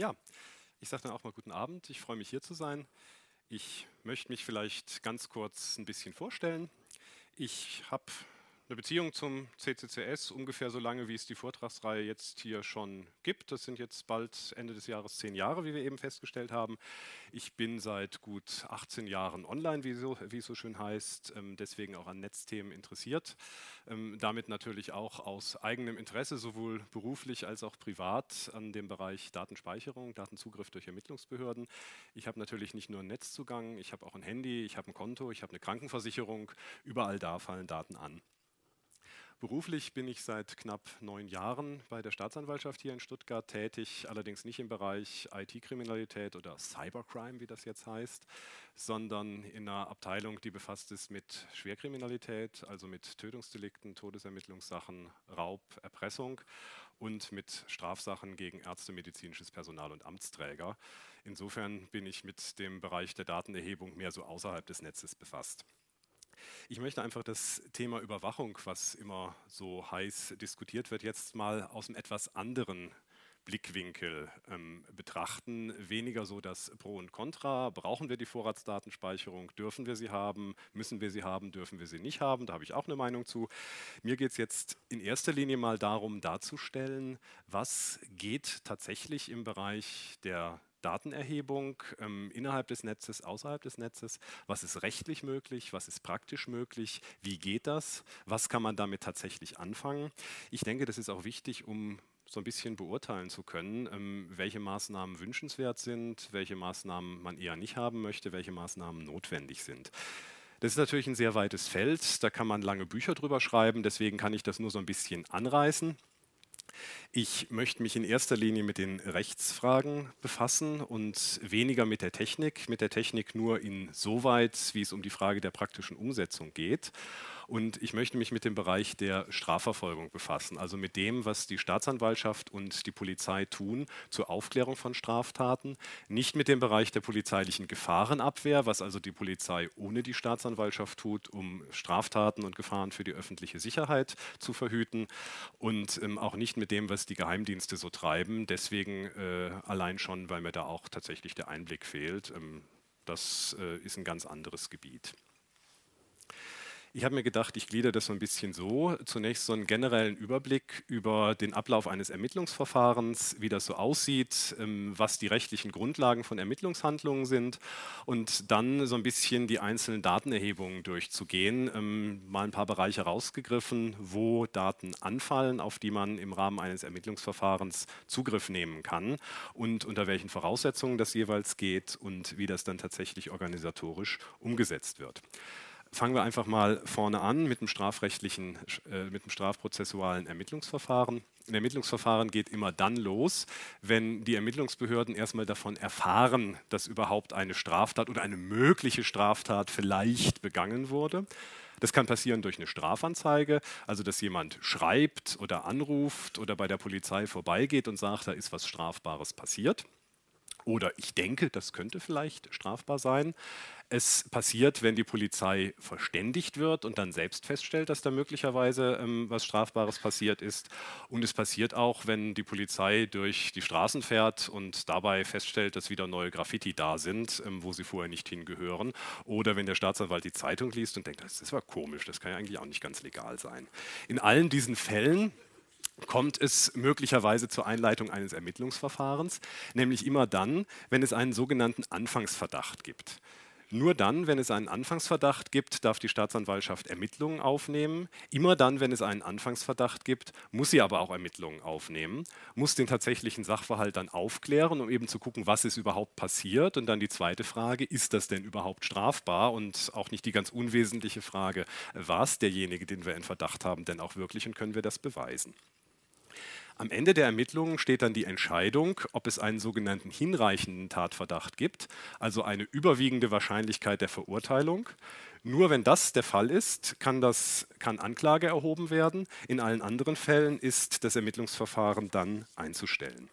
Ja, ich sage dann auch mal guten Abend. Ich freue mich hier zu sein. Ich möchte mich vielleicht ganz kurz ein bisschen vorstellen. Ich habe eine Beziehung zum CCCS ungefähr so lange, wie es die Vortragsreihe jetzt hier schon gibt. Das sind jetzt bald Ende des Jahres zehn Jahre, wie wir eben festgestellt haben. Ich bin seit gut 18 Jahren online, wie, so, wie es so schön heißt, ähm, deswegen auch an Netzthemen interessiert. Ähm, damit natürlich auch aus eigenem Interesse, sowohl beruflich als auch privat, an dem Bereich Datenspeicherung, Datenzugriff durch Ermittlungsbehörden. Ich habe natürlich nicht nur einen Netzzugang, ich habe auch ein Handy, ich habe ein Konto, ich habe eine Krankenversicherung. Überall da fallen Daten an. Beruflich bin ich seit knapp neun Jahren bei der Staatsanwaltschaft hier in Stuttgart tätig, allerdings nicht im Bereich IT-Kriminalität oder Cybercrime, wie das jetzt heißt, sondern in einer Abteilung, die befasst ist mit Schwerkriminalität, also mit Tötungsdelikten, Todesermittlungssachen, Raub, Erpressung und mit Strafsachen gegen Ärzte, medizinisches Personal und Amtsträger. Insofern bin ich mit dem Bereich der Datenerhebung mehr so außerhalb des Netzes befasst. Ich möchte einfach das Thema Überwachung, was immer so heiß diskutiert wird, jetzt mal aus einem etwas anderen Blickwinkel ähm, betrachten. Weniger so das Pro und Contra. Brauchen wir die Vorratsdatenspeicherung? Dürfen wir sie haben? Müssen wir sie haben? Dürfen wir sie nicht haben? Da habe ich auch eine Meinung zu. Mir geht es jetzt in erster Linie mal darum, darzustellen, was geht tatsächlich im Bereich der Datenerhebung ähm, innerhalb des Netzes, außerhalb des Netzes. Was ist rechtlich möglich? Was ist praktisch möglich? Wie geht das? Was kann man damit tatsächlich anfangen? Ich denke, das ist auch wichtig, um so ein bisschen beurteilen zu können, ähm, welche Maßnahmen wünschenswert sind, welche Maßnahmen man eher nicht haben möchte, welche Maßnahmen notwendig sind. Das ist natürlich ein sehr weites Feld, da kann man lange Bücher drüber schreiben, deswegen kann ich das nur so ein bisschen anreißen. Ich möchte mich in erster Linie mit den Rechtsfragen befassen und weniger mit der Technik. Mit der Technik nur insoweit, wie es um die Frage der praktischen Umsetzung geht. Und ich möchte mich mit dem Bereich der Strafverfolgung befassen, also mit dem, was die Staatsanwaltschaft und die Polizei tun zur Aufklärung von Straftaten. Nicht mit dem Bereich der polizeilichen Gefahrenabwehr, was also die Polizei ohne die Staatsanwaltschaft tut, um Straftaten und Gefahren für die öffentliche Sicherheit zu verhüten. Und ähm, auch nicht mit dem, was die Geheimdienste so treiben. Deswegen äh, allein schon, weil mir da auch tatsächlich der Einblick fehlt. Ähm, das äh, ist ein ganz anderes Gebiet. Ich habe mir gedacht, ich gliedere das so ein bisschen so. Zunächst so einen generellen Überblick über den Ablauf eines Ermittlungsverfahrens, wie das so aussieht, ähm, was die rechtlichen Grundlagen von Ermittlungshandlungen sind und dann so ein bisschen die einzelnen Datenerhebungen durchzugehen. Ähm, mal ein paar Bereiche rausgegriffen, wo Daten anfallen, auf die man im Rahmen eines Ermittlungsverfahrens Zugriff nehmen kann und unter welchen Voraussetzungen das jeweils geht und wie das dann tatsächlich organisatorisch umgesetzt wird. Fangen wir einfach mal vorne an mit dem strafrechtlichen, äh, mit dem strafprozessualen Ermittlungsverfahren. Ein Ermittlungsverfahren geht immer dann los, wenn die Ermittlungsbehörden erstmal davon erfahren, dass überhaupt eine Straftat oder eine mögliche Straftat vielleicht begangen wurde. Das kann passieren durch eine Strafanzeige, also dass jemand schreibt oder anruft oder bei der Polizei vorbeigeht und sagt, da ist was Strafbares passiert. Oder ich denke, das könnte vielleicht strafbar sein. Es passiert, wenn die Polizei verständigt wird und dann selbst feststellt, dass da möglicherweise ähm, was Strafbares passiert ist. Und es passiert auch, wenn die Polizei durch die Straßen fährt und dabei feststellt, dass wieder neue Graffiti da sind, ähm, wo sie vorher nicht hingehören. Oder wenn der Staatsanwalt die Zeitung liest und denkt, das ist aber komisch, das kann ja eigentlich auch nicht ganz legal sein. In allen diesen Fällen kommt es möglicherweise zur Einleitung eines Ermittlungsverfahrens, nämlich immer dann, wenn es einen sogenannten Anfangsverdacht gibt. Nur dann, wenn es einen Anfangsverdacht gibt, darf die Staatsanwaltschaft Ermittlungen aufnehmen. Immer dann, wenn es einen Anfangsverdacht gibt, muss sie aber auch Ermittlungen aufnehmen, muss den tatsächlichen Sachverhalt dann aufklären, um eben zu gucken, was ist überhaupt passiert. Und dann die zweite Frage, ist das denn überhaupt strafbar? Und auch nicht die ganz unwesentliche Frage, war es derjenige, den wir in Verdacht haben, denn auch wirklich und können wir das beweisen? Am Ende der Ermittlungen steht dann die Entscheidung, ob es einen sogenannten hinreichenden Tatverdacht gibt, also eine überwiegende Wahrscheinlichkeit der Verurteilung. Nur wenn das der Fall ist, kann, das, kann Anklage erhoben werden. In allen anderen Fällen ist das Ermittlungsverfahren dann einzustellen.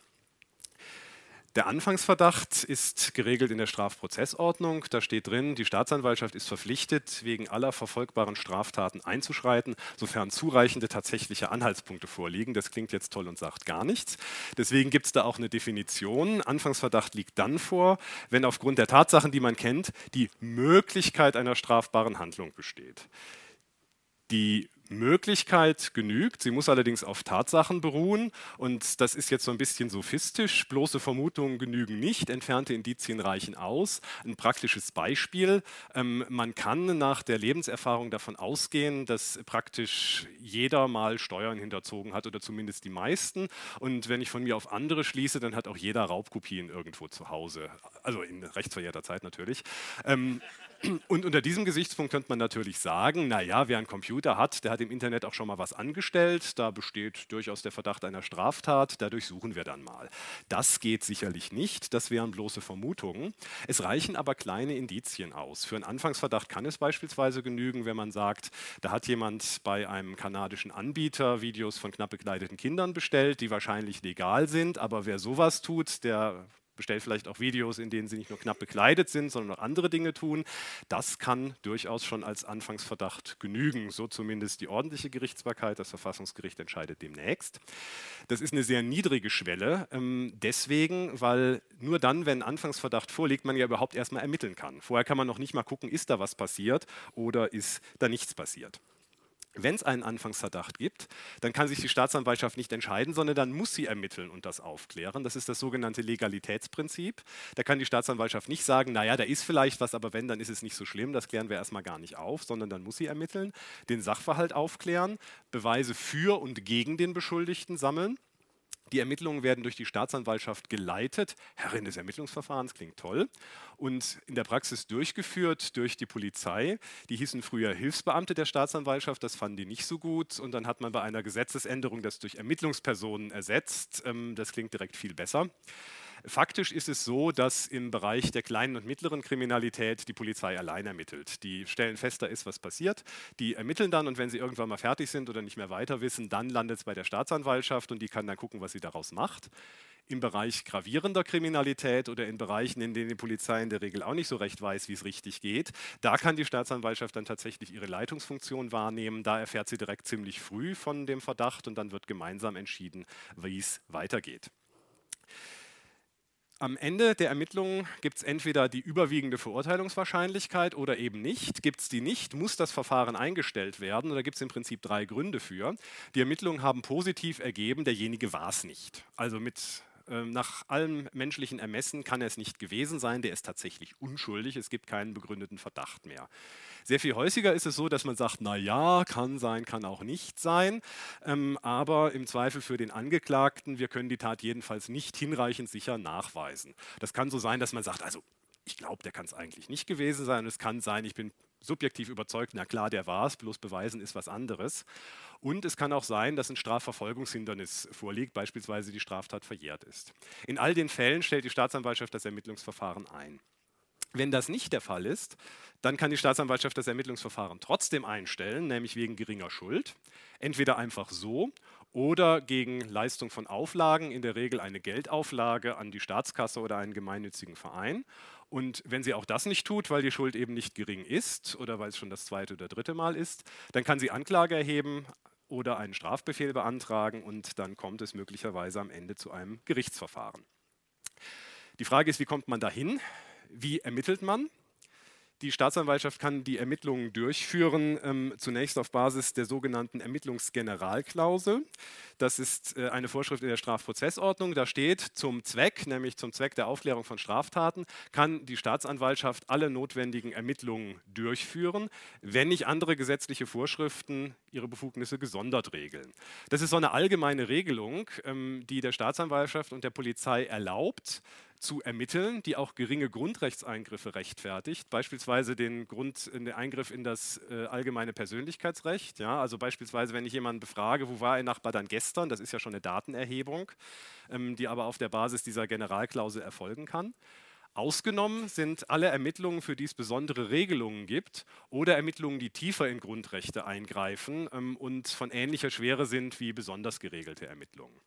Der Anfangsverdacht ist geregelt in der Strafprozessordnung. Da steht drin, die Staatsanwaltschaft ist verpflichtet, wegen aller verfolgbaren Straftaten einzuschreiten, sofern zureichende tatsächliche Anhaltspunkte vorliegen. Das klingt jetzt toll und sagt gar nichts. Deswegen gibt es da auch eine Definition. Anfangsverdacht liegt dann vor, wenn aufgrund der Tatsachen, die man kennt, die Möglichkeit einer strafbaren Handlung besteht. Die Möglichkeit genügt. Sie muss allerdings auf Tatsachen beruhen. Und das ist jetzt so ein bisschen sophistisch. Bloße Vermutungen genügen nicht. Entfernte Indizien reichen aus. Ein praktisches Beispiel. Ähm, man kann nach der Lebenserfahrung davon ausgehen, dass praktisch jeder mal Steuern hinterzogen hat oder zumindest die meisten. Und wenn ich von mir auf andere schließe, dann hat auch jeder Raubkopien irgendwo zu Hause. Also in rechtsverjährter Zeit natürlich. Ähm, und unter diesem Gesichtspunkt könnte man natürlich sagen, naja, wer einen Computer hat, der hat im Internet auch schon mal was angestellt, da besteht durchaus der Verdacht einer Straftat, dadurch suchen wir dann mal. Das geht sicherlich nicht, das wären bloße Vermutungen. Es reichen aber kleine Indizien aus. Für einen Anfangsverdacht kann es beispielsweise genügen, wenn man sagt, da hat jemand bei einem kanadischen Anbieter Videos von knapp bekleideten Kindern bestellt, die wahrscheinlich legal sind, aber wer sowas tut, der bestellt vielleicht auch Videos, in denen sie nicht nur knapp bekleidet sind, sondern auch andere Dinge tun. Das kann durchaus schon als Anfangsverdacht genügen, so zumindest die ordentliche Gerichtsbarkeit. Das Verfassungsgericht entscheidet demnächst. Das ist eine sehr niedrige Schwelle, ähm, deswegen, weil nur dann, wenn Anfangsverdacht vorliegt, man ja überhaupt erstmal ermitteln kann. Vorher kann man noch nicht mal gucken, ist da was passiert oder ist da nichts passiert. Wenn es einen Anfangsverdacht gibt, dann kann sich die Staatsanwaltschaft nicht entscheiden, sondern dann muss sie ermitteln und das aufklären. Das ist das sogenannte Legalitätsprinzip. Da kann die Staatsanwaltschaft nicht sagen, naja, da ist vielleicht was, aber wenn, dann ist es nicht so schlimm, das klären wir erstmal gar nicht auf, sondern dann muss sie ermitteln, den Sachverhalt aufklären, Beweise für und gegen den Beschuldigten sammeln die Ermittlungen werden durch die Staatsanwaltschaft geleitet. Herrin des Ermittlungsverfahrens klingt toll. Und in der Praxis durchgeführt durch die Polizei. Die hießen früher Hilfsbeamte der Staatsanwaltschaft, das fanden die nicht so gut. Und dann hat man bei einer Gesetzesänderung das durch Ermittlungspersonen ersetzt. Ähm, das klingt direkt viel besser. Faktisch ist es so, dass im Bereich der kleinen und mittleren Kriminalität die Polizei allein ermittelt. Die stellen fest, da ist was passiert, die ermitteln dann und wenn sie irgendwann mal fertig sind oder nicht mehr weiter wissen, dann landet es bei der Staatsanwaltschaft und die kann dann gucken, was sie daraus macht. Im Bereich gravierender Kriminalität oder in Bereichen, in denen die Polizei in der Regel auch nicht so recht weiß, wie es richtig geht, da kann die Staatsanwaltschaft dann tatsächlich ihre Leitungsfunktion wahrnehmen. Da erfährt sie direkt ziemlich früh von dem Verdacht und dann wird gemeinsam entschieden, wie es weitergeht. Am Ende der Ermittlungen gibt es entweder die überwiegende Verurteilungswahrscheinlichkeit oder eben nicht. Gibt es die nicht, muss das Verfahren eingestellt werden. Da gibt es im Prinzip drei Gründe für. Die Ermittlungen haben positiv ergeben, derjenige war es nicht. Also mit nach allem menschlichen Ermessen kann er es nicht gewesen sein, der ist tatsächlich unschuldig, es gibt keinen begründeten Verdacht mehr. Sehr viel häufiger ist es so, dass man sagt, na ja, kann sein, kann auch nicht sein, ähm, aber im Zweifel für den Angeklagten, wir können die Tat jedenfalls nicht hinreichend sicher nachweisen. Das kann so sein, dass man sagt, also ich glaube, der kann es eigentlich nicht gewesen sein. Es kann sein, ich bin subjektiv überzeugt, na klar, der war es, bloß beweisen ist was anderes. Und es kann auch sein, dass ein Strafverfolgungshindernis vorliegt, beispielsweise die Straftat verjährt ist. In all den Fällen stellt die Staatsanwaltschaft das Ermittlungsverfahren ein. Wenn das nicht der Fall ist, dann kann die Staatsanwaltschaft das Ermittlungsverfahren trotzdem einstellen, nämlich wegen geringer Schuld. Entweder einfach so oder gegen Leistung von Auflagen, in der Regel eine Geldauflage an die Staatskasse oder einen gemeinnützigen Verein. Und wenn sie auch das nicht tut, weil die Schuld eben nicht gering ist oder weil es schon das zweite oder dritte Mal ist, dann kann sie Anklage erheben oder einen Strafbefehl beantragen und dann kommt es möglicherweise am Ende zu einem Gerichtsverfahren. Die Frage ist, wie kommt man dahin? Wie ermittelt man? Die Staatsanwaltschaft kann die Ermittlungen durchführen, ähm, zunächst auf Basis der sogenannten Ermittlungsgeneralklausel. Das ist äh, eine Vorschrift in der Strafprozessordnung. Da steht, zum Zweck, nämlich zum Zweck der Aufklärung von Straftaten, kann die Staatsanwaltschaft alle notwendigen Ermittlungen durchführen, wenn nicht andere gesetzliche Vorschriften ihre Befugnisse gesondert regeln. Das ist so eine allgemeine Regelung, ähm, die der Staatsanwaltschaft und der Polizei erlaubt, zu ermitteln, die auch geringe Grundrechtseingriffe rechtfertigt, beispielsweise den, Grund, den Eingriff in das äh, allgemeine Persönlichkeitsrecht. Ja, also beispielsweise, wenn ich jemanden befrage, wo war ein Nachbar dann gestern, das ist ja schon eine Datenerhebung, ähm, die aber auf der Basis dieser Generalklausel erfolgen kann. Ausgenommen sind alle Ermittlungen, für die es besondere Regelungen gibt oder Ermittlungen, die tiefer in Grundrechte eingreifen ähm, und von ähnlicher Schwere sind wie besonders geregelte Ermittlungen.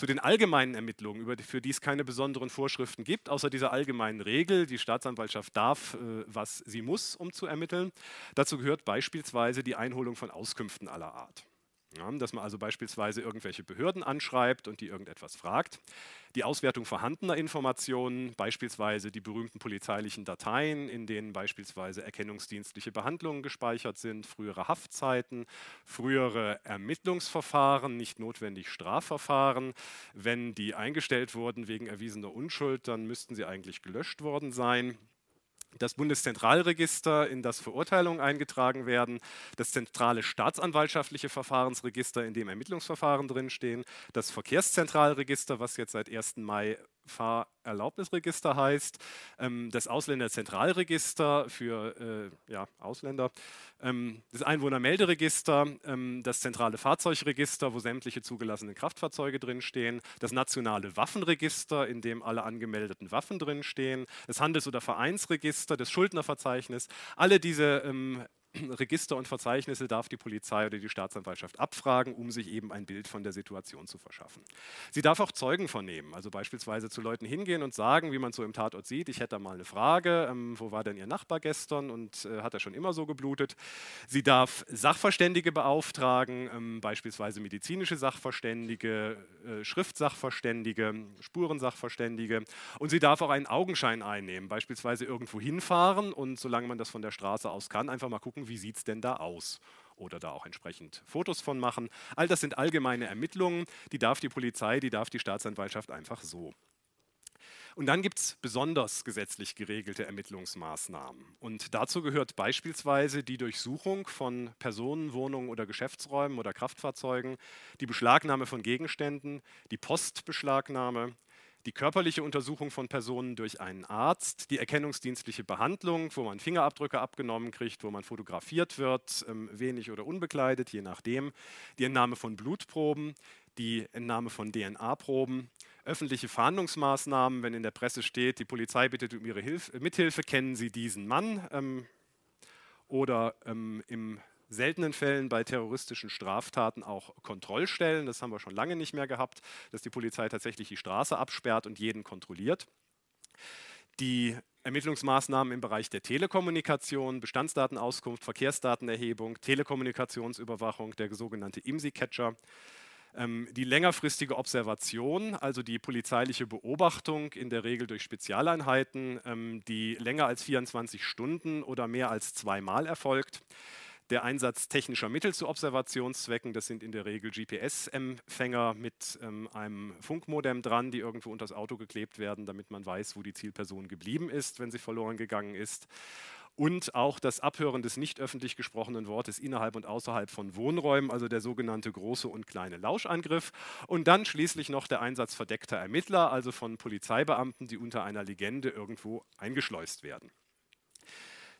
Zu den allgemeinen Ermittlungen, über für die es keine besonderen Vorschriften gibt, außer dieser allgemeinen Regel, die Staatsanwaltschaft darf, äh, was sie muss, um zu ermitteln. Dazu gehört beispielsweise die Einholung von Auskünften aller Art. Ja, dass man also beispielsweise irgendwelche Behörden anschreibt und die irgendetwas fragt. Die Auswertung vorhandener Informationen, beispielsweise die berühmten polizeilichen Dateien, in denen beispielsweise erkennungsdienstliche Behandlungen gespeichert sind, frühere Haftzeiten, frühere Ermittlungsverfahren, nicht notwendig Strafverfahren. Wenn die eingestellt wurden wegen erwiesener Unschuld, dann müssten sie eigentlich gelöscht worden sein das Bundeszentralregister, in das Verurteilungen eingetragen werden, das zentrale staatsanwaltschaftliche Verfahrensregister, in dem Ermittlungsverfahren drinstehen, das Verkehrszentralregister, was jetzt seit 1. Mai Fahrerlaubnisregister heißt, ähm, das Ausländerzentralregister für äh, ja, Ausländer, ähm, das Einwohnermelderegister, ähm, das zentrale Fahrzeugregister, wo sämtliche zugelassenen Kraftfahrzeuge drinstehen, das nationale Waffenregister, in dem alle angemeldeten Waffen drinstehen, das Handels- oder Vereinsregister, das Schuldnerverzeichnis. Alle diese ähm, Register und Verzeichnisse darf die Polizei oder die Staatsanwaltschaft abfragen, um sich eben ein Bild von der Situation zu verschaffen. Sie darf auch Zeugen vernehmen, also beispielsweise zu Leuten hingehen und sagen, wie man so im Tatort sieht, ich hätte da mal eine Frage, ähm, wo war denn Ihr Nachbar gestern und äh, hat er schon immer so geblutet? Sie darf Sachverständige beauftragen, ähm, beispielsweise medizinische Sachverständige, äh, Schriftsachverständige, Spurensachverständige und sie darf auch einen Augenschein einnehmen, beispielsweise irgendwo hinfahren und solange man das von der Straße aus kann, einfach mal gucken, gucken, wie sieht es denn da aus oder da auch entsprechend Fotos von machen. All das sind allgemeine Ermittlungen, die darf die Polizei, die darf die Staatsanwaltschaft einfach so. Und dann gibt es besonders gesetzlich geregelte Ermittlungsmaßnahmen. Und dazu gehört beispielsweise die Durchsuchung von Personen, Wohnungen oder Geschäftsräumen oder Kraftfahrzeugen, die Beschlagnahme von Gegenständen, die Postbeschlagnahme, die körperliche Untersuchung von Personen durch einen Arzt, die erkennungsdienstliche Behandlung, wo man Fingerabdrücke abgenommen kriegt, wo man fotografiert wird, ähm, wenig oder unbekleidet, je nachdem, die Entnahme von Blutproben, die Entnahme von DNA-Proben, öffentliche Fahndungsmaßnahmen, wenn in der Presse steht, die Polizei bittet um ihre Hilf Mithilfe, kennen Sie diesen Mann? Ähm, oder ähm, im seltenen Fällen bei terroristischen Straftaten auch Kontrollstellen. Das haben wir schon lange nicht mehr gehabt, dass die Polizei tatsächlich die Straße absperrt und jeden kontrolliert. Die Ermittlungsmaßnahmen im Bereich der Telekommunikation, Bestandsdatenauskunft, Verkehrsdatenerhebung, Telekommunikationsüberwachung, der sogenannte IMSI-Catcher, ähm, die längerfristige Observation, also die polizeiliche Beobachtung, in der Regel durch Spezialeinheiten, ähm, die länger als 24 Stunden oder mehr als zweimal erfolgt der Einsatz technischer Mittel zu Observationszwecken, das sind in der Regel GPS-Empfänger mit ähm, einem Funkmodem dran, die irgendwo unter das Auto geklebt werden, damit man weiß, wo die Zielperson geblieben ist, wenn sie verloren gegangen ist. Und auch das Abhören des nicht öffentlich gesprochenen Wortes innerhalb und außerhalb von Wohnräumen, also der sogenannte große und kleine Lauschangriff. Und dann schließlich noch der Einsatz verdeckter Ermittler, also von Polizeibeamten, die unter einer Legende irgendwo eingeschleust werden.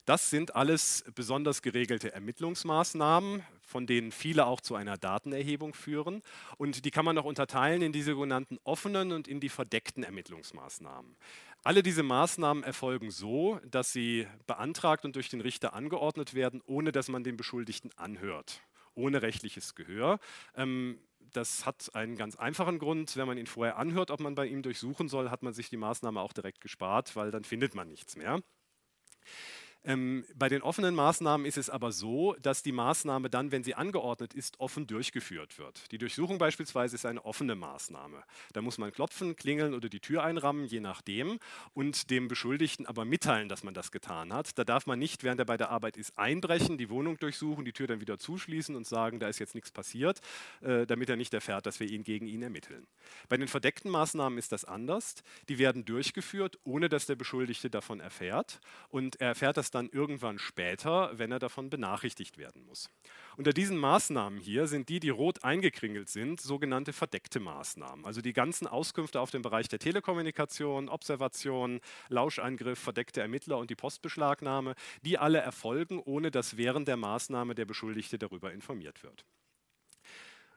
Das sind alles besonders geregelte Ermittlungsmaßnahmen, von denen viele auch zu einer Datenerhebung führen. Und die kann man noch unterteilen in die sogenannten offenen und in die verdeckten Ermittlungsmaßnahmen. Alle diese Maßnahmen erfolgen so, dass sie beantragt und durch den Richter angeordnet werden, ohne dass man den Beschuldigten anhört, ohne rechtliches Gehör. Ähm, das hat einen ganz einfachen Grund. Wenn man ihn vorher anhört, ob man bei ihm durchsuchen soll, hat man sich die Maßnahme auch direkt gespart, weil dann findet man nichts mehr. Ähm, bei den offenen Maßnahmen ist es aber so, dass die Maßnahme dann, wenn sie angeordnet ist, offen durchgeführt wird. Die Durchsuchung beispielsweise ist eine offene Maßnahme. Da muss man klopfen, klingeln oder die Tür einrammen, je nachdem, und dem Beschuldigten aber mitteilen, dass man das getan hat. Da darf man nicht, während er bei der Arbeit ist, einbrechen, die Wohnung durchsuchen, die Tür dann wieder zuschließen und sagen, da ist jetzt nichts passiert, äh, damit er nicht erfährt, dass wir ihn gegen ihn ermitteln. Bei den verdeckten Maßnahmen ist das anders. Die werden durchgeführt, ohne dass der Beschuldigte davon erfährt. Und er erfährt das dann irgendwann später, wenn er davon benachrichtigt werden muss. Unter diesen Maßnahmen hier sind die, die rot eingekringelt sind, sogenannte verdeckte Maßnahmen. Also die ganzen Auskünfte auf dem Bereich der Telekommunikation, Observation, Lauscheingriff, verdeckte Ermittler und die Postbeschlagnahme, die alle erfolgen, ohne dass während der Maßnahme der Beschuldigte darüber informiert wird.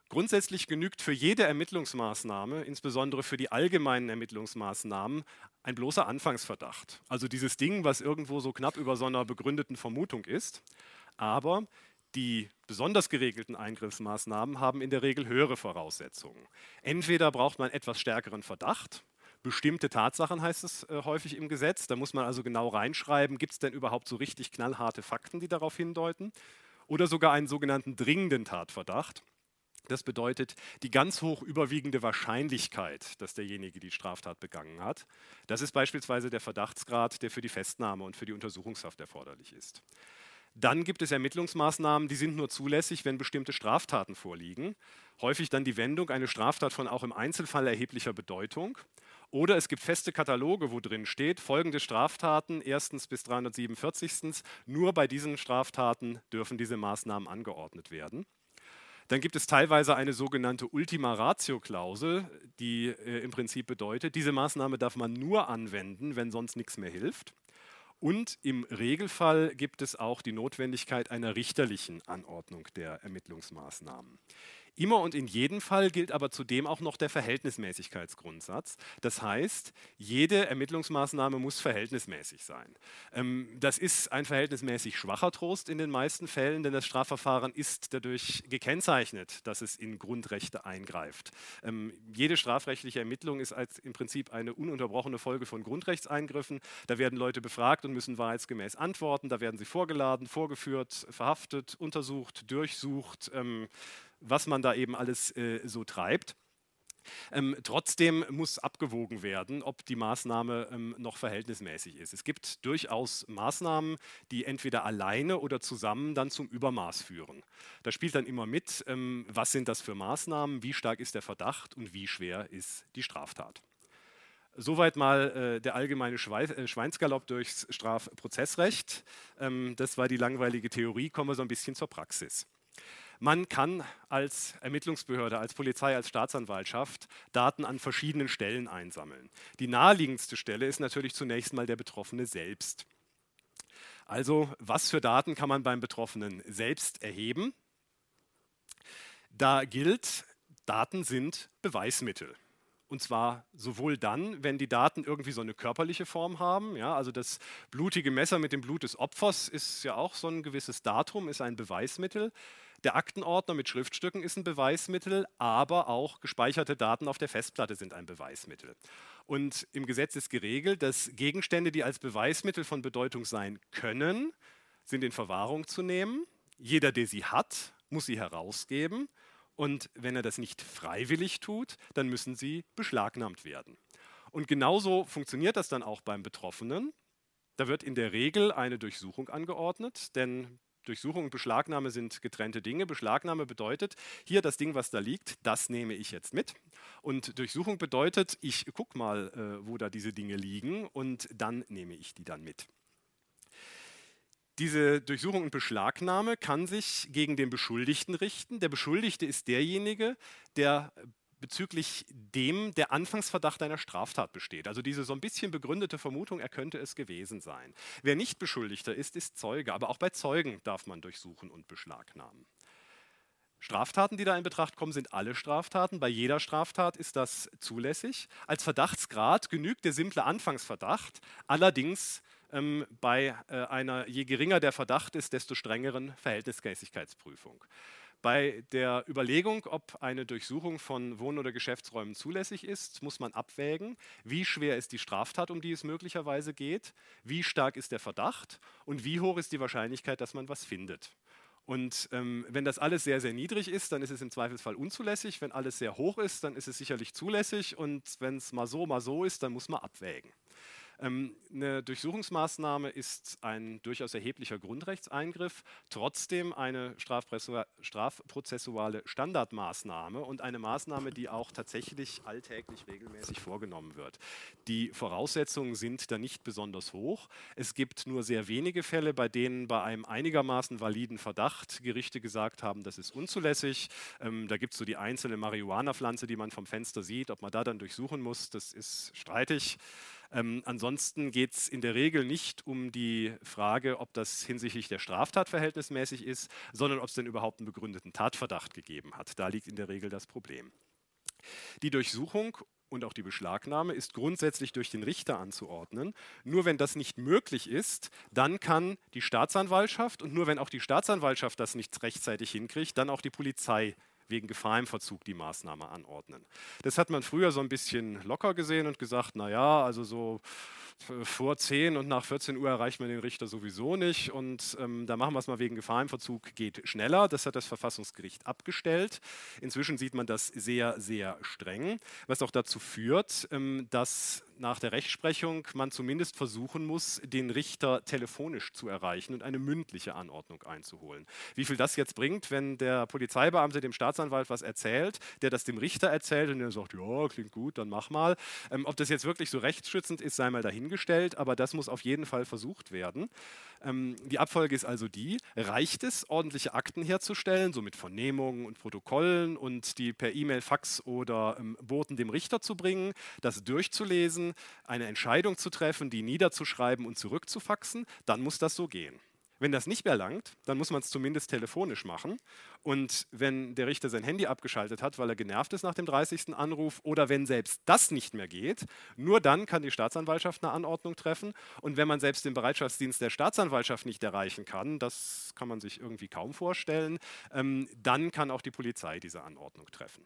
Grundsätzlich genügt für jede Ermittlungsmaßnahme, insbesondere für die allgemeinen Ermittlungsmaßnahmen, ein bloßer Anfangsverdacht. Also dieses Ding, was irgendwo so knapp über so einer begründeten Vermutung ist. Aber Die besonders geregelten Eingriffsmaßnahmen haben in der Regel höhere Voraussetzungen. Entweder braucht man etwas stärkeren Verdacht, bestimmte Tatsachen heißt es äh, häufig im Gesetz, da muss man also genau reinschreiben, gibt es denn überhaupt so richtig knallharte Fakten, die darauf hindeuten, oder sogar einen sogenannten dringenden Tatverdacht. Das bedeutet die ganz hoch überwiegende Wahrscheinlichkeit, dass derjenige die Straftat begangen hat. Das ist beispielsweise der Verdachtsgrad, der für die Festnahme und für die Untersuchungshaft erforderlich ist. Dann gibt es Ermittlungsmaßnahmen, die sind nur zulässig, wenn bestimmte Straftaten vorliegen. Häufig dann die Wendung, eine Straftat von auch im Einzelfall erheblicher Bedeutung. Oder es gibt feste Kataloge, wo drin steht, folgende Straftaten, erstens bis 347. Nur bei diesen Straftaten dürfen diese Maßnahmen angeordnet werden. Dann gibt es teilweise eine sogenannte Ultima Ratio-Klausel, die äh, im Prinzip bedeutet, diese Maßnahme darf man nur anwenden, wenn sonst nichts mehr hilft. Und im Regelfall gibt es auch die Notwendigkeit einer richterlichen Anordnung der Ermittlungsmaßnahmen. Immer und in jedem Fall gilt aber zudem auch noch der Verhältnismäßigkeitsgrundsatz. Das heißt, jede Ermittlungsmaßnahme muss verhältnismäßig sein. Ähm, das ist ein verhältnismäßig schwacher Trost in den meisten Fällen, denn das Strafverfahren ist dadurch gekennzeichnet, dass es in Grundrechte eingreift. Ähm, jede strafrechtliche Ermittlung ist im Prinzip eine ununterbrochene Folge von Grundrechtseingriffen. Da werden Leute befragt und müssen wahrheitsgemäß antworten. Da werden sie vorgeladen, vorgeführt, verhaftet, untersucht, durchsucht. Was man da eben alles äh, so treibt. Ähm, trotzdem muss abgewogen werden, ob die Maßnahme ähm, noch verhältnismäßig ist. Es gibt durchaus Maßnahmen, die entweder alleine oder zusammen dann zum Übermaß führen. Da spielt dann immer mit, ähm, was sind das für Maßnahmen, wie stark ist der Verdacht und wie schwer ist die Straftat. Soweit mal äh, der allgemeine Schwei äh, Schweinsgalopp durchs Strafprozessrecht. Ähm, das war die langweilige Theorie, kommen wir so ein bisschen zur Praxis. Man kann als Ermittlungsbehörde, als Polizei, als Staatsanwaltschaft Daten an verschiedenen Stellen einsammeln. Die naheliegendste Stelle ist natürlich zunächst mal der Betroffene selbst. Also, was für Daten kann man beim Betroffenen selbst erheben? Da gilt, Daten sind Beweismittel. Und zwar sowohl dann, wenn die Daten irgendwie so eine körperliche Form haben. Ja, also das blutige Messer mit dem Blut des Opfers ist ja auch so ein gewisses Datum, ist ein Beweismittel. Der Aktenordner mit Schriftstücken ist ein Beweismittel, aber auch gespeicherte Daten auf der Festplatte sind ein Beweismittel. Und im Gesetz ist geregelt, dass Gegenstände, die als Beweismittel von Bedeutung sein können, sind in Verwahrung zu nehmen. Jeder, der sie hat, muss sie herausgeben. Und wenn er das nicht freiwillig tut, dann müssen sie beschlagnahmt werden. Und genauso funktioniert das dann auch beim Betroffenen. Da wird in der Regel eine Durchsuchung angeordnet, denn Durchsuchung und Beschlagnahme sind getrennte Dinge. Beschlagnahme bedeutet, hier das Ding, was da liegt, das nehme ich jetzt mit. Und Durchsuchung bedeutet, ich gucke mal, äh, wo da diese Dinge liegen und dann nehme ich die dann mit. Diese Durchsuchung und Beschlagnahme kann sich gegen den Beschuldigten richten. Der Beschuldigte ist derjenige, der bezüglich dem der Anfangsverdacht einer Straftat besteht. Also diese so ein bisschen begründete Vermutung, er könnte es gewesen sein. Wer nicht Beschuldigter ist, ist Zeuge. Aber auch bei Zeugen darf man durchsuchen und beschlagnahmen. Straftaten, die da in Betracht kommen, sind alle Straftaten. Bei jeder Straftat ist das zulässig. Als Verdachtsgrad genügt der simple Anfangsverdacht. Allerdings ähm, bei äh, einer, je geringer der Verdacht ist, desto strengeren Verhältnismäßigkeitsprüfung. Bei der Überlegung, ob eine Durchsuchung von Wohn- oder Geschäftsräumen zulässig ist, muss man abwägen, wie schwer ist die Straftat, um die es möglicherweise geht, wie stark ist der Verdacht und wie hoch ist die Wahrscheinlichkeit, dass man was findet. Und ähm, wenn das alles sehr, sehr niedrig ist, dann ist es im Zweifelsfall unzulässig. Wenn alles sehr hoch ist, dann ist es sicherlich zulässig. Und wenn es mal so, mal so ist, dann muss man abwägen. Ähm, eine Durchsuchungsmaßnahme ist ein durchaus erheblicher Grundrechtseingriff, trotzdem eine strafprozessuale Standardmaßnahme und eine Maßnahme, die auch tatsächlich alltäglich regelmäßig vorgenommen wird. Die Voraussetzungen sind da nicht besonders hoch. Es gibt nur sehr wenige Fälle, bei denen bei einem einigermaßen validen Verdacht Gerichte gesagt haben, das ist unzulässig. Ähm, da gibt es so die einzelne Marihuana-Pflanze, die man vom Fenster sieht. Ob man da dann durchsuchen muss, das ist streitig. Ähm, ansonsten geht es in der Regel nicht um die Frage, ob das hinsichtlich der Straftat verhältnismäßig ist, sondern ob es denn überhaupt einen begründeten Tatverdacht gegeben hat. Da liegt in der Regel das Problem. Die Durchsuchung und auch die Beschlagnahme ist grundsätzlich durch den Richter anzuordnen. Nur wenn das nicht möglich ist, dann kann die Staatsanwaltschaft und nur wenn auch die Staatsanwaltschaft das nicht rechtzeitig hinkriegt, dann auch die Polizei wegen Gefahr im Verzug die Maßnahme anordnen. Das hat man früher so ein bisschen locker gesehen und gesagt, naja, also so vor 10 und nach 14 Uhr erreicht man den Richter sowieso nicht und ähm, da machen wir es mal wegen Gefahr im Verzug, geht schneller. Das hat das Verfassungsgericht abgestellt. Inzwischen sieht man das sehr, sehr streng, was auch dazu führt, ähm, dass nach der Rechtsprechung man zumindest versuchen muss, den Richter telefonisch zu erreichen und eine mündliche Anordnung einzuholen. Wie viel das jetzt bringt, wenn der Polizeibeamte dem Staatsanwalt was erzählt, der das dem Richter erzählt und der sagt, ja, klingt gut, dann mach mal. Ähm, ob das jetzt wirklich so rechtsschützend ist, sei mal dahingestellt, aber das muss auf jeden Fall versucht werden. Ähm, die Abfolge ist also die, reicht es, ordentliche Akten herzustellen, so mit Vernehmungen und Protokollen und die per E-Mail, Fax oder ähm, Boten dem Richter zu bringen, das durchzulesen, eine Entscheidung zu treffen, die niederzuschreiben und zurückzufaxen, dann muss das so gehen. Wenn das nicht mehr langt, dann muss man es zumindest telefonisch machen. Und wenn der Richter sein Handy abgeschaltet hat, weil er genervt ist nach dem 30. Anruf oder wenn selbst das nicht mehr geht, nur dann kann die Staatsanwaltschaft eine Anordnung treffen. Und wenn man selbst den Bereitschaftsdienst der Staatsanwaltschaft nicht erreichen kann, das kann man sich irgendwie kaum vorstellen, ähm, dann kann auch die Polizei diese Anordnung treffen.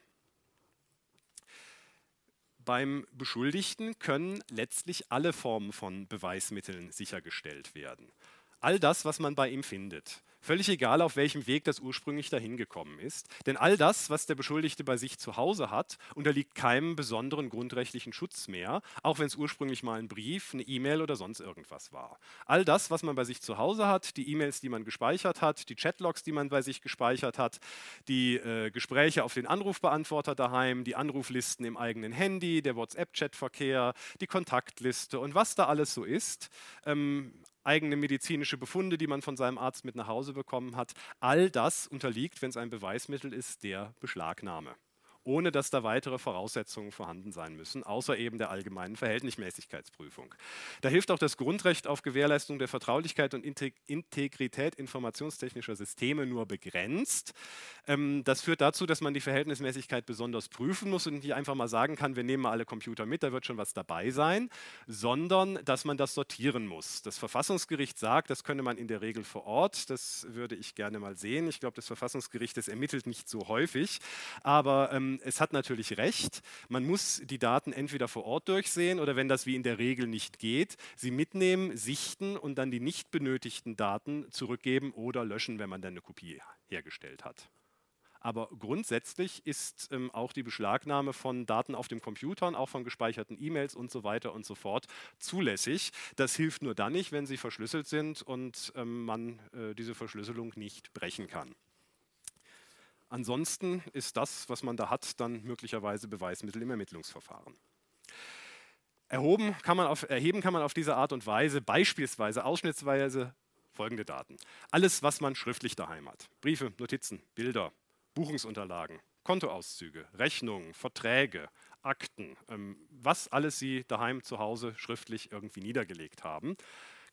Beim Beschuldigten können letztlich alle Formen von Beweismitteln sichergestellt werden all das, was man bei ihm findet. Völlig egal, auf welchem Weg das ursprünglich dahin gekommen ist. Denn all das, was der Beschuldigte bei sich zu Hause hat, unterliegt keinem besonderen grundrechtlichen Schutz mehr, auch wenn es ursprünglich mal ein Brief, eine E-Mail oder sonst irgendwas war. All das, was man bei sich zu Hause hat, die E-Mails, die man gespeichert hat, die Chatlogs, die man bei sich gespeichert hat, die äh, Gespräche auf den Anrufbeantworter daheim, die Anruflisten im eigenen Handy, der WhatsApp-Chatverkehr, die Kontaktliste und was da alles so ist, ähm, eigene medizinische Befunde, die man von seinem Arzt mit nach Hause bekommen hat. All das unterliegt, wenn es ein Beweismittel ist, der Beschlagnahme ohne dass da weitere Voraussetzungen vorhanden sein müssen, außer eben der allgemeinen Verhältnismäßigkeitsprüfung. Da hilft auch das Grundrecht auf Gewährleistung der Vertraulichkeit und Integrität informationstechnischer Systeme nur begrenzt. Ähm, das führt dazu, dass man die Verhältnismäßigkeit besonders prüfen muss und nicht einfach mal sagen kann, wir nehmen mal alle Computer mit, da wird schon was dabei sein, sondern dass man das sortieren muss. Das Verfassungsgericht sagt, das könne man in der Regel vor Ort, das würde ich gerne mal sehen. Ich glaube, das Verfassungsgericht, das ermittelt nicht so häufig, aber ähm, es hat natürlich recht. Man muss die Daten entweder vor Ort durchsehen oder wenn das wie in der Regel nicht geht, sie mitnehmen, sichten und dann die nicht benötigten Daten zurückgeben oder löschen, wenn man dann eine Kopie hergestellt hat. Aber grundsätzlich ist ähm, auch die Beschlagnahme von Daten auf dem Computer, auch von gespeicherten E-Mails und so weiter und so fort zulässig. Das hilft nur dann nicht, wenn sie verschlüsselt sind und ähm, man äh, diese Verschlüsselung nicht brechen kann. Ansonsten ist das, was man da hat, dann möglicherweise Beweismittel im Ermittlungsverfahren. Erhoben kann man auf, erheben kann man auf diese Art und Weise beispielsweise ausschnittsweise folgende Daten. Alles, was man schriftlich daheim hat. Briefe, Notizen, Bilder, Buchungsunterlagen, Kontoauszüge, Rechnungen, Verträge, Akten, ähm, was alles Sie daheim zu Hause schriftlich irgendwie niedergelegt haben.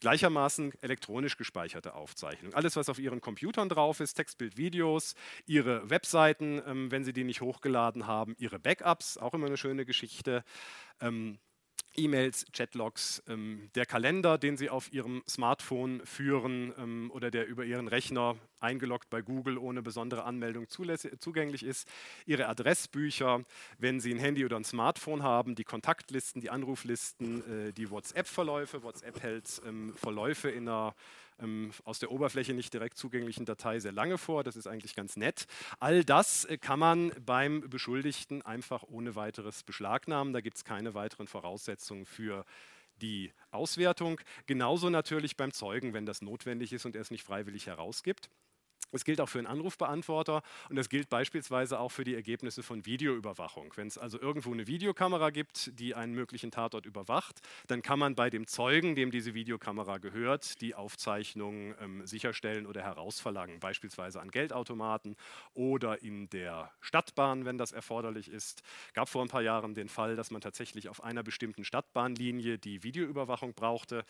Gleichermaßen elektronisch gespeicherte Aufzeichnungen. Alles, was auf Ihren Computern drauf ist, Textbild, Videos, Ihre Webseiten, ähm, wenn Sie die nicht hochgeladen haben, Ihre Backups, auch immer eine schöne Geschichte. Ähm, E-Mails, Chatlogs, ähm, der Kalender, den Sie auf Ihrem Smartphone führen ähm, oder der über Ihren Rechner eingeloggt bei Google ohne besondere Anmeldung zugänglich ist, Ihre Adressbücher, wenn Sie ein Handy oder ein Smartphone haben, die Kontaktlisten, die Anruflisten, äh, die WhatsApp-Verläufe. WhatsApp hält ähm, Verläufe in einer ähm, aus der Oberfläche nicht direkt zugänglichen Datei sehr lange vor. Das ist eigentlich ganz nett. All das äh, kann man beim Beschuldigten einfach ohne weiteres beschlagnahmen. Da gibt es keine weiteren Voraussetzungen für die Auswertung. Genauso natürlich beim Zeugen, wenn das notwendig ist und er es nicht freiwillig herausgibt. Es gilt auch für einen Anrufbeantworter und das gilt beispielsweise auch für die Ergebnisse von Videoüberwachung. Wenn es also irgendwo eine Videokamera gibt, die einen möglichen Tatort überwacht, dann kann man bei dem Zeugen, dem diese Videokamera gehört, die Aufzeichnung ähm, sicherstellen oder herausverlangen, beispielsweise an Geldautomaten oder in der Stadtbahn, wenn das erforderlich ist. Gab vor ein paar Jahren den Fall, dass man tatsächlich auf einer bestimmten Stadtbahnlinie die Videoüberwachung brauchte.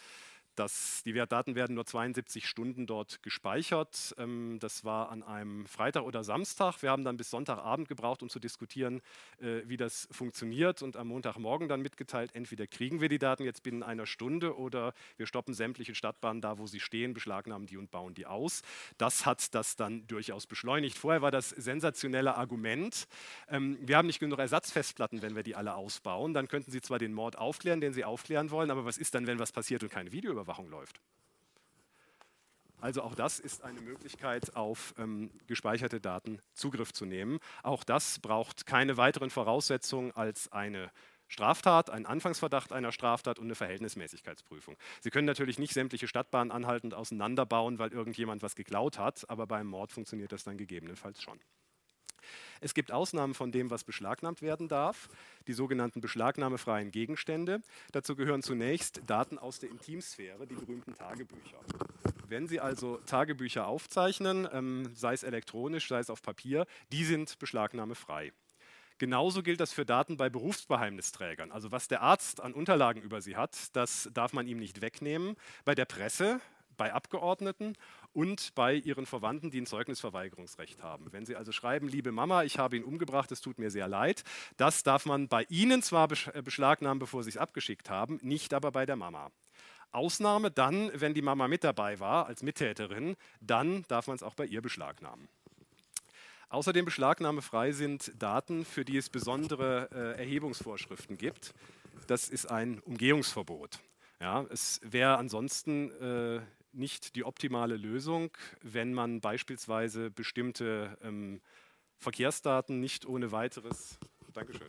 Das, die Daten werden nur 72 Stunden dort gespeichert. Ähm, das war an einem Freitag oder Samstag. Wir haben dann bis Sonntagabend gebraucht, um zu diskutieren, äh, wie das funktioniert und am Montagmorgen dann mitgeteilt, entweder kriegen wir die Daten jetzt binnen einer Stunde oder wir stoppen sämtliche Stadtbahnen da, wo sie stehen, beschlagnahmen die und bauen die aus. Das hat das dann durchaus beschleunigt. Vorher war das sensationelle Argument, ähm, wir haben nicht genug Ersatzfestplatten, wenn wir die alle ausbauen. Dann könnten Sie zwar den Mord aufklären, den Sie aufklären wollen, aber was ist dann, wenn was passiert und keine Videoüberwachung Überwachung läuft. Also auch das ist eine Möglichkeit, auf ähm, gespeicherte Daten Zugriff zu nehmen. Auch das braucht keine weiteren Voraussetzungen als eine Straftat, einen Anfangsverdacht einer Straftat und eine Verhältnismäßigkeitsprüfung. Sie können natürlich nicht sämtliche Stadtbahnen anhaltend auseinanderbauen, weil irgendjemand was geklaut hat, aber beim Mord funktioniert das dann gegebenenfalls schon. Es gibt Ausnahmen von dem, was beschlagnahmt werden darf, die sogenannten beschlagnahmefreien Gegenstände. Dazu gehören zunächst Daten aus der Intimsphäre, die berühmten Tagebücher. Wenn Sie also Tagebücher aufzeichnen, ähm, sei es elektronisch, sei es auf Papier, die sind beschlagnahmefrei. Genauso gilt das für Daten bei Berufsbeheimnisträgern. Also was der Arzt an Unterlagen über sie hat, das darf man ihm nicht wegnehmen. Bei der Presse, bei Abgeordneten und bei ihren Verwandten, die ein Zeugnisverweigerungsrecht haben. Wenn Sie also schreiben, liebe Mama, ich habe ihn umgebracht, es tut mir sehr leid, das darf man bei Ihnen zwar äh, beschlagnahmen, bevor Sie es abgeschickt haben, nicht aber bei der Mama. Ausnahme dann, wenn die Mama mit dabei war als Mittäterin, dann darf man es auch bei ihr beschlagnahmen. Außerdem beschlagnahmefrei sind Daten, für die es besondere äh, Erhebungsvorschriften gibt. Das ist ein Umgehungsverbot. Ja, es wäre ansonsten äh, nicht die optimale Lösung, wenn man beispielsweise bestimmte ähm, Verkehrsdaten nicht ohne weiteres. Dankeschön.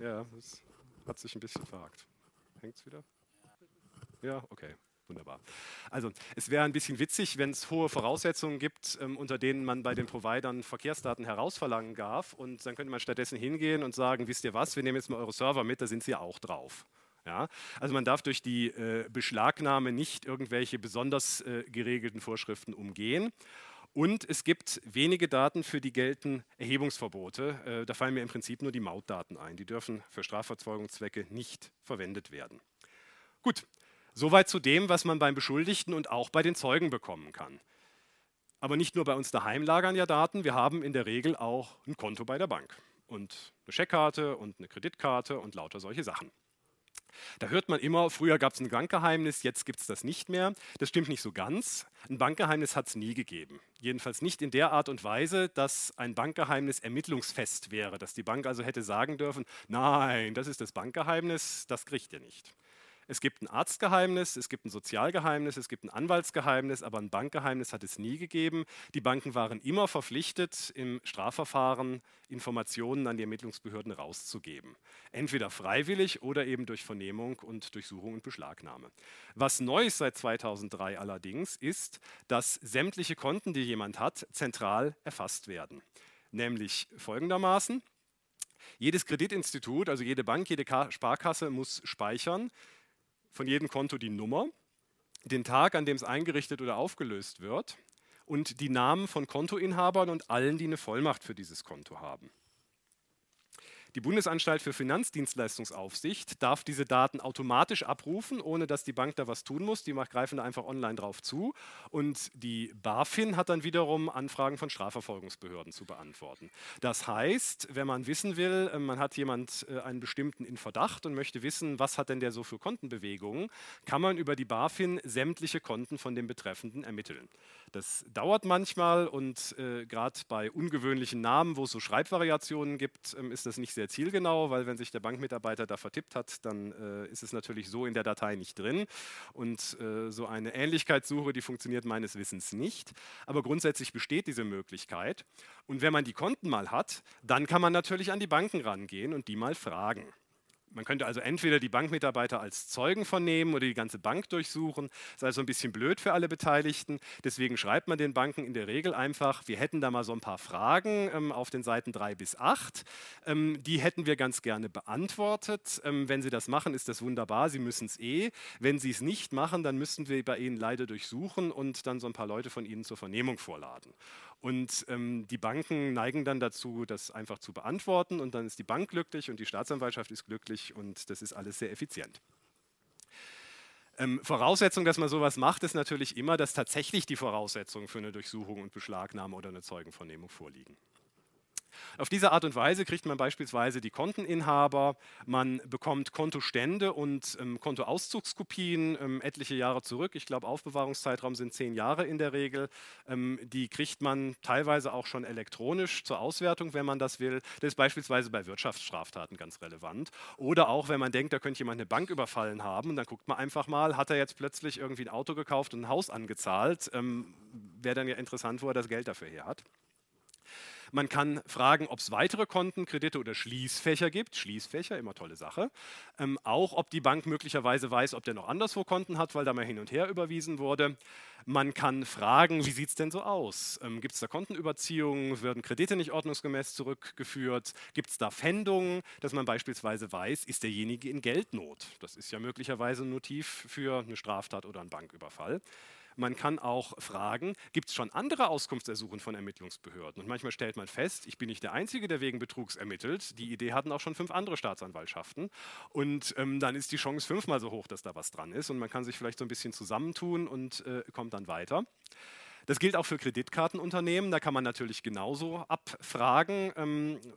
Ja, das hat sich ein bisschen verhakt. Hängt es wieder? Ja, okay. Wunderbar. Also es wäre ein bisschen witzig, wenn es hohe Voraussetzungen gibt, ähm, unter denen man bei den Providern Verkehrsdaten herausverlangen darf. Und dann könnte man stattdessen hingehen und sagen, wisst ihr was, wir nehmen jetzt mal eure Server mit, da sind sie auch drauf. Ja? Also man darf durch die äh, Beschlagnahme nicht irgendwelche besonders äh, geregelten Vorschriften umgehen. Und es gibt wenige Daten, für die gelten Erhebungsverbote. Äh, da fallen mir im Prinzip nur die Mautdaten ein. Die dürfen für Strafverfolgungszwecke nicht verwendet werden. Gut, soweit zu dem, was man beim Beschuldigten und auch bei den Zeugen bekommen kann. Aber nicht nur bei uns daheim lagern ja Daten, wir haben in der Regel auch ein Konto bei der Bank und eine Scheckkarte und eine Kreditkarte und lauter solche Sachen. Da hört man immer, früher gab es ein Bankgeheimnis, jetzt gibt es das nicht mehr. Das stimmt nicht so ganz. Ein Bankgeheimnis hat es nie gegeben. Jedenfalls nicht in der Art und Weise, dass ein Bankgeheimnis ermittlungsfest wäre, dass die Bank also hätte sagen dürfen, nein, das ist das Bankgeheimnis, das kriegt ihr nicht. Es gibt ein Arztgeheimnis, es gibt ein Sozialgeheimnis, es gibt ein Anwaltsgeheimnis, aber ein Bankgeheimnis hat es nie gegeben. Die Banken waren immer verpflichtet, im Strafverfahren Informationen an die Ermittlungsbehörden rauszugeben. Entweder freiwillig oder eben durch Vernehmung und Durchsuchung und Beschlagnahme. Was neu ist seit 2003 allerdings, ist, dass sämtliche Konten, die jemand hat, zentral erfasst werden. Nämlich folgendermaßen. Jedes Kreditinstitut, also jede Bank, jede Sparkasse muss speichern, von jedem Konto die Nummer, den Tag, an dem es eingerichtet oder aufgelöst wird und die Namen von Kontoinhabern und allen, die eine Vollmacht für dieses Konto haben. Die Bundesanstalt für Finanzdienstleistungsaufsicht darf diese Daten automatisch abrufen, ohne dass die Bank da was tun muss. Die greifen da einfach online drauf zu. Und die BaFin hat dann wiederum Anfragen von Strafverfolgungsbehörden zu beantworten. Das heißt, wenn man wissen will, äh, man hat jemand äh, einen bestimmten in Verdacht und möchte wissen, was hat denn der so für Kontenbewegungen, kann man über die BaFin sämtliche Konten von dem Betreffenden ermitteln. Das dauert manchmal und äh, gerade bei ungewöhnlichen Namen, wo es so Schreibvariationen gibt, ähm, ist das nicht sehr zielgenau, weil wenn sich der Bankmitarbeiter da vertippt hat, dann äh, ist es natürlich so in der Datei nicht drin. Und äh, so eine Ähnlichkeitssuche, die funktioniert meines Wissens nicht. Aber grundsätzlich besteht diese Möglichkeit. Und wenn man die Konten mal hat, dann kann man natürlich an die Banken rangehen und die mal fragen. Man könnte also entweder die Bankmitarbeiter als Zeugen vernehmen oder die ganze Bank durchsuchen. Das ist also ein bisschen blöd für alle Beteiligten. Deswegen schreibt man den Banken in der Regel einfach, wir hätten da mal so ein paar Fragen ähm, auf den Seiten 3 bis 8. Ähm, die hätten wir ganz gerne beantwortet. Ähm, wenn Sie das machen, ist das wunderbar. Sie müssen es eh. Wenn Sie es nicht machen, dann müssten wir bei Ihnen leider durchsuchen und dann so ein paar Leute von Ihnen zur Vernehmung vorladen. Und ähm, die Banken neigen dann dazu, das einfach zu beantworten und dann ist die Bank glücklich und die Staatsanwaltschaft ist glücklich und das ist alles sehr effizient. Ähm, Voraussetzung, dass man sowas macht, ist natürlich immer, dass tatsächlich die Voraussetzungen für eine Durchsuchung und Beschlagnahme oder eine Zeugenvernehmung vorliegen. Auf diese Art und Weise kriegt man beispielsweise die Konteninhaber, man bekommt Kontostände und ähm, Kontoauszugskopien ähm, etliche Jahre zurück. Ich glaube, Aufbewahrungszeitraum sind zehn Jahre in der Regel. Ähm, die kriegt man teilweise auch schon elektronisch zur Auswertung, wenn man das will. Das ist beispielsweise bei Wirtschaftsstraftaten ganz relevant. Oder auch, wenn man denkt, da könnte jemand eine Bank überfallen haben, dann guckt man einfach mal, hat er jetzt plötzlich irgendwie ein Auto gekauft und ein Haus angezahlt. Ähm, Wäre dann ja interessant, wo er das Geld dafür her hat. Man kann fragen, ob es weitere Konten, Kredite oder Schließfächer gibt. Schließfächer, immer tolle Sache. Ähm, auch, ob die Bank möglicherweise weiß, ob der noch anderswo Konten hat, weil da mal hin und her überwiesen wurde. Man kann fragen, wie sieht es denn so aus? Ähm, gibt es da Kontenüberziehungen? Werden Kredite nicht ordnungsgemäß zurückgeführt? Gibt es da Pfändungen, dass man beispielsweise weiß, ist derjenige in Geldnot? Das ist ja möglicherweise ein Motiv für eine Straftat oder einen Banküberfall. Man kann auch fragen, gibt es schon andere Auskunftsersuchen von Ermittlungsbehörden? Und manchmal stellt man fest, ich bin nicht der Einzige, der wegen Betrugs ermittelt. Die Idee hatten auch schon fünf andere Staatsanwaltschaften. Und ähm, dann ist die Chance fünfmal so hoch, dass da was dran ist. Und man kann sich vielleicht so ein bisschen zusammentun und äh, kommt dann weiter. Das gilt auch für Kreditkartenunternehmen. Da kann man natürlich genauso abfragen. Ähm, äh,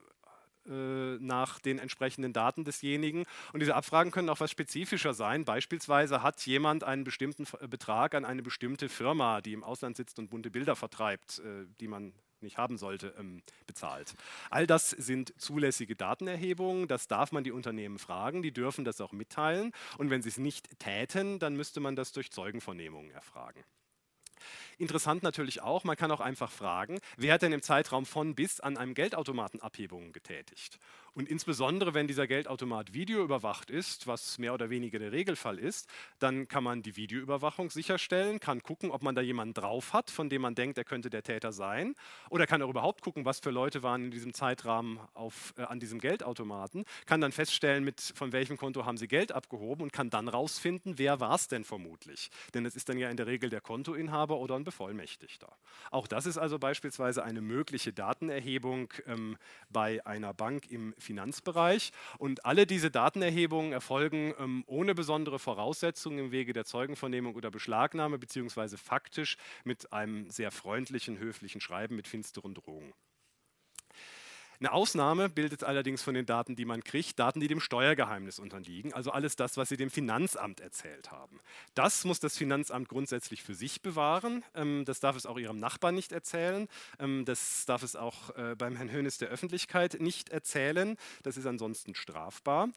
nach den entsprechenden Daten desjenigen. Und diese Abfragen können auch was spezifischer sein. Beispielsweise hat jemand einen bestimmten Betrag an eine bestimmte Firma, die im Ausland sitzt und bunte Bilder vertreibt, äh, die man nicht haben sollte, ähm, bezahlt. All das sind zulässige Datenerhebungen, das darf man die Unternehmen fragen, die dürfen das auch mitteilen und wenn sie es nicht täten, dann müsste man das durch Zeugenvernehmungen erfragen. Interessant natürlich auch, man kann auch einfach fragen, wer hat denn im Zeitraum von bis an einem Geldautomaten Abhebungen getätigt? Und insbesondere, wenn dieser Geldautomat videoüberwacht ist, was mehr oder weniger der Regelfall ist, dann kann man die Videoüberwachung sicherstellen, kann gucken, ob man da jemanden drauf hat, von dem man denkt, er könnte der Täter sein. Oder kann auch überhaupt gucken, was für Leute waren in diesem Zeitrahmen auf, äh, an diesem Geldautomaten, kann dann feststellen, mit, von welchem Konto haben sie Geld abgehoben und kann dann rausfinden, wer war es denn vermutlich. Denn es ist dann ja in der Regel der Kontoinhaber oder ein Bevollmächtigter. Auch das ist also beispielsweise eine mögliche Datenerhebung ähm, bei einer Bank im Finanzbereich. Und alle diese Datenerhebungen erfolgen ähm, ohne besondere Voraussetzungen im Wege der Zeugenvernehmung oder Beschlagnahme, beziehungsweise faktisch mit einem sehr freundlichen, höflichen Schreiben mit finsteren Drohungen. Eine Ausnahme bildet allerdings von den Daten, die man kriegt, Daten, die dem Steuergeheimnis unterliegen, also alles das, was Sie dem Finanzamt erzählt haben. Das muss das Finanzamt grundsätzlich für sich bewahren. Ähm, das darf es auch Ihrem Nachbarn nicht erzählen. Ähm, das darf es auch äh, beim Herrn Hönes der Öffentlichkeit nicht erzählen. Das ist ansonsten strafbar.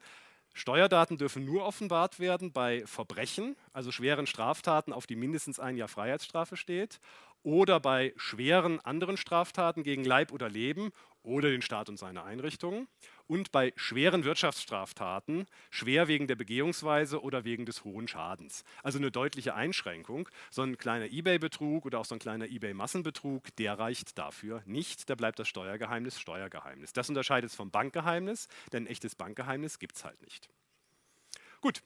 Steuerdaten dürfen nur offenbart werden bei Verbrechen, also schweren Straftaten, auf die mindestens ein Jahr Freiheitsstrafe steht, oder bei schweren anderen Straftaten gegen Leib oder Leben oder den Staat und seine Einrichtungen und bei schweren Wirtschaftsstraftaten schwer wegen der Begehungsweise oder wegen des hohen Schadens. Also eine deutliche Einschränkung. So ein kleiner eBay-Betrug oder auch so ein kleiner eBay-Massenbetrug, der reicht dafür nicht. Da bleibt das Steuergeheimnis Steuergeheimnis. Das unterscheidet es vom Bankgeheimnis, denn ein echtes Bankgeheimnis gibt es halt nicht. Gut,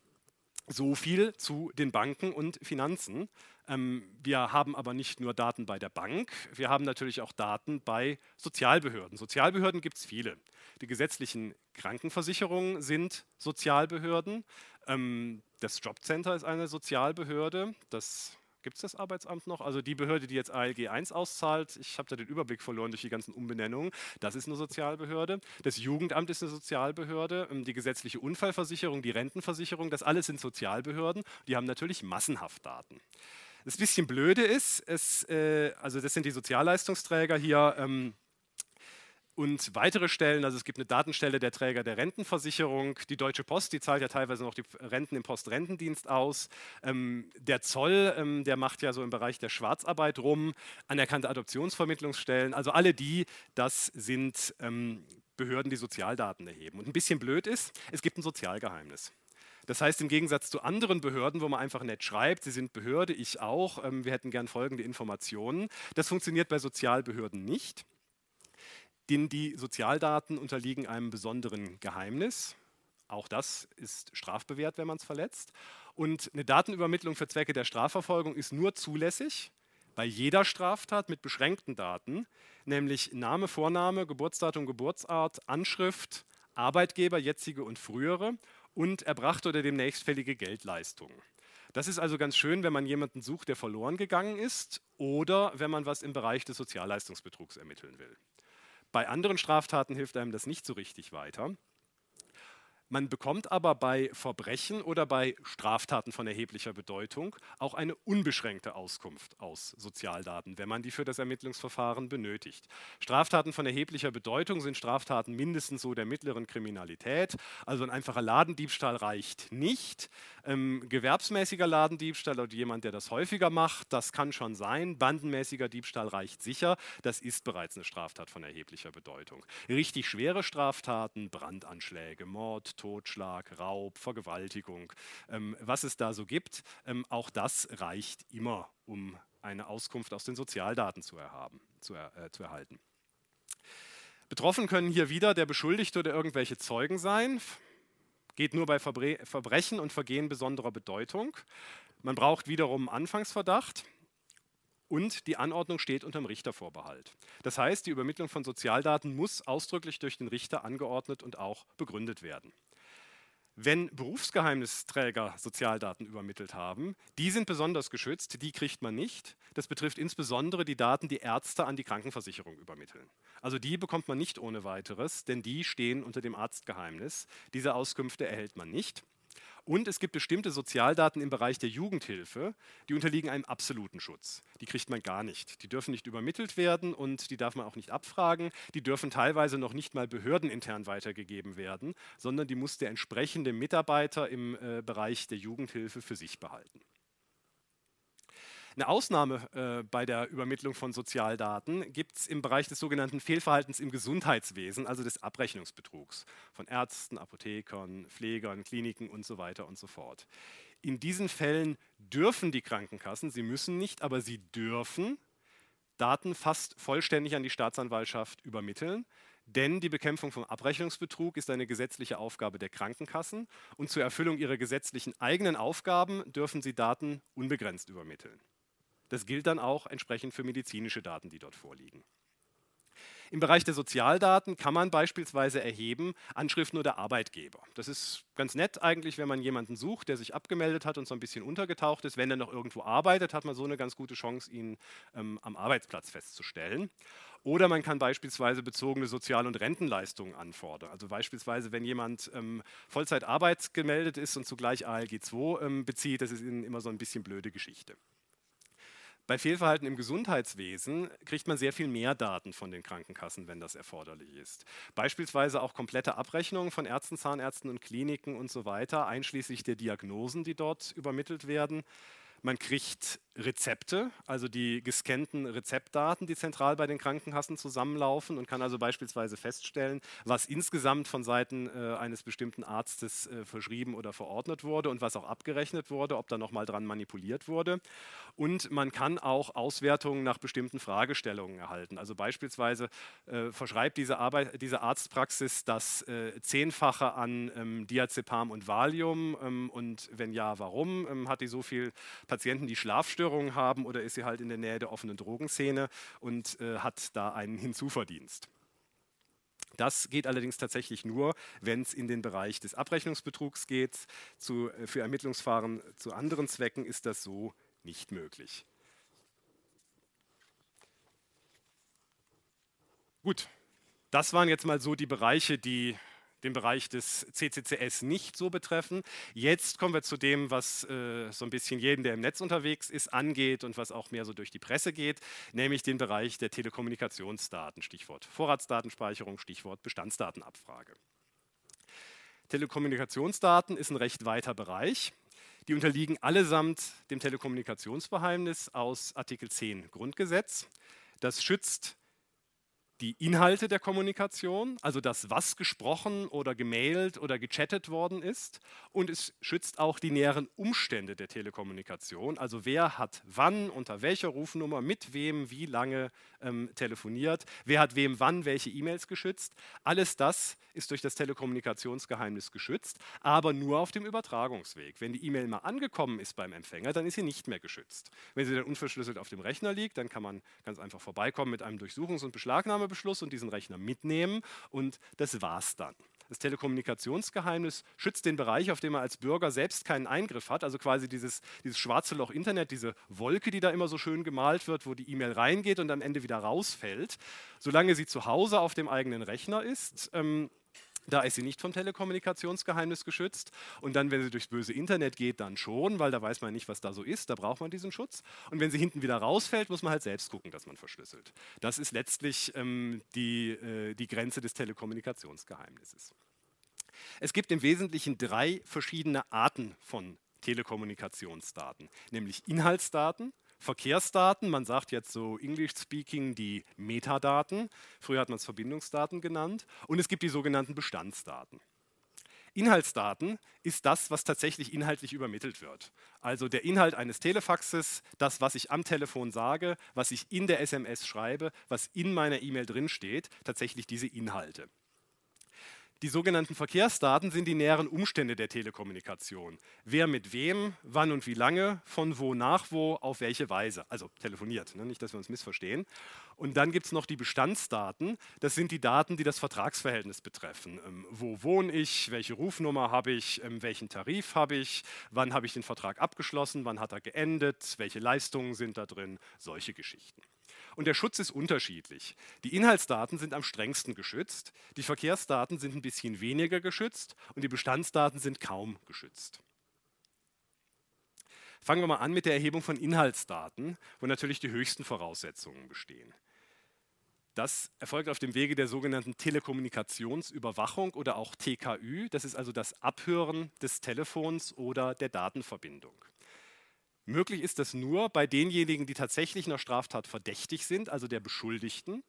so viel zu den Banken und Finanzen. Ähm, wir haben aber nicht nur Daten bei der Bank, wir haben natürlich auch Daten bei Sozialbehörden. Sozialbehörden gibt es viele. Die gesetzlichen Krankenversicherungen sind Sozialbehörden. Ähm, das Jobcenter ist eine Sozialbehörde. Das Gibt es das Arbeitsamt noch? Also die Behörde, die jetzt ALG 1 auszahlt, ich habe da den Überblick verloren durch die ganzen Umbenennungen, das ist eine Sozialbehörde. Das Jugendamt ist eine Sozialbehörde. Ähm, die gesetzliche Unfallversicherung, die Rentenversicherung, das alles sind Sozialbehörden. Die haben natürlich massenhaft Daten. Das bisschen blöde ist, es, äh, also das sind die Sozialleistungsträger hier. Ähm, und weitere Stellen, also es gibt eine Datenstelle der Träger der Rentenversicherung, die Deutsche Post, die zahlt ja teilweise noch die Renten im Postrentendienst aus. Ähm, der Zoll, ähm, der macht ja so im Bereich der Schwarzarbeit rum, anerkannte Adoptionsvermittlungsstellen, also alle die, das sind ähm, Behörden, die Sozialdaten erheben. Und ein bisschen blöd ist, es gibt ein Sozialgeheimnis. Das heißt, im Gegensatz zu anderen Behörden, wo man einfach nett schreibt, Sie sind Behörde, ich auch, ähm, wir hätten gern folgende Informationen, das funktioniert bei Sozialbehörden nicht. Denn die Sozialdaten unterliegen einem besonderen Geheimnis. Auch das ist strafbewehrt, wenn man es verletzt. Und eine Datenübermittlung für Zwecke der Strafverfolgung ist nur zulässig bei jeder Straftat mit beschränkten Daten, nämlich Name, Vorname, Geburtsdatum, Geburtsart, Anschrift, Arbeitgeber, jetzige und frühere und erbrachte oder demnächst fällige Geldleistungen. Das ist also ganz schön, wenn man jemanden sucht, der verloren gegangen ist oder wenn man was im Bereich des Sozialleistungsbetrugs ermitteln will. Bei anderen Straftaten hilft einem das nicht so richtig weiter. Man bekommt aber bei Verbrechen oder bei Straftaten von erheblicher Bedeutung auch eine unbeschränkte Auskunft aus Sozialdaten, wenn man die für das Ermittlungsverfahren benötigt. Straftaten von erheblicher Bedeutung sind Straftaten mindestens so der mittleren Kriminalität. Also ein einfacher Ladendiebstahl reicht nicht. Ähm, gewerbsmäßiger Ladendiebstahl oder jemand, der das häufiger macht, das kann schon sein. Bandenmäßiger Diebstahl reicht sicher. Das ist bereits eine Straftat von erheblicher Bedeutung. Richtig schwere Straftaten, Brandanschläge, Mord, Totschlag, Raub, Vergewaltigung, ähm, was es da so gibt, ähm, auch das reicht immer, um eine Auskunft aus den Sozialdaten zu, erhaben, zu, er, äh, zu erhalten. Betroffen können hier wieder der Beschuldigte oder irgendwelche Zeugen sein. Geht nur bei Verbre Verbrechen und Vergehen besonderer Bedeutung. Man braucht wiederum Anfangsverdacht. Und die Anordnung steht unter dem Richtervorbehalt. Das heißt, die Übermittlung von Sozialdaten muss ausdrücklich durch den Richter angeordnet und auch begründet werden. Wenn Berufsgeheimnisträger Sozialdaten übermittelt haben, die sind besonders geschützt, die kriegt man nicht. Das betrifft insbesondere die Daten, die Ärzte an die Krankenversicherung übermitteln. Also die bekommt man nicht ohne weiteres, denn die stehen unter dem Arztgeheimnis. Diese Auskünfte erhält man nicht. Und es gibt bestimmte Sozialdaten im Bereich der Jugendhilfe, die unterliegen einem absoluten Schutz. Die kriegt man gar nicht. Die dürfen nicht übermittelt werden und die darf man auch nicht abfragen. Die dürfen teilweise noch nicht mal behördenintern weitergegeben werden, sondern die muss der entsprechende Mitarbeiter im äh, Bereich der Jugendhilfe für sich behalten. Eine Ausnahme äh, bei der Übermittlung von Sozialdaten gibt es im Bereich des sogenannten Fehlverhaltens im Gesundheitswesen, also des Abrechnungsbetrugs von Ärzten, Apothekern, Pflegern, Kliniken und so weiter und so fort. In diesen Fällen dürfen die Krankenkassen, sie müssen nicht, aber sie dürfen Daten fast vollständig an die Staatsanwaltschaft übermitteln. Denn die Bekämpfung vom Abrechnungsbetrug ist eine gesetzliche Aufgabe der Krankenkassen und zur Erfüllung ihrer gesetzlichen eigenen Aufgaben dürfen sie Daten unbegrenzt übermitteln. Das gilt dann auch entsprechend für medizinische Daten, die dort vorliegen. Im Bereich der Sozialdaten kann man beispielsweise erheben Anschriften oder Arbeitgeber. Das ist ganz nett eigentlich, wenn man jemanden sucht, der sich abgemeldet hat und so ein bisschen untergetaucht ist. Wenn er noch irgendwo arbeitet, hat man so eine ganz gute Chance, ihn ähm, am Arbeitsplatz festzustellen. Oder man kann beispielsweise bezogene Sozial- und Rentenleistungen anfordern. Also beispielsweise, wenn jemand ähm, Vollzeit arbeitsgemeldet ist und zugleich ALG II ähm, bezieht, das ist immer so ein bisschen blöde Geschichte. Bei Fehlverhalten im Gesundheitswesen kriegt man sehr viel mehr Daten von den Krankenkassen, wenn das erforderlich ist. Beispielsweise auch komplette Abrechnungen von Ärzten, Zahnärzten und Kliniken und so weiter, einschließlich der Diagnosen, die dort übermittelt werden. Man kriegt Rezepte, also die gescannten Rezeptdaten, die zentral bei den Krankenkassen zusammenlaufen und kann also beispielsweise feststellen, was insgesamt von Seiten äh, eines bestimmten Arztes äh, verschrieben oder verordnet wurde und was auch abgerechnet wurde, ob da nochmal dran manipuliert wurde. Und man kann auch Auswertungen nach bestimmten Fragestellungen erhalten. Also beispielsweise äh, verschreibt diese, Arbeit, diese Arztpraxis das äh, Zehnfache an ähm, Diazepam und Valium ähm, und wenn ja, warum? Ähm, hat die so viele Patienten, die Schlafstörungen Essstörungen haben oder ist sie halt in der Nähe der offenen Drogenszene und äh, hat da einen Hinzuverdienst. Das geht allerdings tatsächlich nur, wenn es in den Bereich des Abrechnungsbetrugs geht. Zu, äh, für Ermittlungsfahren zu anderen Zwecken ist das so nicht möglich. Gut, das waren jetzt mal so die Bereiche, die den Bereich des CCCS nicht so betreffen. Jetzt kommen wir zu dem, was äh, so ein bisschen jeden, der im Netz unterwegs ist, angeht und was auch mehr so durch die Presse geht, nämlich den Bereich der Telekommunikationsdaten, Stichwort Vorratsdatenspeicherung, Stichwort Bestandsdatenabfrage. Telekommunikationsdaten ist ein recht weiter Bereich. Die unterliegen allesamt dem Telekommunikationsgeheimnis aus Artikel 10 Grundgesetz. Das schützt die Inhalte der Kommunikation, also das, was gesprochen oder gemailt oder gechattet worden ist. Und es schützt auch die näheren Umstände der Telekommunikation, also wer hat wann, unter welcher Rufnummer, mit wem, wie lange ähm, telefoniert, wer hat wem wann welche E-Mails geschützt. Alles das ist durch das Telekommunikationsgeheimnis geschützt, aber nur auf dem Übertragungsweg. Wenn die E-Mail mal angekommen ist beim Empfänger, dann ist sie nicht mehr geschützt. Wenn sie dann unverschlüsselt auf dem Rechner liegt, dann kann man ganz einfach vorbeikommen mit einem Durchsuchungs- und Beschlagnahmebeschluss und diesen Rechner mitnehmen und das war's dann. Das Telekommunikationsgeheimnis schützt den Bereich, auf dem man als Bürger selbst keinen Eingriff hat, also quasi dieses, dieses schwarze Loch Internet, diese Wolke, die da immer so schön gemalt wird, wo die E-Mail reingeht und am Ende wieder rausfällt. Solange sie zu Hause auf dem eigenen Rechner ist, ähm, da ist sie nicht vom Telekommunikationsgeheimnis geschützt. Und dann, wenn sie durchs böse Internet geht, dann schon, weil da weiß man nicht, was da so ist. Da braucht man diesen Schutz. Und wenn sie hinten wieder rausfällt, muss man halt selbst gucken, dass man verschlüsselt. Das ist letztlich ähm, die, äh, die Grenze des Telekommunikationsgeheimnisses. Es gibt im Wesentlichen drei verschiedene Arten von Telekommunikationsdaten, nämlich Inhaltsdaten, Verkehrsdaten, man sagt jetzt so English speaking die Metadaten, früher hat man es Verbindungsdaten genannt, und es gibt die sogenannten Bestandsdaten. Inhaltsdaten ist das, was tatsächlich inhaltlich übermittelt wird. Also der Inhalt eines Telefaxes, das, was ich am Telefon sage, was ich in der SMS schreibe, was in meiner E-Mail drinsteht, tatsächlich diese Inhalte. Die sogenannten Verkehrsdaten sind die näheren Umstände der Telekommunikation. Wer mit wem, wann und wie lange, von wo nach wo, auf welche Weise. Also telefoniert, ne? nicht, dass wir uns missverstehen. Und dann gibt es noch die Bestandsdaten. Das sind die Daten, die das Vertragsverhältnis betreffen. Ähm, wo wohne ich, welche Rufnummer habe ich, ähm, welchen Tarif habe ich, wann habe ich den Vertrag abgeschlossen, wann hat er geendet, welche Leistungen sind da drin, solche Geschichten. Und der Schutz ist unterschiedlich. Die Inhaltsdaten sind am strengsten geschützt, die Verkehrsdaten sind ein bisschen weniger geschützt und die Bestandsdaten sind kaum geschützt. Fangen wir mal an mit der Erhebung von Inhaltsdaten, wo natürlich die höchsten Voraussetzungen bestehen. Das erfolgt auf dem Wege der sogenannten Telekommunikationsüberwachung oder auch TKÜ. Das ist also das Abhören des Telefons oder der Datenverbindung. Möglich ist das nur bei denjenigen, die tatsächlich einer Straftat verdächtig sind, also der Beschuldigten,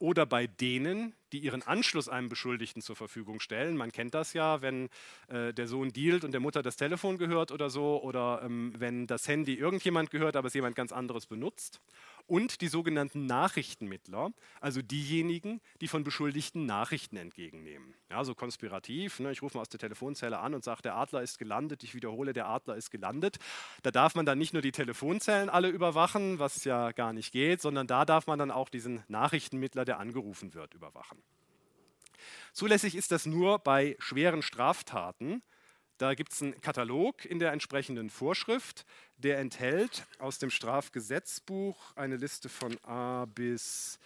oder bei denen, die ihren Anschluss einem Beschuldigten zur Verfügung stellen. Man kennt das ja, wenn äh, der Sohn dealt und der Mutter das Telefon gehört oder so, oder ähm, wenn das Handy irgendjemand gehört, aber es jemand ganz anderes benutzt und die sogenannten Nachrichtenmittler, also diejenigen, die von Beschuldigten Nachrichten entgegennehmen. Ja, so konspirativ, ne, ich rufe mal aus der Telefonzelle an und sage, der Adler ist gelandet, ich wiederhole, der Adler ist gelandet. Da darf man dann nicht nur die Telefonzellen alle überwachen, was ja gar nicht geht, sondern da darf man dann auch diesen Nachrichtenmittler, der angerufen wird, überwachen. Zulässig ist das nur bei schweren Straftaten, da gibt es einen Katalog in der entsprechenden Vorschrift, der enthält aus dem Strafgesetzbuch eine Liste von A bis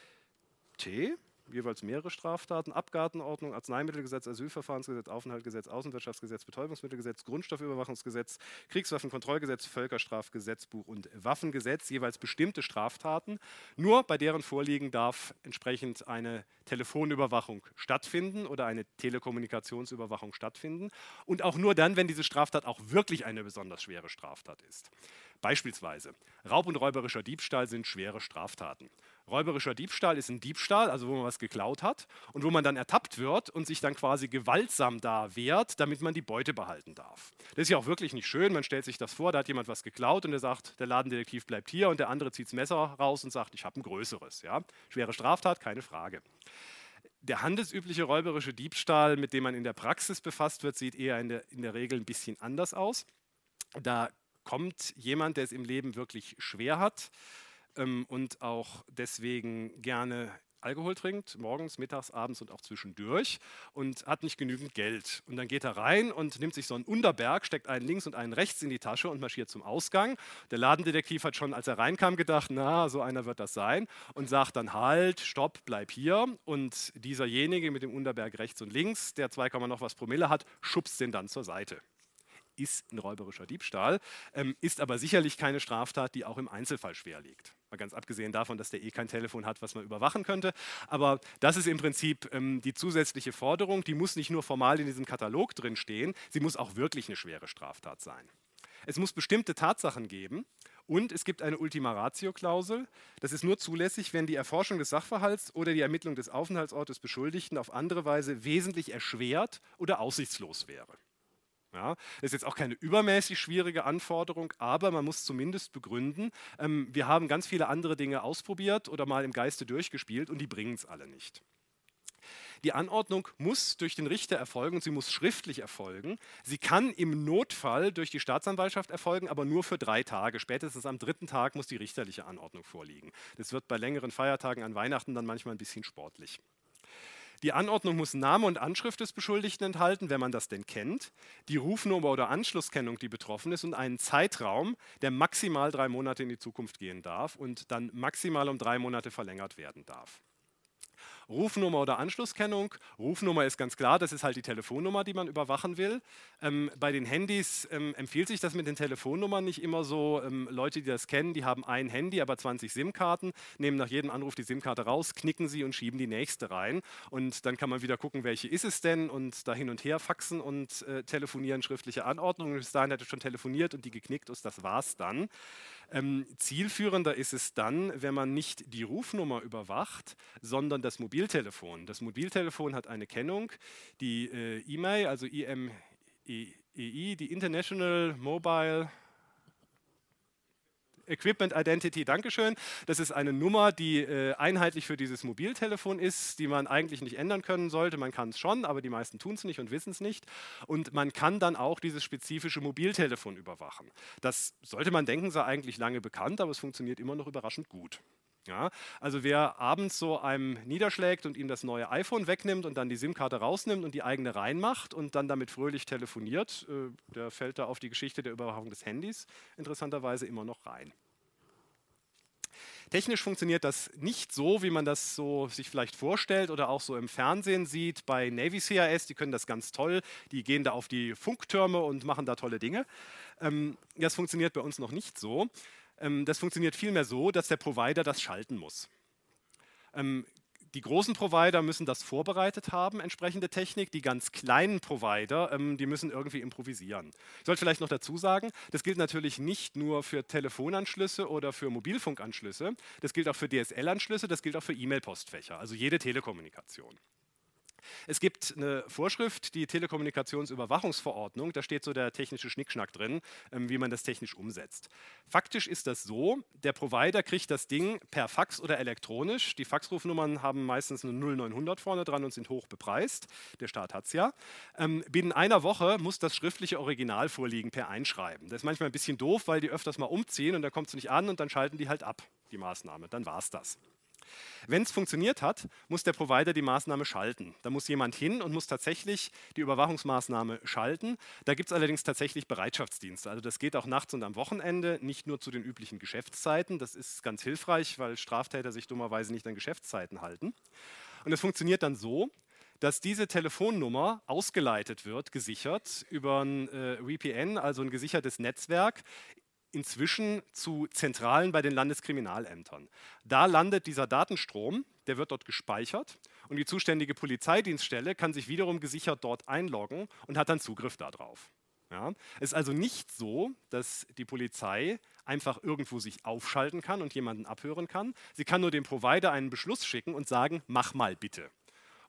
T jeweils mehrere Straftaten, Abgabenordnung, Arzneimittelgesetz, Asylverfahrensgesetz, Aufenthaltsgesetz, Außenwirtschaftsgesetz, Betäubungsmittelgesetz, Grundstoffüberwachungsgesetz, Kriegswaffenkontrollgesetz, Völkerstrafgesetzbuch und Waffengesetz, jeweils bestimmte Straftaten. Nur bei deren Vorliegen darf entsprechend eine Telefonüberwachung stattfinden oder eine Telekommunikationsüberwachung stattfinden. Und auch nur dann, wenn diese Straftat auch wirklich eine besonders schwere Straftat ist. Beispielsweise Raub und räuberischer Diebstahl sind schwere Straftaten. Räuberischer Diebstahl ist ein Diebstahl, also wo man was geklaut hat und wo man dann ertappt wird und sich dann quasi gewaltsam da wehrt, damit man die Beute behalten darf. Das ist ja auch wirklich nicht schön. Man stellt sich das vor, da hat jemand was geklaut und der sagt, der Ladendetektiv bleibt hier und der andere zieht das Messer raus und sagt, ich habe ein größeres. Ja? Schwere Straftat, keine Frage. Der handelsübliche räuberische Diebstahl, mit dem man in der Praxis befasst wird, sieht eher in der, in der Regel ein bisschen anders aus. Da kommt jemand, der es im Leben wirklich schwer hat, ähm, und auch deswegen gerne Alkohol trinkt, morgens, mittags, abends und auch zwischendurch und hat nicht genügend Geld. Und dann geht er rein und nimmt sich so einen Unterberg, steckt einen links und einen rechts in die Tasche und marschiert zum Ausgang. Der Ladendetektiv hat schon, als er reinkam, gedacht, na, so einer wird das sein und sagt dann halt, stopp, bleib hier. Und dieserjenige mit dem Unterberg rechts und links, der 2, noch was Promille hat, schubst den dann zur Seite ist ein räuberischer Diebstahl, ähm, ist aber sicherlich keine Straftat, die auch im Einzelfall schwer liegt. Mal ganz abgesehen davon, dass der eh kein Telefon hat, was man überwachen könnte. Aber das ist im Prinzip ähm, die zusätzliche Forderung. Die muss nicht nur formal in diesem Katalog drin stehen, sie muss auch wirklich eine schwere Straftat sein. Es muss bestimmte Tatsachen geben und es gibt eine Ultima Ratio-Klausel. Das ist nur zulässig, wenn die Erforschung des Sachverhalts oder die Ermittlung des Aufenthaltsortes Beschuldigten auf andere Weise wesentlich erschwert oder aussichtslos wäre. Ja, das ist jetzt auch keine übermäßig schwierige Anforderung, aber man muss zumindest begründen, ähm, wir haben ganz viele andere Dinge ausprobiert oder mal im Geiste durchgespielt und die bringen es alle nicht. Die Anordnung muss durch den Richter erfolgen sie muss schriftlich erfolgen. Sie kann im Notfall durch die Staatsanwaltschaft erfolgen, aber nur für drei Tage. Spätestens am dritten Tag muss die richterliche Anordnung vorliegen. Das wird bei längeren Feiertagen an Weihnachten dann manchmal ein bisschen sportlich. Die Anordnung muss Name und Anschrift des Beschuldigten enthalten, wenn man das denn kennt, die Rufnummer oder Anschlusskennung, die betroffen ist und einen Zeitraum, der maximal drei Monate in die Zukunft gehen darf und dann maximal um drei Monate verlängert werden darf. Rufnummer oder Anschlusskennung. Rufnummer ist ganz klar, das ist halt die Telefonnummer, die man überwachen will. Ähm, bei den Handys ähm, empfiehlt sich das mit den Telefonnummern nicht immer so. Ähm, Leute, die das kennen, die haben ein Handy, aber 20 SIM-Karten, nehmen nach jedem Anruf die SIM-Karte raus, knicken sie und schieben die nächste rein. Und dann kann man wieder gucken, welche ist es denn und da hin und her faxen und äh, telefonieren, schriftliche Anordnungen. Bis dahin hätte schon telefoniert und die geknickt ist, das war's dann. Ähm, zielführender ist es dann, wenn man nicht die Rufnummer überwacht, sondern das Mobiltelefon. Das Mobiltelefon hat eine Kennung, die äh, IMEI, also IMEI, die International Mobile Equipment Identity, Dankeschön. Das ist eine Nummer, die äh, einheitlich für dieses Mobiltelefon ist, die man eigentlich nicht ändern können sollte. Man kann es schon, aber die meisten tun es nicht und wissen es nicht. Und man kann dann auch dieses spezifische Mobiltelefon überwachen. Das sollte man denken, sei eigentlich lange bekannt, aber es funktioniert immer noch überraschend gut. Ja, also wer abends so einem niederschlägt und ihm das neue iPhone wegnimmt und dann die SIM-Karte rausnimmt und die eigene reinmacht und dann damit fröhlich telefoniert, äh, der fällt da auf die Geschichte der Überwachung des Handys interessanterweise immer noch rein. Technisch funktioniert das nicht so, wie man das so sich vielleicht vorstellt oder auch so im Fernsehen sieht bei Navy CIS. Die können das ganz toll. Die gehen da auf die Funktürme und machen da tolle Dinge. Ähm, das funktioniert bei uns noch nicht so. Ähm, das funktioniert vielmehr so, dass der Provider das schalten muss. Ähm, die großen Provider müssen das vorbereitet haben, entsprechende Technik. Die ganz kleinen Provider, ähm, die müssen irgendwie improvisieren. Ich sollte vielleicht noch dazu sagen, das gilt natürlich nicht nur für Telefonanschlüsse oder für Mobilfunkanschlüsse. Das gilt auch für DSL-Anschlüsse, das gilt auch für E-Mail-Postfächer, also jede Telekommunikation. Es gibt eine Vorschrift, die Telekommunikationsüberwachungsverordnung, da steht so der technische Schnickschnack drin, ähm, wie man das technisch umsetzt. Faktisch ist das so, der Provider kriegt das Ding per Fax oder elektronisch. Die Faxrufnummern haben meistens eine 0900 vorne dran und sind hoch bepreist. Der Staat hat es ja. Ähm, binnen einer Woche muss das schriftliche Original vorliegen per Einschreiben. Das ist manchmal ein bisschen doof, weil die öfters mal umziehen und da kommt es nicht an und dann schalten die halt ab, die Maßnahme. Dann war es das. Wenn es funktioniert hat, muss der Provider die Maßnahme schalten. Da muss jemand hin und muss tatsächlich die Überwachungsmaßnahme schalten. Da gibt es allerdings tatsächlich Bereitschaftsdienste. Also das geht auch nachts und am Wochenende, nicht nur zu den üblichen Geschäftszeiten. Das ist ganz hilfreich, weil Straftäter sich dummerweise nicht an Geschäftszeiten halten. Und es funktioniert dann so, dass diese Telefonnummer ausgeleitet wird, gesichert über ein äh, VPN, also ein gesichertes Netzwerk, inzwischen zu Zentralen bei den Landeskriminalämtern. Da landet dieser Datenstrom, der wird dort gespeichert und die zuständige Polizeidienststelle kann sich wiederum gesichert dort einloggen und hat dann Zugriff darauf. Ja, es ist also nicht so, dass die Polizei einfach irgendwo sich aufschalten kann und jemanden abhören kann. Sie kann nur dem Provider einen Beschluss schicken und sagen, mach mal bitte.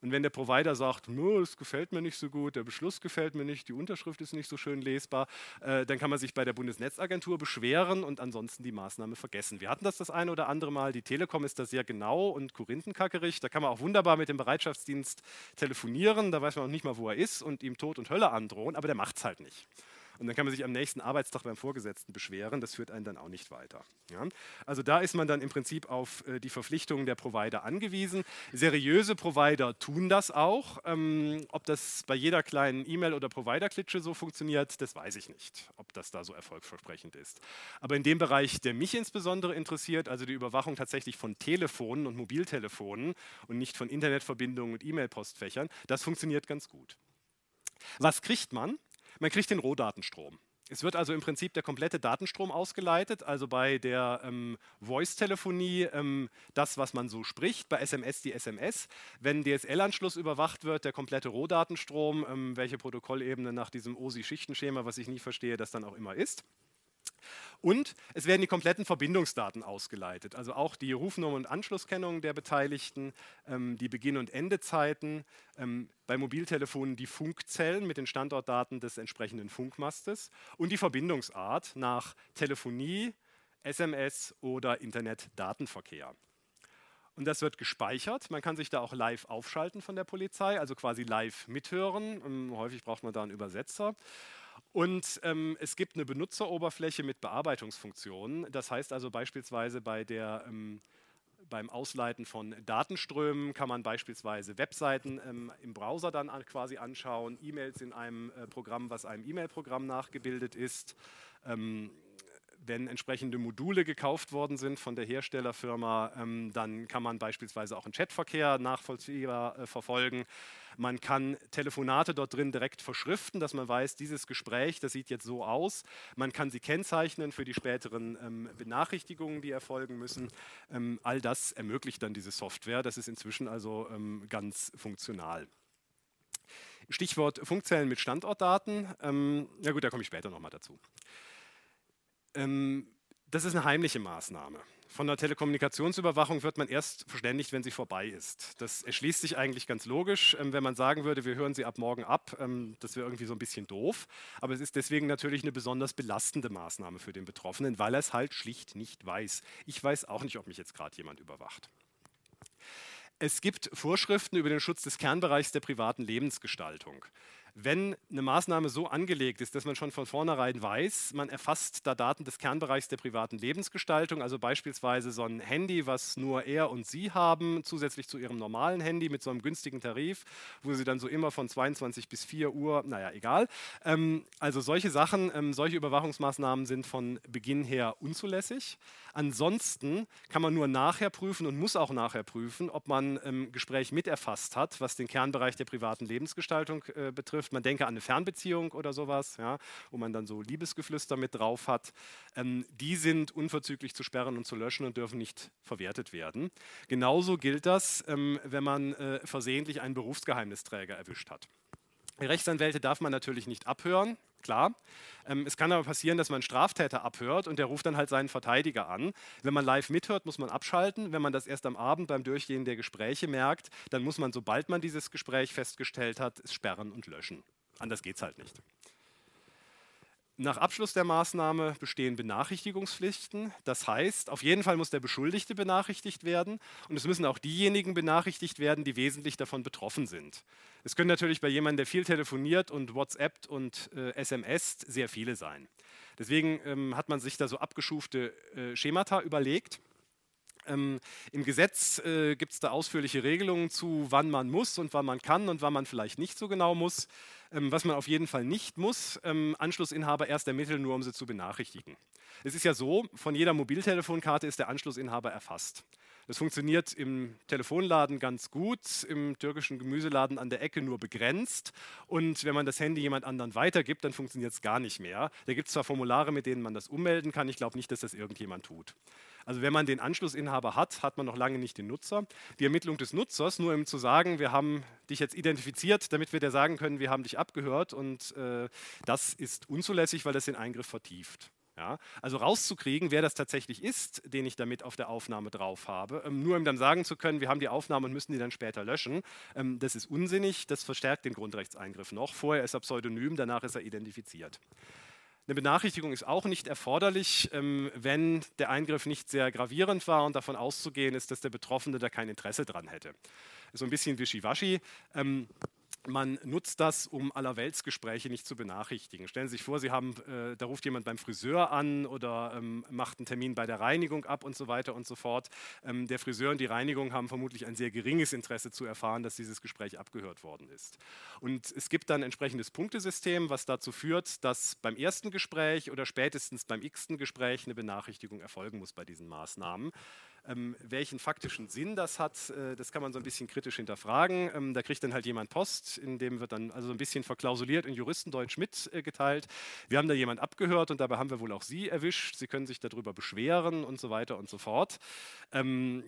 Und wenn der Provider sagt, es gefällt mir nicht so gut, der Beschluss gefällt mir nicht, die Unterschrift ist nicht so schön lesbar, äh, dann kann man sich bei der Bundesnetzagentur beschweren und ansonsten die Maßnahme vergessen. Wir hatten das das eine oder andere Mal. Die Telekom ist da sehr genau und korinthenkackerig. Da kann man auch wunderbar mit dem Bereitschaftsdienst telefonieren. Da weiß man auch nicht mal, wo er ist und ihm Tod und Hölle androhen, aber der macht es halt nicht. Und dann kann man sich am nächsten Arbeitstag beim Vorgesetzten beschweren. Das führt einen dann auch nicht weiter. Ja? Also da ist man dann im Prinzip auf äh, die Verpflichtungen der Provider angewiesen. Seriöse Provider tun das auch. Ähm, ob das bei jeder kleinen E-Mail- oder Provider-Klitsche so funktioniert, das weiß ich nicht, ob das da so erfolgsversprechend ist. Aber in dem Bereich, der mich insbesondere interessiert, also die Überwachung tatsächlich von Telefonen und Mobiltelefonen und nicht von Internetverbindungen und E-Mail-Postfächern, das funktioniert ganz gut. Was kriegt man? Man kriegt den Rohdatenstrom. Es wird also im Prinzip der komplette Datenstrom ausgeleitet, also bei der ähm, Voice-Telefonie ähm, das, was man so spricht, bei SMS die SMS. Wenn DSL-Anschluss überwacht wird, der komplette Rohdatenstrom, ähm, welche Protokollebene nach diesem OSI-Schichtenschema, was ich nie verstehe, das dann auch immer ist. Und es werden die kompletten Verbindungsdaten ausgeleitet, also auch die Rufnummer und Anschlusskennung der Beteiligten, ähm, die Beginn- und Endezeiten, ähm, bei Mobiltelefonen die Funkzellen mit den Standortdaten des entsprechenden Funkmastes und die Verbindungsart nach Telefonie, SMS oder Internetdatenverkehr. Und das wird gespeichert. Man kann sich da auch live aufschalten von der Polizei, also quasi live mithören. Ähm, häufig braucht man da einen Übersetzer. Und ähm, es gibt eine Benutzeroberfläche mit Bearbeitungsfunktionen. Das heißt also beispielsweise bei der ähm, beim Ausleiten von Datenströmen kann man beispielsweise Webseiten ähm, im Browser dann an, quasi anschauen, E-Mails in einem äh, Programm, was einem E-Mail-Programm nachgebildet ist. Wenn entsprechende Module gekauft worden sind von der Herstellerfirma, ähm, dann kann man beispielsweise auch einen Chatverkehr nachvollziehbar äh, verfolgen. Man kann Telefonate dort drin direkt verschriften, dass man weiß, dieses Gespräch, das sieht jetzt so aus. Man kann sie kennzeichnen für die späteren ähm, Benachrichtigungen, die erfolgen müssen. Ähm, all das ermöglicht dann diese Software. Das ist inzwischen also ähm, ganz funktional. Stichwort Funkzellen mit Standortdaten. Ähm, ja gut, da komme ich später nochmal dazu. Ähm, das ist eine heimliche Maßnahme. Von der Telekommunikationsüberwachung wird man erst verständigt, wenn sie vorbei ist. Das erschließt sich eigentlich ganz logisch. Ähm, wenn man sagen würde, wir hören sie ab morgen ab, ähm, das wäre irgendwie so ein bisschen doof. Aber es ist deswegen natürlich eine besonders belastende Maßnahme für den Betroffenen, weil er es halt schlicht nicht weiß. Ich weiß auch nicht, ob mich jetzt gerade jemand überwacht. Es gibt Vorschriften über den Schutz des Kernbereichs der privaten Lebensgestaltung wenn eine Maßnahme so angelegt ist, dass man schon von vornherein weiß, man erfasst da Daten des Kernbereichs der privaten Lebensgestaltung, also beispielsweise so ein Handy, was nur er und sie haben, zusätzlich zu ihrem normalen Handy mit so einem günstigen Tarif, wo sie dann so immer von 22 bis 4 Uhr, naja, egal. Ähm, also solche Sachen, ähm, solche Überwachungsmaßnahmen sind von Beginn her unzulässig. Ansonsten kann man nur nachher prüfen und muss auch nachher prüfen, ob man ähm, Gespräch miterfasst hat, was den Kernbereich der privaten Lebensgestaltung äh, betrifft. Man denke an eine Fernbeziehung oder sowas, ja, wo man dann so Liebesgeflüster mit drauf hat. Ähm, die sind unverzüglich zu sperren und zu löschen und dürfen nicht verwertet werden. Genauso gilt das, ähm, wenn man äh, versehentlich einen Berufsgeheimnisträger erwischt hat. Rechtsanwälte darf man natürlich nicht abhören, klar. Ähm, es kann aber passieren, dass man Straftäter abhört und der ruft dann halt seinen Verteidiger an. Wenn man live mithört, muss man abschalten. Wenn man das erst am Abend beim Durchgehen der Gespräche merkt, dann muss man, sobald man dieses Gespräch festgestellt hat, es sperren und löschen. Anders geht es halt nicht. Nach Abschluss der Maßnahme bestehen Benachrichtigungspflichten. Das heißt, auf jeden Fall muss der Beschuldigte benachrichtigt werden und es müssen auch diejenigen benachrichtigt werden, die wesentlich davon betroffen sind. Es können natürlich bei jemandem, der viel telefoniert und WhatsAppt und äh, SMS, sehr viele sein. Deswegen ähm, hat man sich da so abgeschufte äh, Schemata überlegt. Ähm, Im Gesetz äh, gibt es da ausführliche Regelungen zu, wann man muss und wann man kann und wann man vielleicht nicht so genau muss. Ähm, was man auf jeden Fall nicht muss, ähm, Anschlussinhaber erst ermitteln, nur um sie zu benachrichtigen. Es ist ja so, von jeder Mobiltelefonkarte ist der Anschlussinhaber erfasst. Das funktioniert im Telefonladen ganz gut, im türkischen Gemüseladen an der Ecke nur begrenzt. Und wenn man das Handy jemand anderen weitergibt, dann funktioniert es gar nicht mehr. Da gibt es zwar Formulare, mit denen man das ummelden kann, ich glaube nicht, dass das irgendjemand tut. Also wenn man den Anschlussinhaber hat, hat man noch lange nicht den Nutzer. Die Ermittlung des Nutzers, nur um zu sagen, wir haben dich jetzt identifiziert, damit wir dir sagen können, wir haben dich abgehört und äh, das ist unzulässig, weil das den Eingriff vertieft. Ja, also rauszukriegen, wer das tatsächlich ist, den ich damit auf der Aufnahme drauf habe, ähm, nur um dann sagen zu können, wir haben die Aufnahme und müssen die dann später löschen, ähm, das ist unsinnig, das verstärkt den Grundrechtseingriff noch. Vorher ist er pseudonym, danach ist er identifiziert. Eine Benachrichtigung ist auch nicht erforderlich, ähm, wenn der Eingriff nicht sehr gravierend war und davon auszugehen ist, dass der Betroffene da kein Interesse dran hätte. So ein bisschen wischiwaschi. Man nutzt das, um Allerweltsgespräche nicht zu benachrichtigen. Stellen Sie sich vor, Sie haben, äh, da ruft jemand beim Friseur an oder ähm, macht einen Termin bei der Reinigung ab und so weiter und so fort. Ähm, der Friseur und die Reinigung haben vermutlich ein sehr geringes Interesse zu erfahren, dass dieses Gespräch abgehört worden ist. Und es gibt dann ein entsprechendes Punktesystem, was dazu führt, dass beim ersten Gespräch oder spätestens beim x-ten Gespräch eine Benachrichtigung erfolgen muss bei diesen Maßnahmen. Ähm, welchen faktischen Sinn das hat, äh, das kann man so ein bisschen kritisch hinterfragen. Ähm, da kriegt dann halt jemand Post, in dem wird dann also ein bisschen verklausuliert in Juristendeutsch mitgeteilt. Wir haben da jemand abgehört und dabei haben wir wohl auch Sie erwischt. Sie können sich darüber beschweren und so weiter und so fort. Ähm,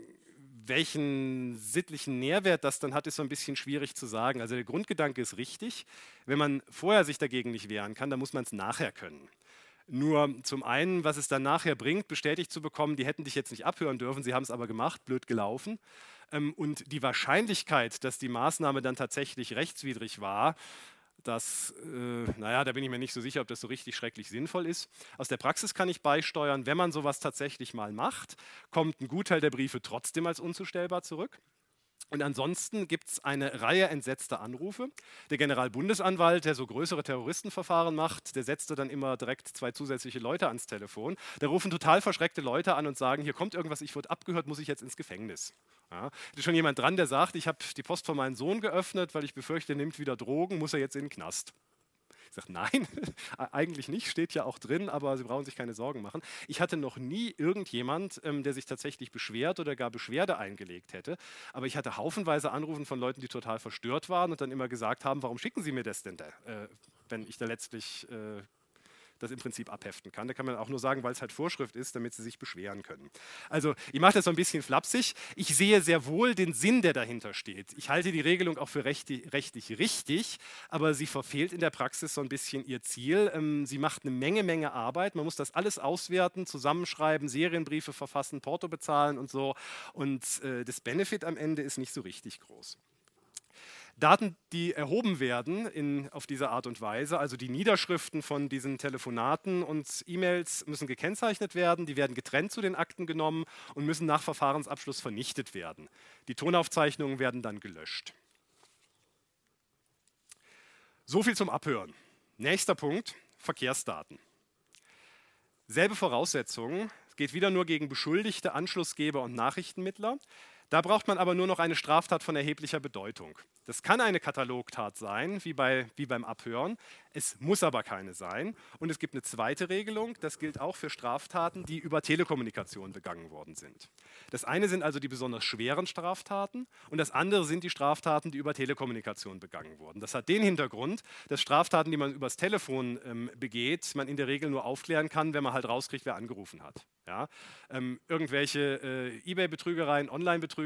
welchen sittlichen Nährwert das dann hat, ist so ein bisschen schwierig zu sagen. Also der Grundgedanke ist richtig. Wenn man vorher sich dagegen nicht wehren kann, dann muss man es nachher können. Nur zum einen, was es dann nachher bringt, bestätigt zu bekommen, die hätten dich jetzt nicht abhören dürfen, sie haben es aber gemacht, blöd gelaufen. Ähm, und die Wahrscheinlichkeit, dass die Maßnahme dann tatsächlich rechtswidrig war, das, äh, naja, da bin ich mir nicht so sicher, ob das so richtig schrecklich sinnvoll ist. Aus der Praxis kann ich beisteuern, wenn man sowas tatsächlich mal macht, kommt ein Gutteil der Briefe trotzdem als unzustellbar zurück. Und ansonsten gibt es eine Reihe entsetzter Anrufe. Der Generalbundesanwalt, der so größere Terroristenverfahren macht, der setzte dann immer direkt zwei zusätzliche Leute ans Telefon. Da rufen total verschreckte Leute an und sagen, hier kommt irgendwas, ich wurde abgehört, muss ich jetzt ins Gefängnis. Ja, ist schon jemand dran, der sagt, ich habe die Post von meinem Sohn geöffnet, weil ich befürchte, er nimmt wieder Drogen, muss er jetzt in den Knast. Sage, nein, eigentlich nicht, steht ja auch drin, aber Sie brauchen sich keine Sorgen machen. Ich hatte noch nie irgendjemand, ähm, der sich tatsächlich beschwert oder gar Beschwerde eingelegt hätte, aber ich hatte haufenweise Anrufen von Leuten, die total verstört waren und dann immer gesagt haben, warum schicken Sie mir das denn, da, äh, wenn ich da letztlich äh, das im Prinzip abheften kann. Da kann man auch nur sagen, weil es halt Vorschrift ist, damit sie sich beschweren können. Also ich mache das so ein bisschen flapsig. Ich sehe sehr wohl den Sinn, der dahinter steht. Ich halte die Regelung auch für rechtlich, rechtlich richtig, aber sie verfehlt in der Praxis so ein bisschen ihr Ziel. Ähm, sie macht eine Menge, Menge Arbeit. Man muss das alles auswerten, zusammenschreiben, Serienbriefe verfassen, Porto bezahlen und so. Und äh, das Benefit am Ende ist nicht so richtig groß. Daten, die erhoben werden in, auf diese Art und Weise, also die Niederschriften von diesen Telefonaten und E-Mails müssen gekennzeichnet werden, die werden getrennt zu den Akten genommen und müssen nach Verfahrensabschluss vernichtet werden. Die Tonaufzeichnungen werden dann gelöscht. So viel zum Abhören. Nächster Punkt, Verkehrsdaten. Selbe Voraussetzungen, es geht wieder nur gegen Beschuldigte, Anschlussgeber und Nachrichtenmittler. Da braucht man aber nur noch eine Straftat von erheblicher Bedeutung. Das kann eine Katalogtat sein, wie, bei, wie beim Abhören. Es muss aber keine sein. Und es gibt eine zweite Regelung, das gilt auch für Straftaten, die über Telekommunikation begangen worden sind. Das eine sind also die besonders schweren Straftaten und das andere sind die Straftaten, die über Telekommunikation begangen wurden. Das hat den Hintergrund, dass Straftaten, die man übers Telefon ähm, begeht, man in der Regel nur aufklären kann, wenn man halt rauskriegt, wer angerufen hat. Ja? Ähm, irgendwelche äh, E-Mail-Betrügereien, Online-Betrügereien,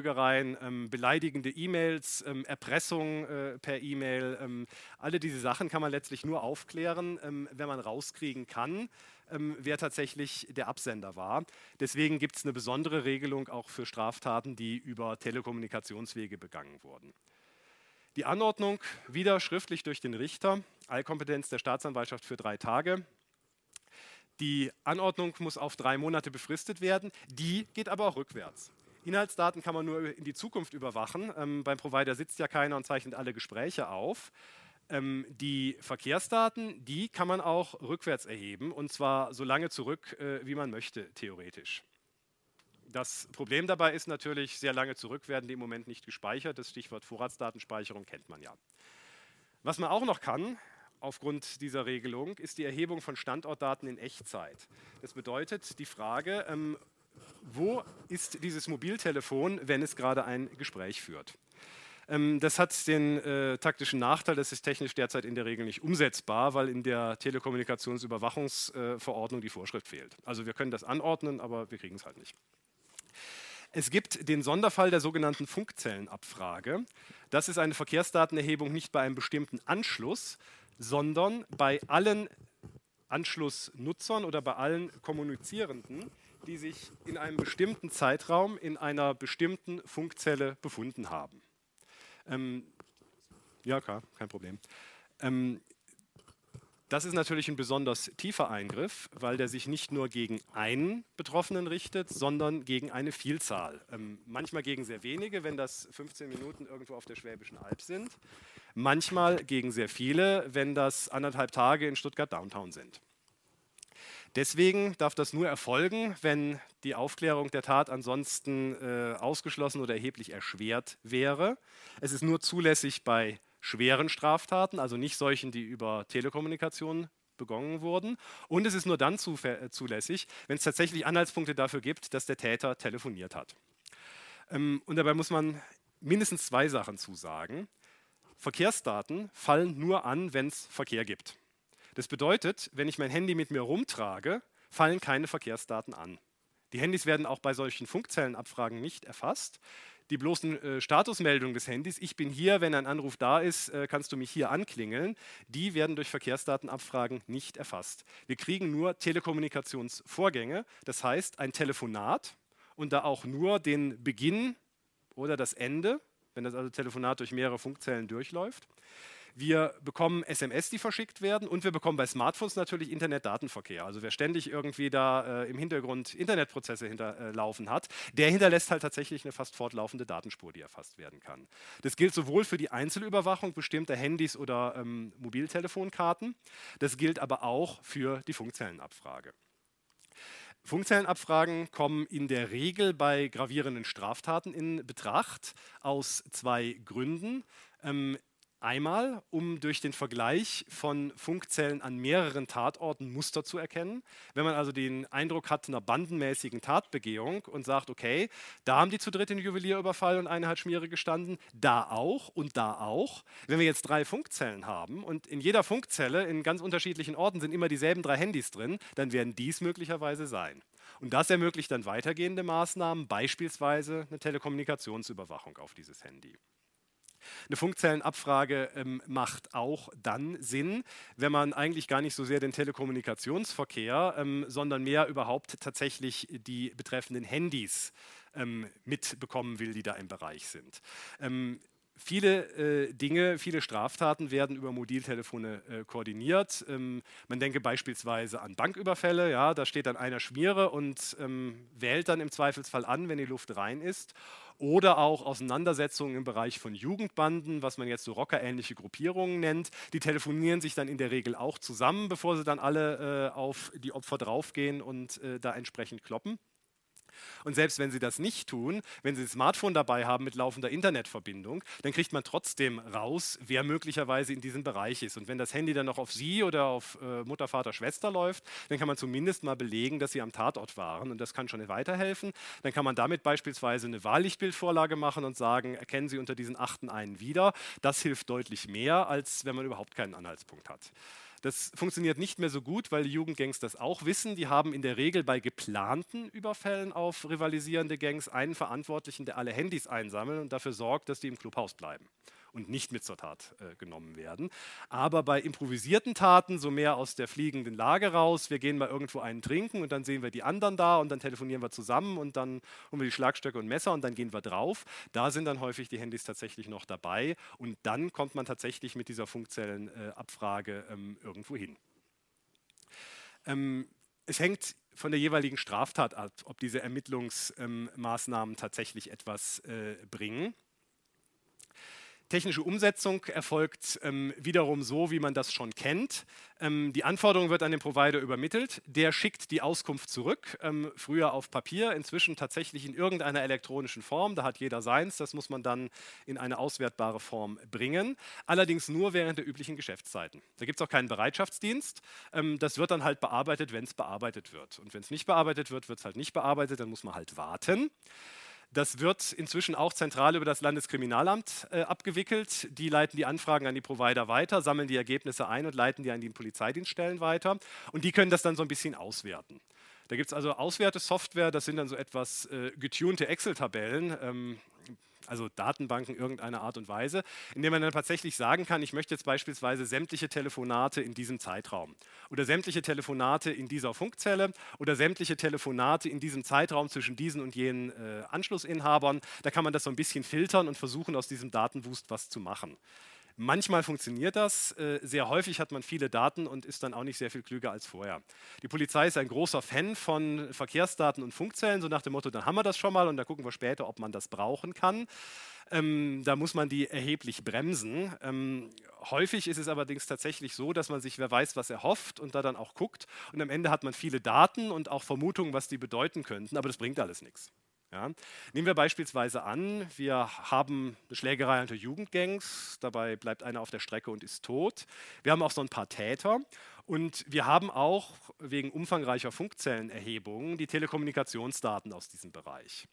ähm, beleidigende E-Mails, ähm, Erpressung äh, per E-Mail, ähm, alle diese Sachen kann man letztlich nur aufklären, ähm, wenn man rauskriegen kann, ähm, wer tatsächlich der Absender war. Deswegen gibt es eine besondere Regelung auch für Straftaten, die über Telekommunikationswege begangen wurden. Die Anordnung wieder schriftlich durch den Richter, Allkompetenz der Staatsanwaltschaft für drei Tage. Die Anordnung muss auf drei Monate befristet werden, die geht aber auch rückwärts. Inhaltsdaten kann man nur in die Zukunft überwachen. Ähm, beim Provider sitzt ja keiner und zeichnet alle Gespräche auf. Ähm, die Verkehrsdaten, die kann man auch rückwärts erheben und zwar so lange zurück, äh, wie man möchte, theoretisch. Das Problem dabei ist natürlich, sehr lange zurück werden die im Moment nicht gespeichert. Das Stichwort Vorratsdatenspeicherung kennt man ja. Was man auch noch kann, aufgrund dieser Regelung ist die Erhebung von Standortdaten in Echtzeit. Das bedeutet die Frage, ähm, wo ist dieses Mobiltelefon, wenn es gerade ein Gespräch führt. Ähm, das hat den äh, taktischen Nachteil, das ist technisch derzeit in der Regel nicht umsetzbar, weil in der Telekommunikationsüberwachungsverordnung äh, die Vorschrift fehlt. Also wir können das anordnen, aber wir kriegen es halt nicht. Es gibt den Sonderfall der sogenannten Funkzellenabfrage. Das ist eine Verkehrsdatenerhebung nicht bei einem bestimmten Anschluss, sondern bei allen Anschlussnutzern oder bei allen Kommunizierenden, die sich in einem bestimmten Zeitraum in einer bestimmten Funkzelle befunden haben. Ähm, ja, klar, kein Problem. Ähm, das ist natürlich ein besonders tiefer Eingriff, weil der sich nicht nur gegen einen Betroffenen richtet, sondern gegen eine Vielzahl. Ähm, manchmal gegen sehr wenige, wenn das 15 Minuten irgendwo auf der Schwäbischen Alb sind manchmal gegen sehr viele, wenn das anderthalb Tage in Stuttgart Downtown sind. Deswegen darf das nur erfolgen, wenn die Aufklärung der Tat ansonsten äh, ausgeschlossen oder erheblich erschwert wäre. Es ist nur zulässig bei schweren Straftaten, also nicht solchen, die über Telekommunikation begangen wurden. Und es ist nur dann äh, zulässig, wenn es tatsächlich Anhaltspunkte dafür gibt, dass der Täter telefoniert hat. Ähm, und dabei muss man mindestens zwei Sachen zusagen. Verkehrsdaten fallen nur an, wenn es Verkehr gibt. Das bedeutet, wenn ich mein Handy mit mir rumtrage, fallen keine Verkehrsdaten an. Die Handys werden auch bei solchen Funkzellenabfragen nicht erfasst. Die bloßen äh, Statusmeldungen des Handys, ich bin hier, wenn ein Anruf da ist, äh, kannst du mich hier anklingeln, die werden durch Verkehrsdatenabfragen nicht erfasst. Wir kriegen nur Telekommunikationsvorgänge, das heißt ein Telefonat und da auch nur den Beginn oder das Ende wenn das also Telefonat durch mehrere Funkzellen durchläuft. Wir bekommen SMS, die verschickt werden und wir bekommen bei Smartphones natürlich Internetdatenverkehr. Also wer ständig irgendwie da äh, im Hintergrund Internetprozesse hinterlaufen äh, hat, der hinterlässt halt tatsächlich eine fast fortlaufende Datenspur, die erfasst werden kann. Das gilt sowohl für die Einzelüberwachung bestimmter Handys oder ähm, Mobiltelefonkarten, das gilt aber auch für die Funkzellenabfrage. Funkzellenabfragen kommen in der Regel bei gravierenden Straftaten in Betracht aus zwei Gründen. Ähm, Einmal, um durch den Vergleich von Funkzellen an mehreren Tatorten Muster zu erkennen. Wenn man also den Eindruck hat einer bandenmäßigen Tatbegehung und sagt, okay, da haben die zu dritt den Juwelier überfallen und eine hat Schmiere gestanden, da auch und da auch. Wenn wir jetzt drei Funkzellen haben und in jeder Funkzelle in ganz unterschiedlichen Orten sind immer dieselben drei Handys drin, dann werden dies möglicherweise sein. Und das ermöglicht dann weitergehende Maßnahmen, beispielsweise eine Telekommunikationsüberwachung auf dieses Handy. Eine Funkzellenabfrage ähm, macht auch dann Sinn, wenn man eigentlich gar nicht so sehr den Telekommunikationsverkehr, ähm, sondern mehr überhaupt tatsächlich die betreffenden Handys ähm, mitbekommen will, die da im Bereich sind. Ähm, Viele äh, Dinge, viele Straftaten werden über Mobiltelefone äh, koordiniert. Ähm, man denke beispielsweise an Banküberfälle. Ja, da steht dann einer Schmiere und ähm, wählt dann im Zweifelsfall an, wenn die Luft rein ist. Oder auch Auseinandersetzungen im Bereich von Jugendbanden, was man jetzt so rockerähnliche Gruppierungen nennt. Die telefonieren sich dann in der Regel auch zusammen, bevor sie dann alle äh, auf die Opfer draufgehen und äh, da entsprechend kloppen. Und selbst wenn Sie das nicht tun, wenn Sie ein Smartphone dabei haben mit laufender Internetverbindung, dann kriegt man trotzdem raus, wer möglicherweise in diesem Bereich ist. Und wenn das Handy dann noch auf Sie oder auf äh, Mutter, Vater, Schwester läuft, dann kann man zumindest mal belegen, dass Sie am Tatort waren. Und das kann schon weiterhelfen. Dann kann man damit beispielsweise eine Wahllichtbildvorlage machen und sagen, erkennen Sie unter diesen Achten einen wieder. Das hilft deutlich mehr, als wenn man überhaupt keinen Anhaltspunkt hat. Das funktioniert nicht mehr so gut, weil die Jugendgangs das auch wissen. Die haben in der Regel bei geplanten Überfällen auf rivalisierende Gangs einen Verantwortlichen, der alle Handys einsammelt und dafür sorgt, dass die im Clubhaus bleiben und nicht mit zur Tat äh, genommen werden. Aber bei improvisierten Taten, so mehr aus der fliegenden Lage raus, wir gehen mal irgendwo einen trinken und dann sehen wir die anderen da und dann telefonieren wir zusammen und dann holen wir die Schlagstöcke und Messer und dann gehen wir drauf. Da sind dann häufig die Handys tatsächlich noch dabei und dann kommt man tatsächlich mit dieser Funkzellenabfrage äh, ähm, irgendwo hin. Ähm, es hängt von der jeweiligen Straftat ab, ob diese Ermittlungsmaßnahmen ähm, tatsächlich etwas äh, bringen. Technische Umsetzung erfolgt ähm, wiederum so, wie man das schon kennt. Ähm, die Anforderung wird an den Provider übermittelt. Der schickt die Auskunft zurück, ähm, früher auf Papier, inzwischen tatsächlich in irgendeiner elektronischen Form. Da hat jeder seins. Das muss man dann in eine auswertbare Form bringen. Allerdings nur während der üblichen Geschäftszeiten. Da gibt es auch keinen Bereitschaftsdienst. Ähm, das wird dann halt bearbeitet, wenn es bearbeitet wird. Und wenn es nicht bearbeitet wird, wird es halt nicht bearbeitet. Dann muss man halt warten. Das wird inzwischen auch zentral über das Landeskriminalamt äh, abgewickelt. Die leiten die Anfragen an die Provider weiter, sammeln die Ergebnisse ein und leiten die an die Polizeidienststellen weiter. Und die können das dann so ein bisschen auswerten. Da gibt es also Auswertesoftware, das sind dann so etwas äh, getunte Excel-Tabellen. Ähm, also Datenbanken irgendeiner Art und Weise, indem man dann tatsächlich sagen kann, ich möchte jetzt beispielsweise sämtliche Telefonate in diesem Zeitraum oder sämtliche Telefonate in dieser Funkzelle oder sämtliche Telefonate in diesem Zeitraum zwischen diesen und jenen äh, Anschlussinhabern. Da kann man das so ein bisschen filtern und versuchen, aus diesem Datenwust was zu machen. Manchmal funktioniert das, äh, sehr häufig hat man viele Daten und ist dann auch nicht sehr viel klüger als vorher. Die Polizei ist ein großer Fan von Verkehrsdaten und Funkzellen, so nach dem Motto, dann haben wir das schon mal und da gucken wir später, ob man das brauchen kann. Ähm, da muss man die erheblich bremsen. Ähm, häufig ist es allerdings tatsächlich so, dass man sich, wer weiß, was er hofft und da dann auch guckt. Und am Ende hat man viele Daten und auch Vermutungen, was die bedeuten könnten, aber das bringt alles nichts. Ja. Nehmen wir beispielsweise an, wir haben eine Schlägerei unter Jugendgangs, dabei bleibt einer auf der Strecke und ist tot. Wir haben auch so ein paar Täter und wir haben auch wegen umfangreicher Funkzellenerhebungen die Telekommunikationsdaten aus diesem Bereich.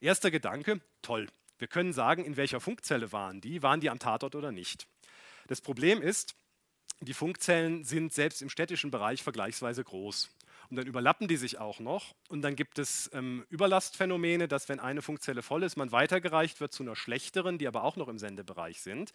Erster Gedanke, toll. Wir können sagen, in welcher Funkzelle waren die, waren die am Tatort oder nicht. Das Problem ist, die Funkzellen sind selbst im städtischen Bereich vergleichsweise groß. Und dann überlappen die sich auch noch. Und dann gibt es ähm, Überlastphänomene, dass wenn eine Funkzelle voll ist, man weitergereicht wird zu einer schlechteren, die aber auch noch im Sendebereich sind.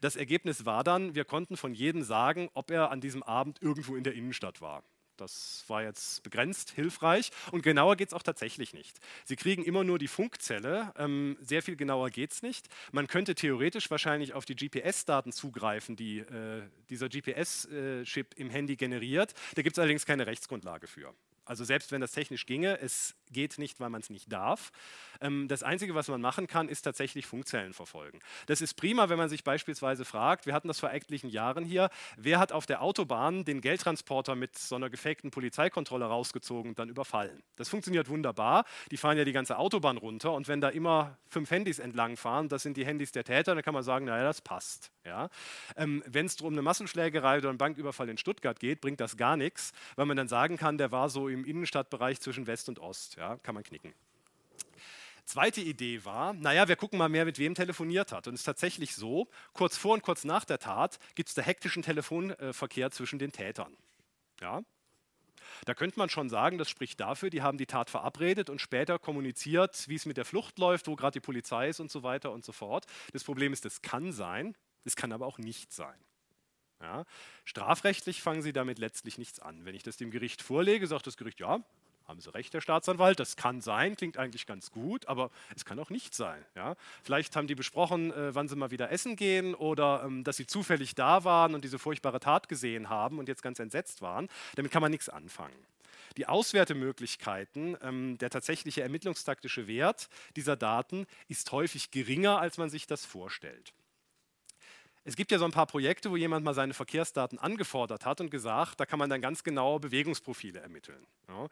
Das Ergebnis war dann, wir konnten von jedem sagen, ob er an diesem Abend irgendwo in der Innenstadt war. Das war jetzt begrenzt hilfreich und genauer geht es auch tatsächlich nicht. Sie kriegen immer nur die Funkzelle, ähm, sehr viel genauer geht es nicht. Man könnte theoretisch wahrscheinlich auf die GPS-Daten zugreifen, die äh, dieser GPS-Chip im Handy generiert. Da gibt es allerdings keine Rechtsgrundlage für. Also selbst wenn das technisch ginge, es geht nicht, weil man es nicht darf. Ähm, das Einzige, was man machen kann, ist tatsächlich Funkzellen verfolgen. Das ist prima, wenn man sich beispielsweise fragt, wir hatten das vor etlichen Jahren hier, wer hat auf der Autobahn den Geldtransporter mit so einer gefakten Polizeikontrolle rausgezogen und dann überfallen. Das funktioniert wunderbar. Die fahren ja die ganze Autobahn runter und wenn da immer fünf Handys entlang fahren, das sind die Handys der Täter, dann kann man sagen, naja, das passt. Ja? Ähm, wenn es um eine Massenschlägerei oder einen Banküberfall in Stuttgart geht, bringt das gar nichts, weil man dann sagen kann, der war so im Innenstadtbereich zwischen West und Ost. Ja? Kann man knicken. Zweite Idee war, naja, wir gucken mal mehr, mit wem telefoniert hat. Und es ist tatsächlich so, kurz vor und kurz nach der Tat gibt es da hektischen Telefonverkehr zwischen den Tätern. Ja? Da könnte man schon sagen, das spricht dafür, die haben die Tat verabredet und später kommuniziert, wie es mit der Flucht läuft, wo gerade die Polizei ist und so weiter und so fort. Das Problem ist, das kann sein, es kann aber auch nicht sein. Ja? Strafrechtlich fangen Sie damit letztlich nichts an. Wenn ich das dem Gericht vorlege, sagt das Gericht, ja, haben Sie recht, Herr Staatsanwalt, das kann sein, klingt eigentlich ganz gut, aber es kann auch nicht sein. Ja? Vielleicht haben die besprochen, äh, wann sie mal wieder essen gehen oder ähm, dass sie zufällig da waren und diese furchtbare Tat gesehen haben und jetzt ganz entsetzt waren. Damit kann man nichts anfangen. Die Auswertemöglichkeiten, ähm, der tatsächliche ermittlungstaktische Wert dieser Daten ist häufig geringer, als man sich das vorstellt. Es gibt ja so ein paar Projekte, wo jemand mal seine Verkehrsdaten angefordert hat und gesagt, da kann man dann ganz genaue Bewegungsprofile ermitteln. Ja,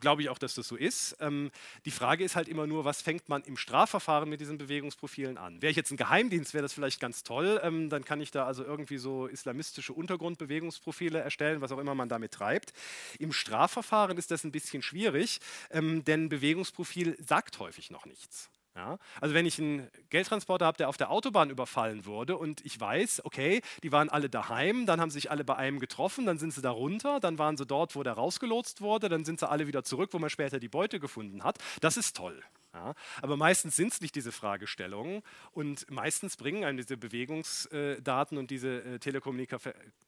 Glaube ich auch, dass das so ist. Ähm, die Frage ist halt immer nur, was fängt man im Strafverfahren mit diesen Bewegungsprofilen an? Wäre ich jetzt ein Geheimdienst, wäre das vielleicht ganz toll. Ähm, dann kann ich da also irgendwie so islamistische Untergrundbewegungsprofile erstellen, was auch immer man damit treibt. Im Strafverfahren ist das ein bisschen schwierig, ähm, denn Bewegungsprofil sagt häufig noch nichts. Ja? Also wenn ich einen Geldtransporter habe, der auf der Autobahn überfallen wurde und ich weiß, okay, die waren alle daheim, dann haben sich alle bei einem getroffen, dann sind sie da runter, dann waren sie dort, wo der rausgelotst wurde, dann sind sie alle wieder zurück, wo man später die Beute gefunden hat. Das ist toll. Ja? Aber meistens sind es nicht diese Fragestellungen und meistens bringen einem diese Bewegungsdaten und diese äh, Telekommunika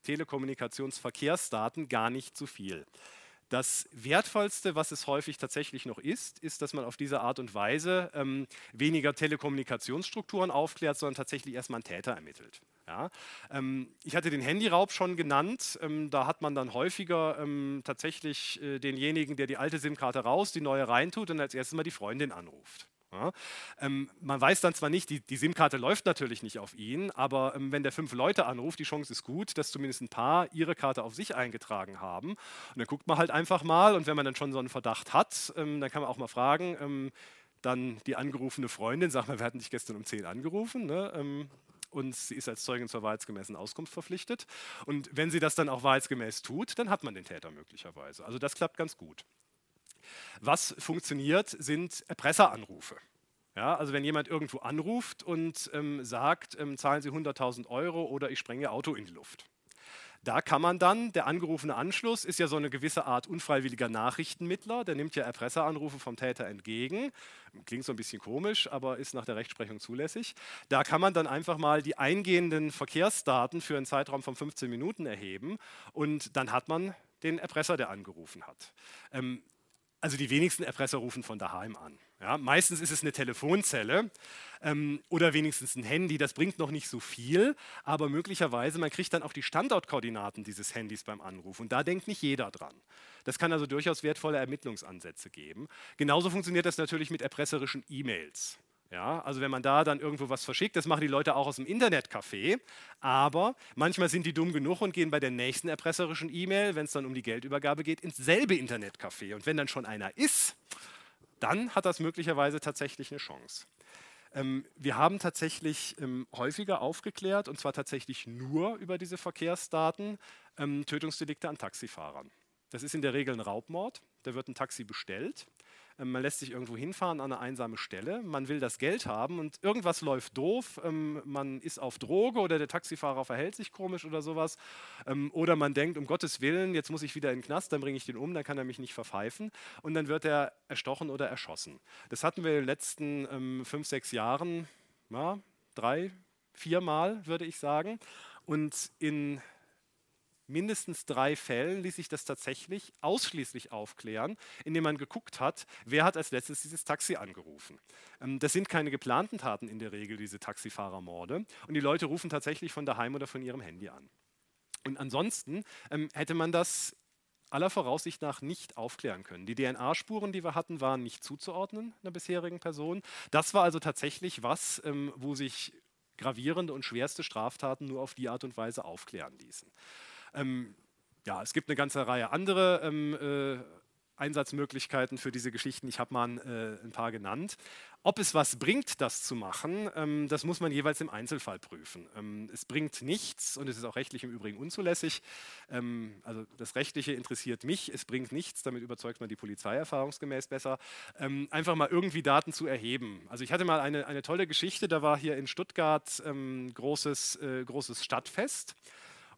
Telekommunikationsverkehrsdaten gar nicht zu viel. Das Wertvollste, was es häufig tatsächlich noch ist, ist, dass man auf diese Art und Weise ähm, weniger Telekommunikationsstrukturen aufklärt, sondern tatsächlich erstmal einen Täter ermittelt. Ja, ähm, ich hatte den Handyraub schon genannt. Ähm, da hat man dann häufiger ähm, tatsächlich äh, denjenigen, der die alte SIM-Karte raus, die neue reintut und als erstes mal die Freundin anruft. Ja, ähm, man weiß dann zwar nicht, die, die SIM-Karte läuft natürlich nicht auf ihn, aber ähm, wenn der fünf Leute anruft, die Chance ist gut, dass zumindest ein paar ihre Karte auf sich eingetragen haben. Und dann guckt man halt einfach mal und wenn man dann schon so einen Verdacht hat, ähm, dann kann man auch mal fragen, ähm, dann die angerufene Freundin, sag mal, wir hatten dich gestern um 10 angerufen, ne? Ähm, und sie ist als Zeugin zur wahrheitsgemäßen Auskunft verpflichtet. Und wenn sie das dann auch wahrheitsgemäß tut, dann hat man den Täter möglicherweise. Also das klappt ganz gut. Was funktioniert, sind Erpresseranrufe. Ja, also wenn jemand irgendwo anruft und ähm, sagt, ähm, zahlen Sie 100.000 Euro oder ich sprenge Ihr Auto in die Luft. Da kann man dann, der angerufene Anschluss ist ja so eine gewisse Art unfreiwilliger Nachrichtenmittler, der nimmt ja Erpresseranrufe vom Täter entgegen. Klingt so ein bisschen komisch, aber ist nach der Rechtsprechung zulässig. Da kann man dann einfach mal die eingehenden Verkehrsdaten für einen Zeitraum von 15 Minuten erheben und dann hat man den Erpresser, der angerufen hat. Ähm, also die wenigsten Erpresser rufen von daheim an. Ja, meistens ist es eine Telefonzelle ähm, oder wenigstens ein Handy. Das bringt noch nicht so viel, aber möglicherweise, man kriegt dann auch die Standortkoordinaten dieses Handys beim Anruf. Und da denkt nicht jeder dran. Das kann also durchaus wertvolle Ermittlungsansätze geben. Genauso funktioniert das natürlich mit erpresserischen E-Mails. Ja, also wenn man da dann irgendwo was verschickt, das machen die Leute auch aus dem Internetcafé, aber manchmal sind die dumm genug und gehen bei der nächsten erpresserischen E-Mail, wenn es dann um die Geldübergabe geht, ins selbe Internetcafé. Und wenn dann schon einer ist, dann hat das möglicherweise tatsächlich eine Chance. Ähm, wir haben tatsächlich ähm, häufiger aufgeklärt, und zwar tatsächlich nur über diese Verkehrsdaten, ähm, Tötungsdelikte an Taxifahrern. Das ist in der Regel ein Raubmord. Da wird ein Taxi bestellt. Ähm, man lässt sich irgendwo hinfahren an eine einsame Stelle. Man will das Geld haben und irgendwas läuft doof. Ähm, man ist auf Droge oder der Taxifahrer verhält sich komisch oder sowas. Ähm, oder man denkt, um Gottes Willen, jetzt muss ich wieder in den Knast, dann bringe ich den um, dann kann er mich nicht verpfeifen. Und dann wird er erstochen oder erschossen. Das hatten wir in den letzten fünf, sechs Jahren, ja, drei, viermal, würde ich sagen. Und in mindestens drei Fällen ließ sich das tatsächlich ausschließlich aufklären, indem man geguckt hat, wer hat als letztes dieses Taxi angerufen. Ähm, das sind keine geplanten Taten in der Regel, diese Taxifahrermorde. Und die Leute rufen tatsächlich von daheim oder von ihrem Handy an. Und ansonsten ähm, hätte man das aller Voraussicht nach nicht aufklären können. Die DNA-Spuren, die wir hatten, waren nicht zuzuordnen einer bisherigen Person. Das war also tatsächlich was, ähm, wo sich gravierende und schwerste Straftaten nur auf die Art und Weise aufklären ließen. Ähm, ja, es gibt eine ganze Reihe andere ähm, äh, Einsatzmöglichkeiten für diese Geschichten. Ich habe mal äh, ein paar genannt. Ob es was bringt, das zu machen, ähm, das muss man jeweils im Einzelfall prüfen. Ähm, es bringt nichts und es ist auch rechtlich im Übrigen unzulässig. Ähm, also das Rechtliche interessiert mich, es bringt nichts, damit überzeugt man die Polizei erfahrungsgemäß besser, ähm, einfach mal irgendwie Daten zu erheben. Also ich hatte mal eine, eine tolle Geschichte, da war hier in Stuttgart ähm, großes, äh, großes Stadtfest.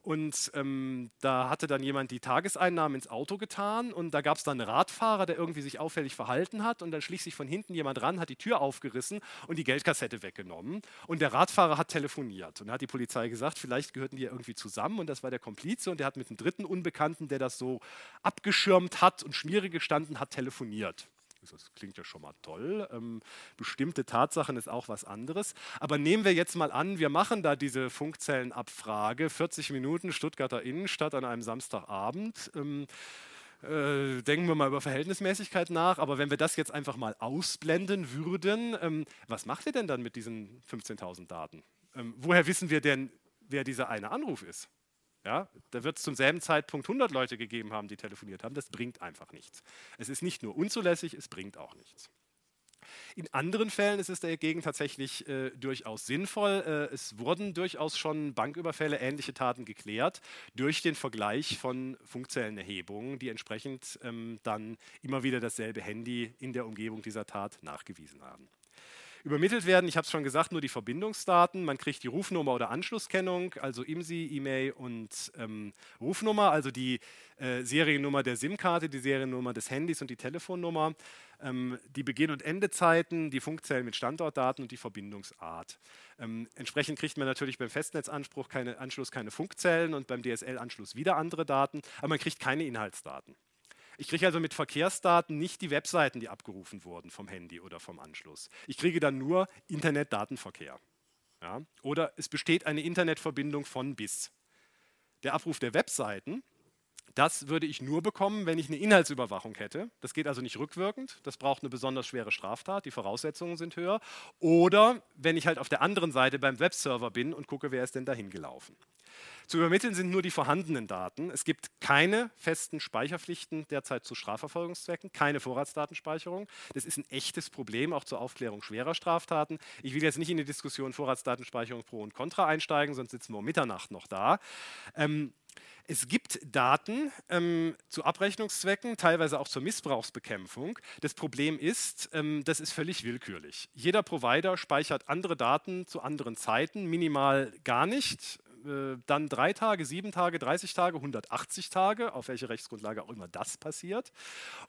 Und ähm, da hatte dann jemand die Tageseinnahmen ins Auto getan und da gab es dann einen Radfahrer, der irgendwie sich auffällig verhalten hat und dann schlich sich von hinten jemand ran, hat die Tür aufgerissen und die Geldkassette weggenommen. Und der Radfahrer hat telefoniert und da hat die Polizei gesagt, vielleicht gehörten die irgendwie zusammen und das war der Komplize und der hat mit einem dritten Unbekannten, der das so abgeschirmt hat und schmierig gestanden hat, telefoniert. Das klingt ja schon mal toll. Ähm, bestimmte Tatsachen ist auch was anderes. Aber nehmen wir jetzt mal an, wir machen da diese Funkzellenabfrage, 40 Minuten Stuttgarter Innenstadt an einem Samstagabend. Ähm, äh, denken wir mal über Verhältnismäßigkeit nach, aber wenn wir das jetzt einfach mal ausblenden würden, ähm, was macht ihr denn dann mit diesen 15.000 Daten? Woher wissen wir denn, wer dieser eine Anruf ist? Ja, da wird es zum selben Zeitpunkt 100 Leute gegeben haben, die telefoniert haben. Das bringt einfach nichts. Es ist nicht nur unzulässig, es bringt auch nichts. In anderen Fällen ist es dagegen tatsächlich äh, durchaus sinnvoll. Äh, es wurden durchaus schon Banküberfälle, ähnliche Taten geklärt durch den Vergleich von Funkzellenerhebungen, die entsprechend ähm, dann immer wieder dasselbe Handy in der Umgebung dieser Tat nachgewiesen haben. Übermittelt werden, ich habe es schon gesagt, nur die Verbindungsdaten. Man kriegt die Rufnummer oder Anschlusskennung, also IMSI, E-Mail und ähm, Rufnummer, also die äh, Seriennummer der SIM-Karte, die Seriennummer des Handys und die Telefonnummer, ähm, die Beginn- und Endezeiten, die Funkzellen mit Standortdaten und die Verbindungsart. Ähm, entsprechend kriegt man natürlich beim Festnetzanspruch keine, Anschluss keine Funkzellen und beim DSL-Anschluss wieder andere Daten, aber man kriegt keine Inhaltsdaten. Ich kriege also mit Verkehrsdaten nicht die Webseiten, die abgerufen wurden vom Handy oder vom Anschluss. Ich kriege dann nur Internetdatenverkehr. Ja? Oder es besteht eine Internetverbindung von bis. Der Abruf der Webseiten, das würde ich nur bekommen, wenn ich eine Inhaltsüberwachung hätte. Das geht also nicht rückwirkend. Das braucht eine besonders schwere Straftat. Die Voraussetzungen sind höher. Oder wenn ich halt auf der anderen Seite beim Webserver bin und gucke, wer ist denn dahin gelaufen. Zu übermitteln sind nur die vorhandenen Daten. Es gibt keine festen Speicherpflichten derzeit zu Strafverfolgungszwecken, keine Vorratsdatenspeicherung. Das ist ein echtes Problem, auch zur Aufklärung schwerer Straftaten. Ich will jetzt nicht in die Diskussion Vorratsdatenspeicherung pro und contra einsteigen, sonst sitzen wir um Mitternacht noch da. Ähm, es gibt Daten ähm, zu Abrechnungszwecken, teilweise auch zur Missbrauchsbekämpfung. Das Problem ist, ähm, das ist völlig willkürlich. Jeder Provider speichert andere Daten zu anderen Zeiten, minimal gar nicht. Äh, dann drei Tage, sieben Tage, 30 Tage, 180 Tage, auf welche Rechtsgrundlage auch immer das passiert.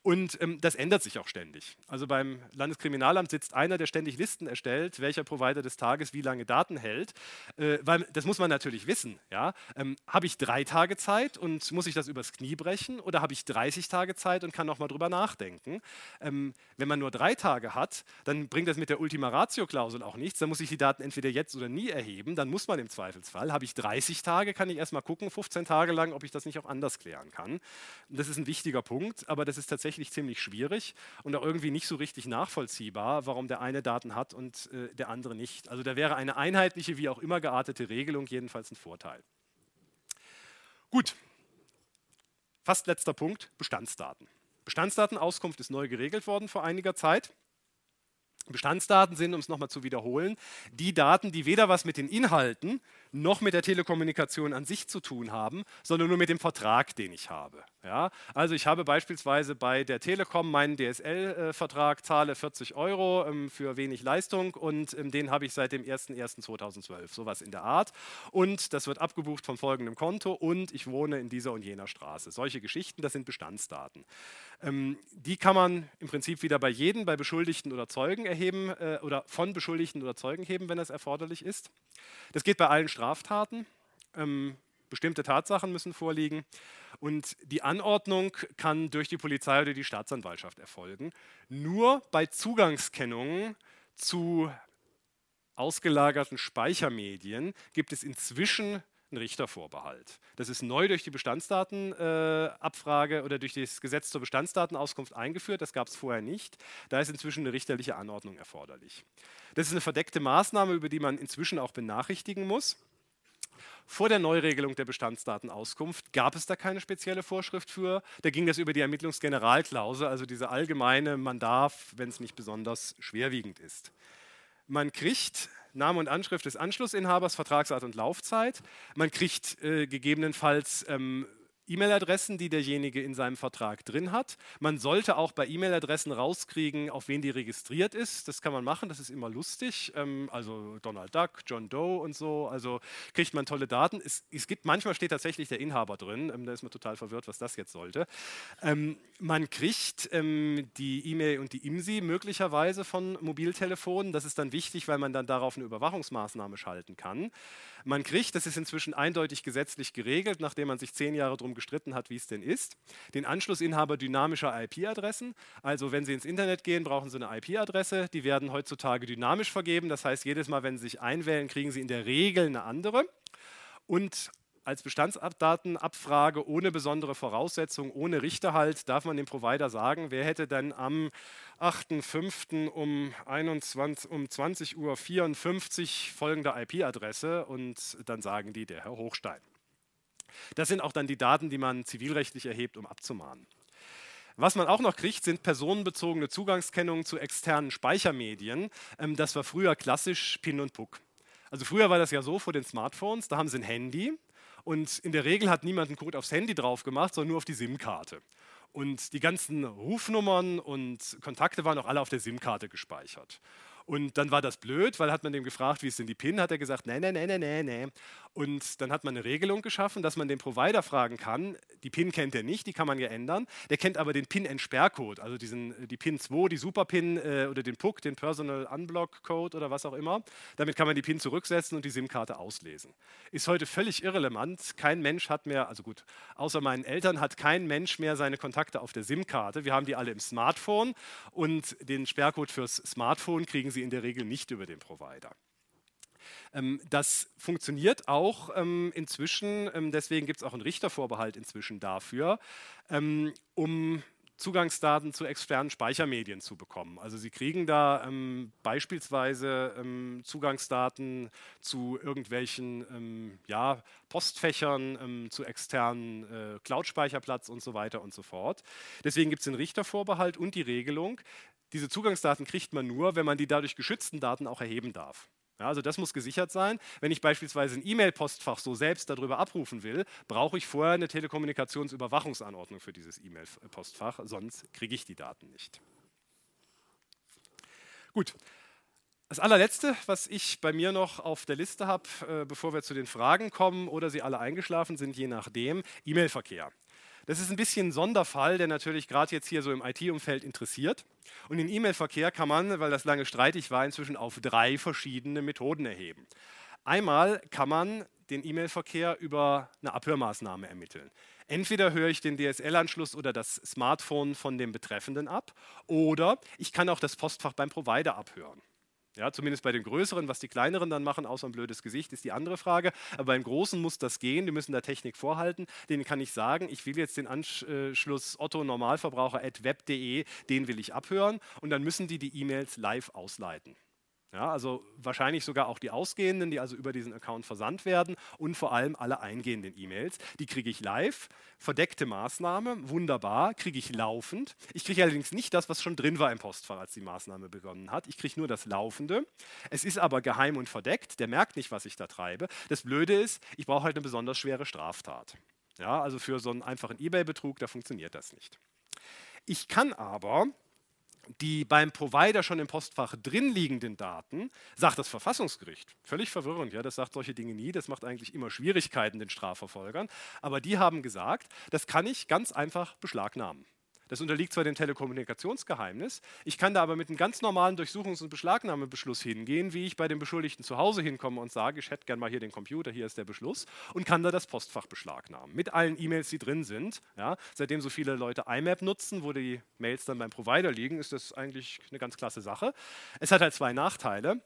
Und ähm, das ändert sich auch ständig. Also beim Landeskriminalamt sitzt einer, der ständig Listen erstellt, welcher Provider des Tages wie lange Daten hält. Äh, weil das muss man natürlich wissen. Ja? Ähm, habe ich drei Tage Zeit und muss ich das übers Knie brechen oder habe ich 30 Tage Zeit und kann nochmal drüber nachdenken? Ähm, wenn man nur drei Tage hat, dann bringt das mit der Ultima Ratio-Klausel auch nichts. Dann muss ich die Daten entweder jetzt oder nie erheben. Dann muss man im Zweifelsfall, habe ich 30 Tage kann ich erstmal gucken, 15 Tage lang, ob ich das nicht auch anders klären kann. Das ist ein wichtiger Punkt, aber das ist tatsächlich ziemlich schwierig und auch irgendwie nicht so richtig nachvollziehbar, warum der eine Daten hat und äh, der andere nicht. Also da wäre eine einheitliche, wie auch immer geartete Regelung jedenfalls ein Vorteil. Gut, fast letzter Punkt, Bestandsdaten. Bestandsdatenauskunft ist neu geregelt worden vor einiger Zeit. Bestandsdaten sind, um es nochmal zu wiederholen, die Daten, die weder was mit den Inhalten noch mit der Telekommunikation an sich zu tun haben, sondern nur mit dem Vertrag, den ich habe. Ja? Also ich habe beispielsweise bei der Telekom meinen DSL-Vertrag, zahle 40 Euro ähm, für wenig Leistung und ähm, den habe ich seit dem 01.01.2012, sowas in der Art. Und das wird abgebucht von folgendem Konto und ich wohne in dieser und jener Straße. Solche Geschichten, das sind Bestandsdaten. Ähm, die kann man im Prinzip wieder bei jedem, bei Beschuldigten oder Zeugen erheben äh, oder von Beschuldigten oder Zeugen heben, wenn das erforderlich ist. Das geht bei allen Straftaten. Ähm, Bestimmte Tatsachen müssen vorliegen und die Anordnung kann durch die Polizei oder die Staatsanwaltschaft erfolgen. Nur bei Zugangskennungen zu ausgelagerten Speichermedien gibt es inzwischen einen Richtervorbehalt. Das ist neu durch die Bestandsdatenabfrage äh, oder durch das Gesetz zur Bestandsdatenauskunft eingeführt. Das gab es vorher nicht. Da ist inzwischen eine richterliche Anordnung erforderlich. Das ist eine verdeckte Maßnahme, über die man inzwischen auch benachrichtigen muss. Vor der Neuregelung der Bestandsdatenauskunft gab es da keine spezielle Vorschrift für. Da ging das über die Ermittlungsgeneralklausel, also diese allgemeine, man darf, wenn es nicht besonders schwerwiegend ist. Man kriegt Name und Anschrift des Anschlussinhabers, Vertragsart und Laufzeit. Man kriegt äh, gegebenenfalls ähm, E-Mail-Adressen, die derjenige in seinem Vertrag drin hat. Man sollte auch bei E-Mail-Adressen rauskriegen, auf wen die registriert ist. Das kann man machen, das ist immer lustig. Ähm, also Donald Duck, John Doe und so. Also kriegt man tolle Daten. Es, es gibt, manchmal steht tatsächlich der Inhaber drin. Ähm, da ist man total verwirrt, was das jetzt sollte. Ähm, man kriegt die E-Mail und die IMSI möglicherweise von Mobiltelefonen. Das ist dann wichtig, weil man dann darauf eine Überwachungsmaßnahme schalten kann. Man kriegt, das ist inzwischen eindeutig gesetzlich geregelt, nachdem man sich zehn Jahre darum gestritten hat, wie es denn ist, den Anschlussinhaber dynamischer IP-Adressen. Also wenn Sie ins Internet gehen, brauchen Sie eine IP-Adresse. Die werden heutzutage dynamisch vergeben. Das heißt, jedes Mal, wenn Sie sich einwählen, kriegen Sie in der Regel eine andere. Und als Bestandsdatenabfrage ohne besondere Voraussetzung, ohne Richterhalt, darf man dem Provider sagen, wer hätte denn am 8.5. um, um 20.54 Uhr folgende IP-Adresse und dann sagen die, der Herr Hochstein. Das sind auch dann die Daten, die man zivilrechtlich erhebt, um abzumahnen. Was man auch noch kriegt, sind personenbezogene Zugangskennungen zu externen Speichermedien. Ähm, das war früher klassisch PIN und PUC. Also früher war das ja so vor den Smartphones, da haben sie ein Handy und in der Regel hat niemand einen Code aufs Handy drauf gemacht, sondern nur auf die SIM-Karte. Und die ganzen Rufnummern und Kontakte waren auch alle auf der SIM-Karte gespeichert. Und dann war das blöd, weil hat man dem gefragt, wie ist denn die PIN, hat er gesagt, nee, nee, nee, nee, nee. Und dann hat man eine Regelung geschaffen, dass man den Provider fragen kann, die PIN kennt er nicht, die kann man ja ändern, der kennt aber den PIN-Entsperrcode, also diesen, die PIN 2, die Super-PIN äh, oder den PUC, den Personal Unblock Code oder was auch immer. Damit kann man die PIN zurücksetzen und die SIM-Karte auslesen. Ist heute völlig irrelevant, kein Mensch hat mehr, also gut, außer meinen Eltern hat kein Mensch mehr seine Kontakte auf der SIM-Karte. Wir haben die alle im Smartphone und den Sperrcode fürs Smartphone kriegen sie in der Regel nicht über den Provider. Ähm, das funktioniert auch ähm, inzwischen, ähm, deswegen gibt es auch einen Richtervorbehalt inzwischen dafür, um Zugangsdaten zu externen Speichermedien zu bekommen. Also Sie kriegen da ähm, beispielsweise ähm, Zugangsdaten zu irgendwelchen ähm, ja, Postfächern, zu externen äh, Cloud-Speicherplatz und so weiter und so fort. Deswegen gibt es den Richtervorbehalt und die Regelung, diese Zugangsdaten kriegt man nur, wenn man die dadurch geschützten Daten auch erheben darf. Ja, also das muss gesichert sein. Wenn ich beispielsweise ein E-Mail-Postfach so selbst darüber abrufen will, brauche ich vorher eine Telekommunikationsüberwachungsanordnung für dieses E-Mail-Postfach, sonst kriege ich die Daten nicht. Gut. Das allerletzte, was ich bei mir noch auf der Liste habe, äh, bevor wir zu den Fragen kommen oder Sie alle eingeschlafen sind, je nachdem, E-Mail-Verkehr. Das ist ein bisschen ein Sonderfall, der natürlich gerade jetzt hier so im IT-Umfeld interessiert. Und den E-Mail-Verkehr kann man, weil das lange streitig war, inzwischen auf drei verschiedene Methoden erheben. Einmal kann man den E-Mail-Verkehr über eine Abhörmaßnahme ermitteln. Entweder höre ich den DSL-Anschluss oder das Smartphone von dem Betreffenden ab, oder ich kann auch das Postfach beim Provider abhören. Ja, zumindest bei den größeren, was die kleineren dann machen, außer ein blödes Gesicht, ist die andere Frage. Aber beim großen muss das gehen, die müssen da Technik vorhalten. Denen kann ich sagen, ich will jetzt den Anschluss Otto Normalverbraucher at web.de, den will ich abhören und dann müssen die die E-Mails live ausleiten. Ja, also wahrscheinlich sogar auch die ausgehenden, die also über diesen Account versandt werden und vor allem alle eingehenden E-Mails. Die kriege ich live. Verdeckte Maßnahme, wunderbar, kriege ich laufend. Ich kriege allerdings nicht das, was schon drin war im Postfach, als die Maßnahme begonnen hat. Ich kriege nur das Laufende. Es ist aber geheim und verdeckt. Der merkt nicht, was ich da treibe. Das Blöde ist, ich brauche halt eine besonders schwere Straftat. Ja, also für so einen einfachen eBay-Betrug, da funktioniert das nicht. Ich kann aber die beim Provider schon im Postfach drin liegenden Daten, sagt das Verfassungsgericht. Völlig verwirrend, ja, das sagt solche Dinge nie, das macht eigentlich immer Schwierigkeiten den Strafverfolgern. Aber die haben gesagt, das kann ich ganz einfach beschlagnahmen. Das unterliegt zwar dem Telekommunikationsgeheimnis, ich kann da aber mit einem ganz normalen Durchsuchungs- und Beschlagnahmebeschluss hingehen, wie ich bei dem Beschuldigten zu Hause hinkomme und sage, ich hätte gerne mal hier den Computer, hier ist der Beschluss und kann da das Postfach beschlagnahmen. Mit allen E-Mails, die drin sind. Ja. Seitdem so viele Leute IMAP nutzen, wo die Mails dann beim Provider liegen, ist das eigentlich eine ganz klasse Sache. Es hat halt zwei Nachteile.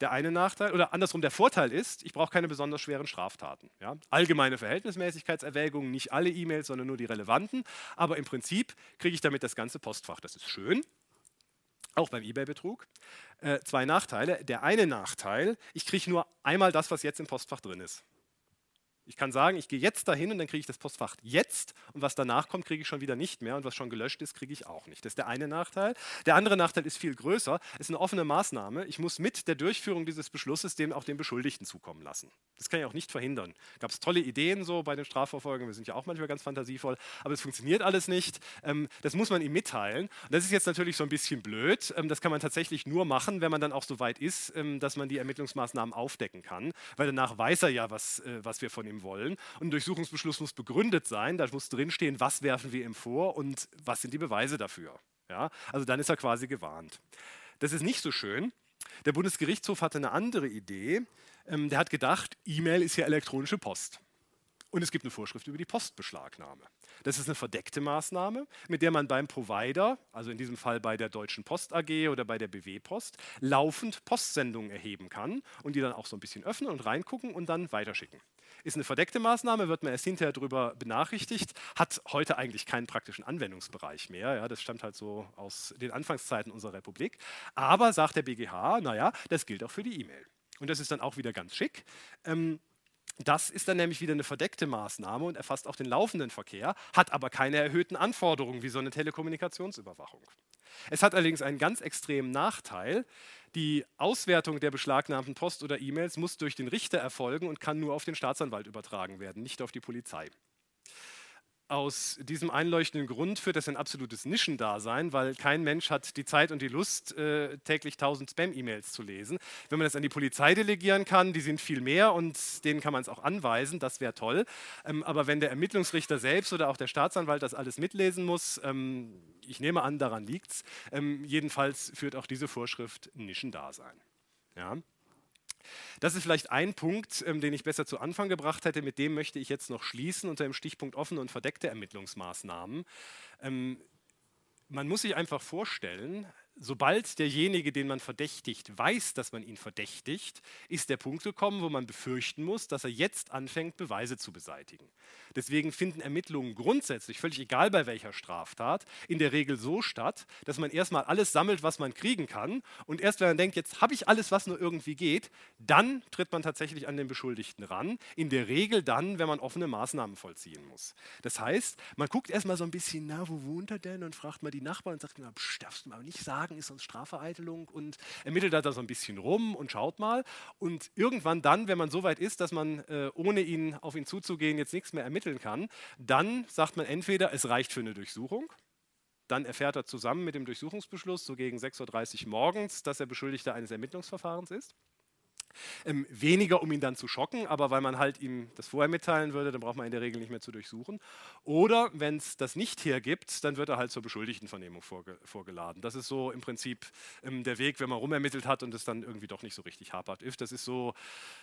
Der eine Nachteil, oder andersrum, der Vorteil ist, ich brauche keine besonders schweren Straftaten. Ja? Allgemeine Verhältnismäßigkeitserwägungen, nicht alle E-Mails, sondern nur die relevanten. Aber im Prinzip kriege ich damit das ganze Postfach. Das ist schön, auch beim eBay-Betrug. Äh, zwei Nachteile. Der eine Nachteil, ich kriege nur einmal das, was jetzt im Postfach drin ist. Ich kann sagen, ich gehe jetzt dahin und dann kriege ich das Postfach jetzt und was danach kommt, kriege ich schon wieder nicht mehr und was schon gelöscht ist, kriege ich auch nicht. Das ist der eine Nachteil. Der andere Nachteil ist viel größer. Es ist eine offene Maßnahme. Ich muss mit der Durchführung dieses Beschlusses dem auch den Beschuldigten zukommen lassen. Das kann ich auch nicht verhindern. Gab es tolle Ideen so bei den Strafverfolgungen, wir sind ja auch manchmal ganz fantasievoll, aber es funktioniert alles nicht. Ähm, das muss man ihm mitteilen. Das ist jetzt natürlich so ein bisschen blöd. Ähm, das kann man tatsächlich nur machen, wenn man dann auch so weit ist, ähm, dass man die Ermittlungsmaßnahmen aufdecken kann, weil danach weiß er ja, was, äh, was wir von ihm wollen. Und ein Durchsuchungsbeschluss muss begründet sein. Da muss drinstehen, was werfen wir ihm vor und was sind die Beweise dafür. Ja? Also dann ist er quasi gewarnt. Das ist nicht so schön. Der Bundesgerichtshof hatte eine andere Idee. Ähm, der hat gedacht, E-Mail ist ja elektronische Post. Und es gibt eine Vorschrift über die Postbeschlagnahme. Das ist eine verdeckte Maßnahme, mit der man beim Provider, also in diesem Fall bei der Deutschen Post AG oder bei der BW Post, laufend Postsendungen erheben kann und die dann auch so ein bisschen öffnen und reingucken und dann weiterschicken. Ist eine verdeckte Maßnahme, wird man erst hinterher darüber benachrichtigt, hat heute eigentlich keinen praktischen Anwendungsbereich mehr. Ja, das stammt halt so aus den Anfangszeiten unserer Republik. Aber sagt der BGH, naja, das gilt auch für die E-Mail. Und das ist dann auch wieder ganz schick. Ähm, das ist dann nämlich wieder eine verdeckte Maßnahme und erfasst auch den laufenden Verkehr, hat aber keine erhöhten Anforderungen wie so eine Telekommunikationsüberwachung. Es hat allerdings einen ganz extremen Nachteil. Die Auswertung der beschlagnahmten Post oder E-Mails muss durch den Richter erfolgen und kann nur auf den Staatsanwalt übertragen werden, nicht auf die Polizei aus diesem einleuchtenden Grund führt das ein absolutes Nischendasein, weil kein Mensch hat die Zeit und die Lust, äh, täglich 1000 Spam-E-Mails zu lesen. Wenn man das an die Polizei delegieren kann, die sind viel mehr und denen kann man es auch anweisen, das wäre toll. Ähm, aber wenn der Ermittlungsrichter selbst oder auch der Staatsanwalt das alles mitlesen muss, ähm, ich nehme an, daran liegt es. Ähm, jedenfalls führt auch diese Vorschrift Nischendasein. Ja. Das ist vielleicht ein Punkt, ähm, den ich besser zu Anfang gebracht hätte. Mit dem möchte ich jetzt noch schließen unter dem Stichpunkt offene und verdeckte Ermittlungsmaßnahmen. Ähm, man muss sich einfach vorstellen, sobald derjenige, den man verdächtigt, weiß, dass man ihn verdächtigt, ist der Punkt gekommen, wo man befürchten muss, dass er jetzt anfängt, Beweise zu beseitigen. Deswegen finden Ermittlungen grundsätzlich, völlig egal bei welcher Straftat, in der Regel so statt, dass man erstmal alles sammelt, was man kriegen kann. Und erst wenn man denkt, jetzt habe ich alles, was nur irgendwie geht, dann tritt man tatsächlich an den Beschuldigten ran. In der Regel dann, wenn man offene Maßnahmen vollziehen muss. Das heißt, man guckt erstmal so ein bisschen, na, wo wohnt er denn? Und fragt mal die Nachbarn und sagt, na, darfst du mal nicht sagen, ist sonst Strafvereitelung und ermittelt da so ein bisschen rum und schaut mal. Und irgendwann dann, wenn man so weit ist, dass man äh, ohne ihn auf ihn zuzugehen jetzt nichts mehr ermitteln kann, dann sagt man entweder, es reicht für eine Durchsuchung. Dann erfährt er zusammen mit dem Durchsuchungsbeschluss, so gegen 6.30 Uhr morgens, dass er Beschuldigter eines Ermittlungsverfahrens ist. Ähm, weniger, um ihn dann zu schocken, aber weil man halt ihm das vorher mitteilen würde, dann braucht man in der Regel nicht mehr zu durchsuchen. Oder wenn es das nicht hergibt, dann wird er halt zur Beschuldigtenvernehmung vorge vorgeladen. Das ist so im Prinzip ähm, der Weg, wenn man rumermittelt hat und es dann irgendwie doch nicht so richtig hapert. Das ist so,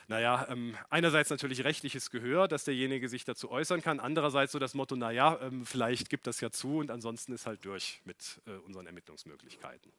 naja, ähm, einerseits natürlich rechtliches Gehör, dass derjenige sich dazu äußern kann, andererseits so das Motto, naja, ähm, vielleicht gibt das ja zu und ansonsten ist halt durch mit äh, unseren Ermittlungsmöglichkeiten.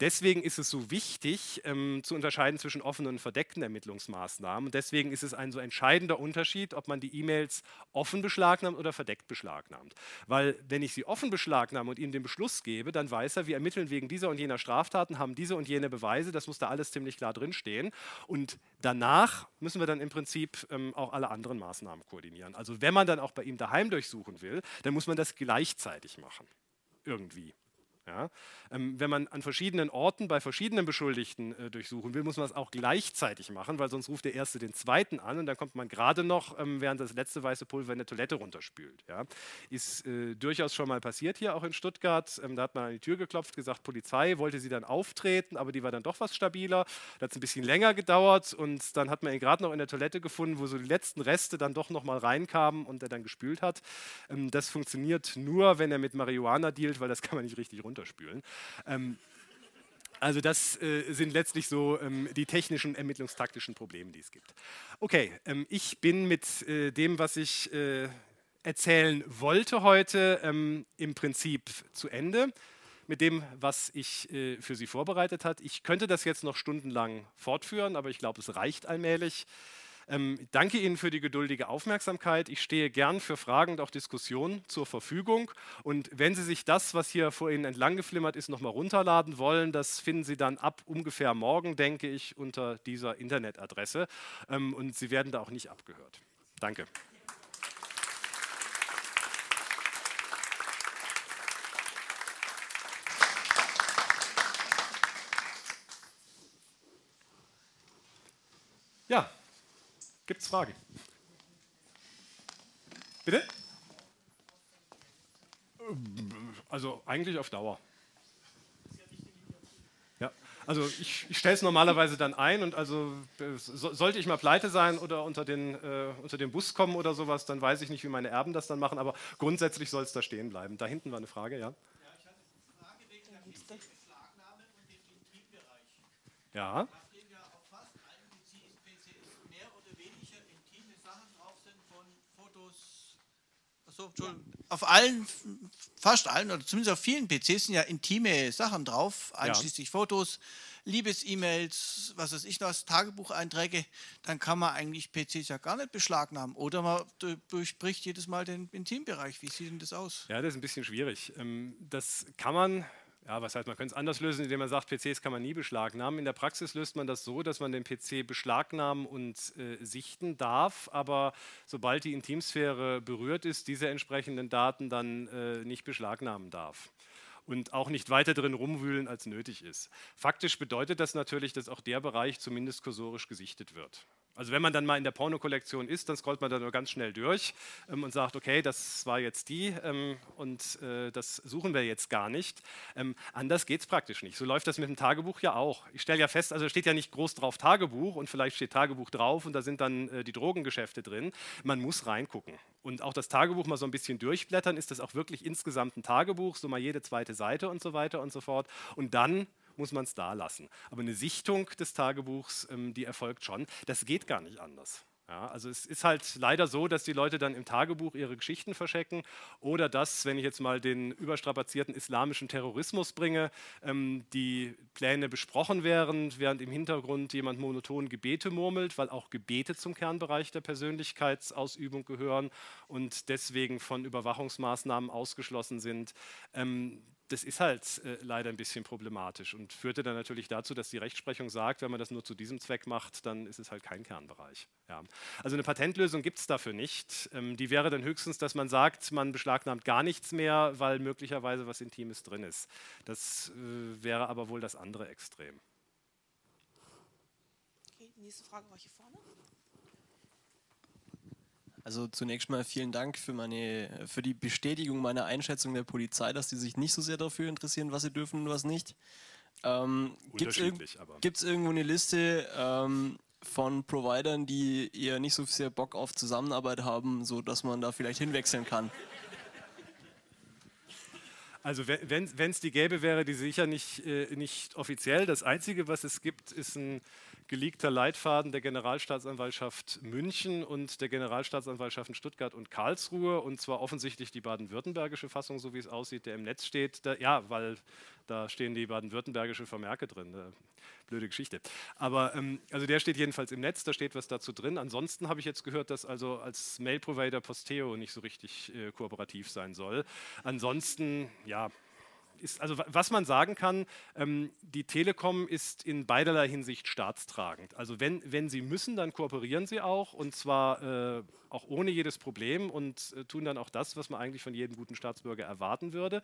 Deswegen ist es so wichtig, ähm, zu unterscheiden zwischen offenen und verdeckten verdeckten Ermittlungsmaßnahmen. Und deswegen ist es ein so entscheidender Unterschied, ob man die E-Mails offen beschlagnahmt oder verdeckt beschlagnahmt. Weil wenn ich sie offen beschlagnahme und ihm den Beschluss gebe, dann weiß er, wir ermitteln wegen dieser und jener Straftaten, haben diese und jene Beweise, das muss da alles ziemlich klar drinstehen. Und danach müssen wir dann im Prinzip ähm, auch alle anderen Maßnahmen koordinieren. Also wenn man dann auch bei ihm daheim durchsuchen will, dann muss man das gleichzeitig machen. Irgendwie. Ja? Ähm, wenn man an verschiedenen Orten bei verschiedenen Beschuldigten äh, durchsuchen will, muss man es auch gleichzeitig machen, weil sonst ruft der Erste den Zweiten an und dann kommt man gerade noch, ähm, während das letzte weiße Pulver in der Toilette runterspült. Ja? Ist äh, durchaus schon mal passiert hier, auch in Stuttgart. Ähm, da hat man an die Tür geklopft, gesagt, Polizei, wollte sie dann auftreten, aber die war dann doch was stabiler. Da hat es ein bisschen länger gedauert und dann hat man ihn gerade noch in der Toilette gefunden, wo so die letzten Reste dann doch noch mal reinkamen und er dann gespült hat. Ähm, das funktioniert nur, wenn er mit Marihuana dealt, weil das kann man nicht richtig runter runterspülen. Ähm, also das äh, sind letztlich so ähm, die technischen, ermittlungstaktischen Probleme, die es gibt. Okay, ähm, ich bin mit äh, dem, was ich äh, erzählen wollte heute, ähm, im Prinzip zu Ende. Mit dem, was ich äh, für Sie vorbereitet habe. Ich könnte das jetzt noch stundenlang fortführen, aber ich glaube, es reicht allmählich. Ähm, danke Ihnen für die geduldige Aufmerksamkeit. Ich stehe gern für Fragen und auch Diskussionen zur Verfügung. Und wenn Sie sich das, was hier vor Ihnen entlang geflimmert ist, nochmal runterladen wollen, das finden Sie dann ab ungefähr morgen, denke ich, unter dieser Internetadresse. Ähm, und Sie werden da auch nicht abgehört. Danke. Ja, Gibt es Fragen? Bitte? Also eigentlich auf Dauer. Ja, also ich, ich stelle es normalerweise dann ein und also so, sollte ich mal pleite sein oder unter den, äh, unter den Bus kommen oder sowas, dann weiß ich nicht, wie meine Erben das dann machen, aber grundsätzlich soll es da stehen bleiben. Da hinten war eine Frage, ja? Ja, ich hatte eine Frage wegen der Beschlagnahme und dem Intimbereich. Ja. So, auf allen, fast allen oder zumindest auf vielen PCs sind ja intime Sachen drauf, einschließlich ja. Fotos, Liebes-E-Mails, was weiß ich noch, Tagebucheinträge, dann kann man eigentlich PCs ja gar nicht beschlagnahmen. Oder man durchbricht jedes Mal den Intimbereich. Wie sieht denn das aus? Ja, das ist ein bisschen schwierig. Ähm, das kann man ja, was heißt, man könnte es anders lösen, indem man sagt, PCs kann man nie beschlagnahmen. In der Praxis löst man das so, dass man den PC beschlagnahmen und äh, sichten darf, aber sobald die Intimsphäre berührt ist, diese entsprechenden Daten dann äh, nicht beschlagnahmen darf und auch nicht weiter drin rumwühlen, als nötig ist. Faktisch bedeutet das natürlich, dass auch der Bereich zumindest kursorisch gesichtet wird. Also wenn man dann mal in der Pornokollektion ist, dann scrollt man da nur ganz schnell durch ähm, und sagt, okay, das war jetzt die ähm, und äh, das suchen wir jetzt gar nicht. Ähm, anders geht es praktisch nicht. So läuft das mit dem Tagebuch ja auch. Ich stelle ja fest, also steht ja nicht groß drauf Tagebuch und vielleicht steht Tagebuch drauf und da sind dann äh, die Drogengeschäfte drin. Man muss reingucken. Und auch das Tagebuch mal so ein bisschen durchblättern, ist das auch wirklich insgesamt ein Tagebuch, so mal jede zweite Seite und so weiter und so fort. Und dann muss man es da lassen. Aber eine Sichtung des Tagebuchs, ähm, die erfolgt schon. Das geht gar nicht anders. Ja, also es ist halt leider so, dass die Leute dann im Tagebuch ihre Geschichten verschecken oder dass, wenn ich jetzt mal den überstrapazierten islamischen Terrorismus bringe, ähm, die Pläne besprochen wären, während im Hintergrund jemand monoton Gebete murmelt, weil auch Gebete zum Kernbereich der Persönlichkeitsausübung gehören und deswegen von Überwachungsmaßnahmen ausgeschlossen sind. Ähm, das ist halt äh, leider ein bisschen problematisch und führte dann natürlich dazu, dass die Rechtsprechung sagt, wenn man das nur zu diesem Zweck macht, dann ist es halt kein Kernbereich. Ja. Also eine Patentlösung gibt es dafür nicht. Ähm, die wäre dann höchstens, dass man sagt, man beschlagnahmt gar nichts mehr, weil möglicherweise was Intimes drin ist. Das äh, wäre aber wohl das andere Extrem. Okay, die nächste Frage war hier vorne. Also zunächst mal vielen Dank für, meine, für die Bestätigung meiner Einschätzung der Polizei, dass sie sich nicht so sehr dafür interessieren, was sie dürfen und was nicht. Ähm, Gibt es irg irgendwo eine Liste ähm, von Providern, die eher nicht so sehr Bock auf Zusammenarbeit haben, sodass man da vielleicht hinwechseln kann? Also wenn es die gäbe, wäre die sicher nicht, äh, nicht offiziell. Das Einzige, was es gibt, ist ein geleakter Leitfaden der Generalstaatsanwaltschaft München und der Generalstaatsanwaltschaften Stuttgart und Karlsruhe und zwar offensichtlich die baden-württembergische Fassung, so wie es aussieht, der im Netz steht. Da, ja, weil da stehen die baden-württembergische Vermerke drin. Äh, blöde Geschichte. Aber ähm, also der steht jedenfalls im Netz, da steht was dazu drin. Ansonsten habe ich jetzt gehört, dass also als Mail-Provider Posteo nicht so richtig äh, kooperativ sein soll. Ansonsten, ja, ist, also was man sagen kann, ähm, die Telekom ist in beiderlei Hinsicht staatstragend. Also wenn, wenn sie müssen, dann kooperieren sie auch und zwar äh, auch ohne jedes Problem und äh, tun dann auch das, was man eigentlich von jedem guten Staatsbürger erwarten würde.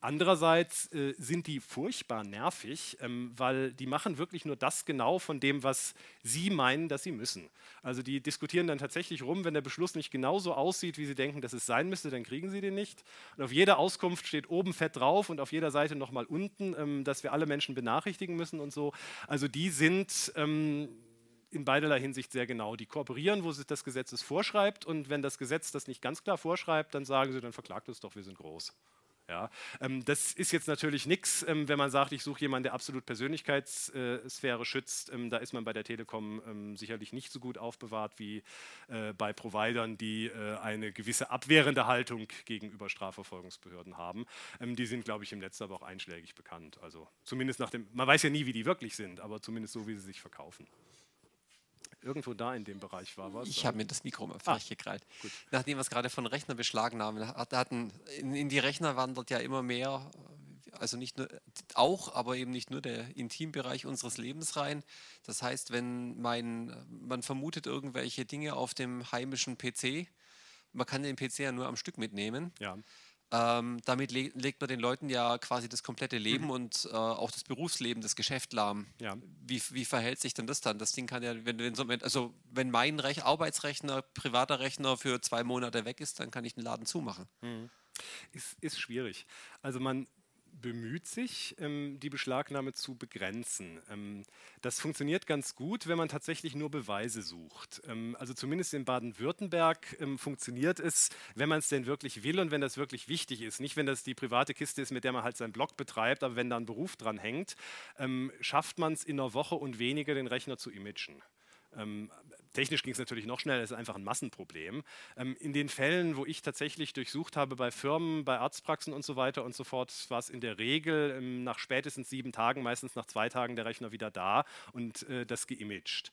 Andererseits äh, sind die furchtbar nervig, ähm, weil die machen wirklich nur das genau von dem, was sie meinen, dass sie müssen. Also die diskutieren dann tatsächlich rum, wenn der Beschluss nicht genauso aussieht, wie sie denken, dass es sein müsste, dann kriegen sie den nicht. Und auf jeder Auskunft steht oben fett drauf und auf jeder Seite nochmal unten, ähm, dass wir alle Menschen benachrichtigen müssen und so. Also die sind ähm, in beiderlei Hinsicht sehr genau. Die kooperieren, wo sich das Gesetz es vorschreibt und wenn das Gesetz das nicht ganz klar vorschreibt, dann sagen sie, dann verklagt es doch, wir sind groß. Ja, ähm, das ist jetzt natürlich nichts, ähm, wenn man sagt, ich suche jemanden, der absolut Persönlichkeitssphäre schützt. Ähm, da ist man bei der Telekom ähm, sicherlich nicht so gut aufbewahrt wie äh, bei Providern, die äh, eine gewisse abwehrende Haltung gegenüber Strafverfolgungsbehörden haben. Ähm, die sind, glaube ich, im Netz aber auch einschlägig bekannt. Also zumindest nach dem, man weiß ja nie, wie die wirklich sind, aber zumindest so, wie sie sich verkaufen irgendwo da in dem Bereich war was. Ich habe mir das Mikro mal ah, gekrallt. Nachdem wir es gerade von Rechnerbeschlagnahmen hatten, in, in die Rechner wandert ja immer mehr, also nicht nur auch, aber eben nicht nur der Intimbereich unseres Lebens rein. Das heißt, wenn mein, man vermutet irgendwelche Dinge auf dem heimischen PC, man kann den PC ja nur am Stück mitnehmen. Ja. Ähm, damit le legt man den Leuten ja quasi das komplette Leben mhm. und äh, auch das Berufsleben, das Geschäft lahm. Ja. Wie, wie, verhält sich denn das dann? Das Ding kann ja, wenn, wenn, also wenn mein Rech Arbeitsrechner, privater Rechner für zwei Monate weg ist, dann kann ich den Laden zumachen. Mhm. Ist, ist schwierig. Also man, bemüht sich, ähm, die Beschlagnahme zu begrenzen. Ähm, das funktioniert ganz gut, wenn man tatsächlich nur Beweise sucht. Ähm, also zumindest in Baden-Württemberg funktioniert es, wenn man es denn wirklich will und wenn das wirklich wichtig ist. Nicht, wenn das die private Kiste ist, mit der man halt seinen Blog betreibt, aber wenn da ein Beruf dran hängt, schafft man es in einer Woche und weniger, den Rechner zu imagen. Technisch ging es natürlich noch schneller, es ist einfach ein Massenproblem. Ähm, in den Fällen, wo ich tatsächlich durchsucht habe bei Firmen, bei Arztpraxen und so weiter und so fort, war es in der Regel ähm, nach spätestens sieben Tagen, meistens nach zwei Tagen der Rechner wieder da und äh, das geimaged.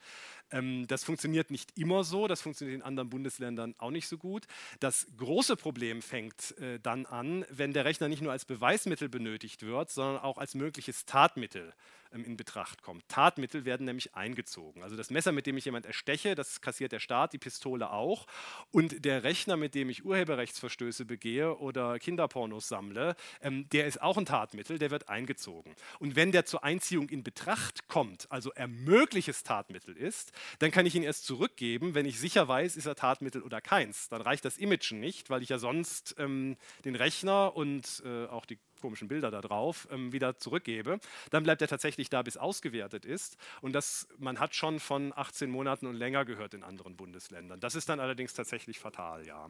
Ähm, das funktioniert nicht immer so, das funktioniert in anderen Bundesländern auch nicht so gut. Das große Problem fängt äh, dann an, wenn der Rechner nicht nur als Beweismittel benötigt wird, sondern auch als mögliches Tatmittel in Betracht kommt. Tatmittel werden nämlich eingezogen. Also das Messer, mit dem ich jemand ersteche, das kassiert der Staat, die Pistole auch. Und der Rechner, mit dem ich Urheberrechtsverstöße begehe oder Kinderpornos sammle, ähm, der ist auch ein Tatmittel, der wird eingezogen. Und wenn der zur Einziehung in Betracht kommt, also ermögliches Tatmittel ist, dann kann ich ihn erst zurückgeben, wenn ich sicher weiß, ist er Tatmittel oder keins. Dann reicht das Imagen nicht, weil ich ja sonst ähm, den Rechner und äh, auch die komischen Bilder da drauf ähm, wieder zurückgebe. Dann bleibt er tatsächlich da, bis ausgewertet ist. Und das, man hat schon von 18 Monaten und länger gehört in anderen Bundesländern. Das ist dann allerdings tatsächlich fatal, ja.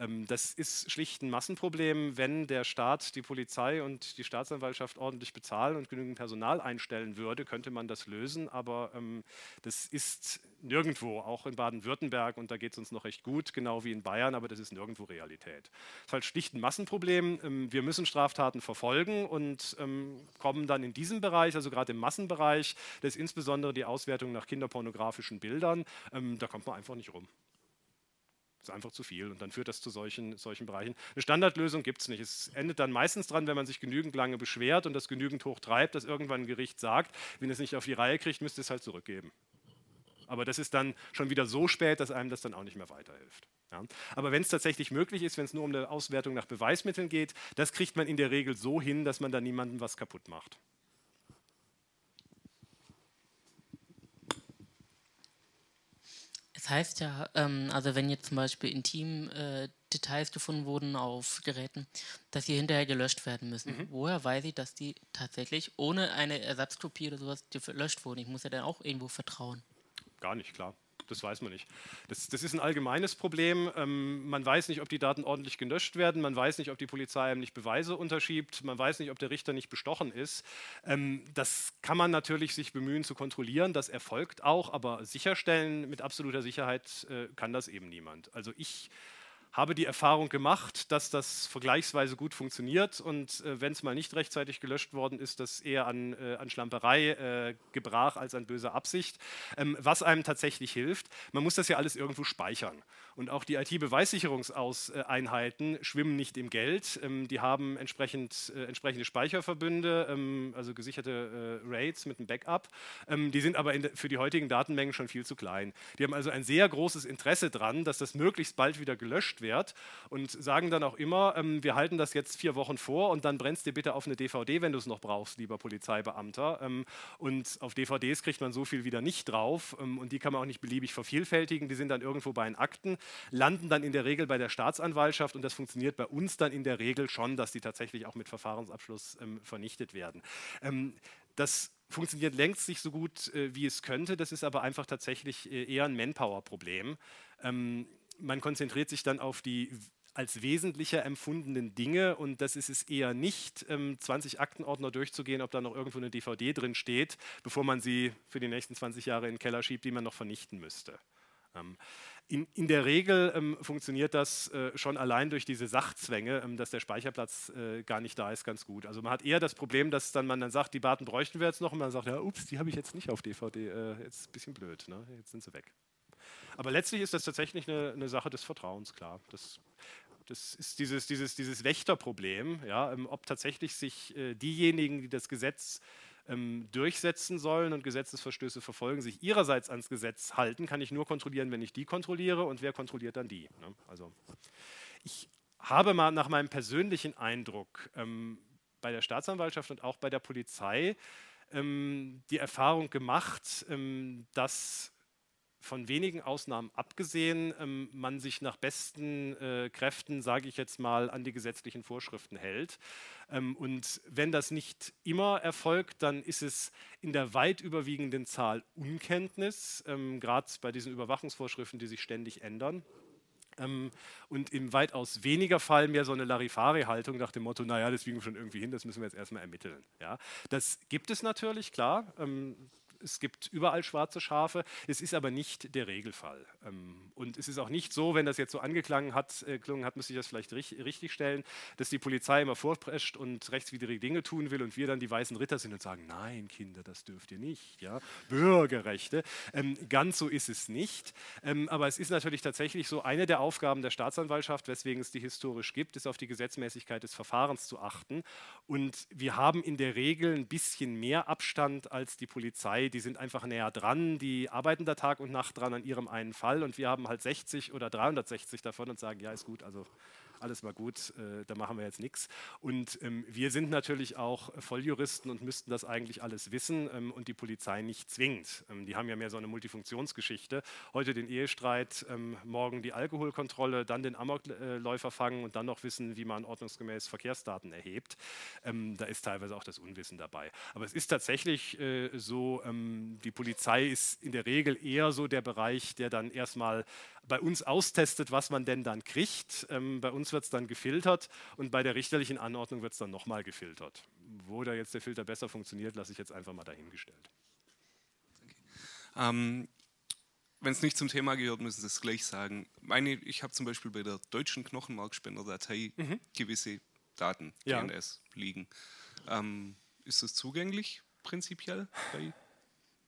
Ähm, das ist schlicht ein Massenproblem. Wenn der Staat die Polizei und die Staatsanwaltschaft ordentlich bezahlen und genügend Personal einstellen würde, könnte man das lösen. Aber ähm, das ist nirgendwo, auch in Baden-Württemberg, und da geht es uns noch recht gut, genau wie in Bayern, aber das ist nirgendwo Realität. Es ist halt schlicht ein Massenproblem. Ähm, wir müssen Straftaten verfolgen und kommen dann in diesem Bereich, also gerade im Massenbereich, das ist insbesondere die Auswertung nach kinderpornografischen Bildern, da kommt man einfach nicht rum. Das ist einfach zu viel und dann führt das zu solchen, solchen Bereichen. Eine Standardlösung gibt es nicht. Es endet dann meistens dran, wenn man sich genügend lange beschwert und das genügend hoch treibt, dass irgendwann ein Gericht sagt, wenn es nicht auf die Reihe kriegt, müsst ihr es halt zurückgeben. Aber das ist dann schon wieder so spät, dass einem das dann auch nicht mehr weiterhilft. Ja. Aber wenn es tatsächlich möglich ist, wenn es nur um eine Auswertung nach Beweismitteln geht, das kriegt man in der Regel so hin, dass man da niemandem was kaputt macht. Es heißt ja, ähm, also wenn jetzt zum Beispiel intim äh, Details gefunden wurden auf Geräten, dass sie hinterher gelöscht werden müssen. Mhm. Woher weiß ich, dass die tatsächlich ohne eine Ersatzkopie oder sowas gelöscht wurden? Ich muss ja dann auch irgendwo vertrauen. Gar nicht, klar das weiß man nicht. Das, das ist ein allgemeines Problem. Ähm, man weiß nicht, ob die Daten ordentlich gelöscht werden. Man weiß nicht, ob die Polizei einem nicht Beweise unterschiebt. Man weiß nicht, ob der Richter nicht bestochen ist. Ähm, das kann man natürlich sich bemühen zu kontrollieren. Das erfolgt auch, aber sicherstellen mit absoluter Sicherheit äh, kann das eben niemand. Also ich habe die Erfahrung gemacht, dass das vergleichsweise gut funktioniert und äh, wenn es mal nicht rechtzeitig gelöscht worden ist, das eher an, äh, an Schlamperei äh, gebrach als an böser Absicht. Ähm, was einem tatsächlich hilft, man muss das ja alles irgendwo speichern. Und auch die IT-Beweissicherungseinheiten schwimmen nicht im Geld. Ähm, die haben entsprechend, äh, entsprechende Speicherverbünde, ähm, also gesicherte äh, RAIDs mit einem Backup. Ähm, die sind aber de, für die heutigen Datenmengen schon viel zu klein. Die haben also ein sehr großes Interesse daran, dass das möglichst bald wieder gelöscht wird und sagen dann auch immer, wir halten das jetzt vier Wochen vor und dann brennst dir bitte auf eine DVD, wenn du es noch brauchst, lieber Polizeibeamter. Und auf DVDs kriegt man so viel wieder nicht drauf und die kann man auch nicht beliebig vervielfältigen. Die sind dann irgendwo bei den Akten, landen dann in der Regel bei der Staatsanwaltschaft und das funktioniert bei uns dann in der Regel schon, dass die tatsächlich auch mit Verfahrensabschluss ähm, vernichtet werden. Ähm, das funktioniert längst nicht so gut, äh, wie es könnte. Das ist aber einfach tatsächlich äh, eher ein Manpower-Problem. Ähm, man konzentriert sich dann auf die als wesentlicher empfundenen Dinge und das ist es eher nicht, 20 ähm, Aktenordner durchzugehen, ob da noch irgendwo eine DVD drin steht, bevor man sie für die nächsten 20 Jahre in den Keller schiebt, die man noch vernichten müsste. In, in, der Regel ähm, funktioniert das äh, schon allein durch diese Sachzwänge, ähm, dass der Speicherplatz äh, gar nicht da ist, ganz gut. Also man hat eher das Problem, dass dann man dann sagt, die Daten bräuchten wir jetzt noch und man sagt, ja, ups, die habe ich jetzt nicht auf DVD, äh, jetzt ist ein bisschen blöd, ne? jetzt sind sie weg. Aber letztlich ist das tatsächlich eine, eine Sache des Vertrauens, klar. Das, das ist dieses, dieses, dieses Wächterproblem, ja, ähm, ob tatsächlich sich äh, diejenigen, die das Gesetz ähm, durchsetzen sollen und Gesetzesverstöße verfolgen, sich ihrerseits ans Gesetz halten, kann ich nur kontrollieren, wenn ich die kontrolliere und wer kontrolliert dann die. Ne? Also ich habe mal nach meinem persönlichen Eindruck ähm, bei der Staatsanwaltschaft und auch bei der Polizei ähm, die Erfahrung gemacht, ähm, dass von wenigen Ausnahmen abgesehen, ähm, man sich nach besten äh, Kräften, sage ich jetzt mal, an die gesetzlichen Vorschriften hält. Ähm, und wenn das nicht immer erfolgt, dann ist es in der weit überwiegenden Zahl Unkenntnis, ähm, gerade bei diesen Überwachungsvorschriften, die sich ständig ändern. Ähm, und im weitaus weniger Fall mehr so eine Larifari-Haltung nach dem Motto, naja, das kriegen wir schon irgendwie hin, das müssen wir jetzt erstmal ermitteln. Ja, das gibt es natürlich, klar. Es gibt überall schwarze Schafe, es ist aber nicht der Regelfall. Ähm, und es ist auch nicht so, wenn das jetzt so angeklungen hat, äh, hat müsste ich das vielleicht richtig stellen, dass die Polizei immer vorprescht und rechtswidrige Dinge tun will und wir dann die weißen Ritter sind und sagen, nein, Kinder, das dürft ihr nicht. Ja? Bürgerrechte. Ähm, ganz so ist es nicht. Ähm, aber es ist natürlich tatsächlich so, eine der Aufgaben der Staatsanwaltschaft, weswegen es die historisch gibt, ist auf die Gesetzmäßigkeit des Verfahrens zu achten. Und wir haben in der Regel ein bisschen mehr Abstand als die Polizei die sind einfach näher dran, die arbeiten da Tag und Nacht dran an ihrem einen Fall und wir haben halt 60 oder 360 davon und sagen, ja, ist gut, also alles mal gut, äh, da machen wir jetzt nichts. Und ähm, wir sind natürlich auch Volljuristen und müssten das eigentlich alles wissen ähm, und die Polizei nicht zwingt. Ähm, die haben ja mehr so eine Multifunktionsgeschichte. Heute den Ehestreit, ähm, morgen die Alkoholkontrolle, dann den Amokläufer fangen und dann noch wissen, wie man ordnungsgemäß Verkehrsdaten erhebt. Ähm, da ist teilweise auch das Unwissen dabei. Aber es ist tatsächlich äh, so, ähm, die Polizei ist in der Regel eher so der Bereich, der dann erstmal bei uns austestet, was man denn dann kriegt. Ähm, bei uns wird es dann gefiltert und bei der richterlichen Anordnung wird es dann nochmal gefiltert. Wo da jetzt der Filter besser funktioniert, lasse ich jetzt einfach mal dahingestellt. Ähm, Wenn es nicht zum Thema gehört, müssen Sie es gleich sagen. Meine, ich habe zum Beispiel bei der deutschen Knochenmarkspenderdatei mhm. gewisse Daten, DNS, ja. liegen. Ähm, ist das zugänglich prinzipiell bei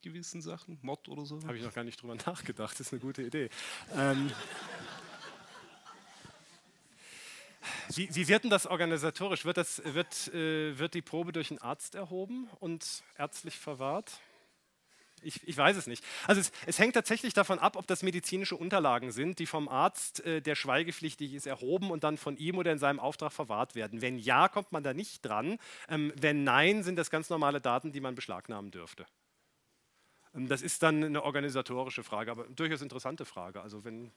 gewissen Sachen, Mod oder so? Habe ich noch gar nicht drüber nachgedacht, das ist eine gute Idee. Ähm, wie, wie, wird denn das organisatorisch? Wird, das, wird, äh, wird die Probe durch einen Arzt erhoben und ärztlich verwahrt? Ich, ich, weiß es nicht. Also es, es, hängt tatsächlich davon ab, ob das medizinische Unterlagen sind, die vom Arzt, äh, der schweigepflichtig ist, erhoben und dann von ihm oder in seinem Auftrag verwahrt werden. Wenn ja, kommt man da nicht dran. Ähm, wenn nein, sind das ganz normale Daten, die man beschlagnahmen dürfte. Ähm, das ist dann eine organisatorische Frage, aber durchaus interessante Frage. Also wenn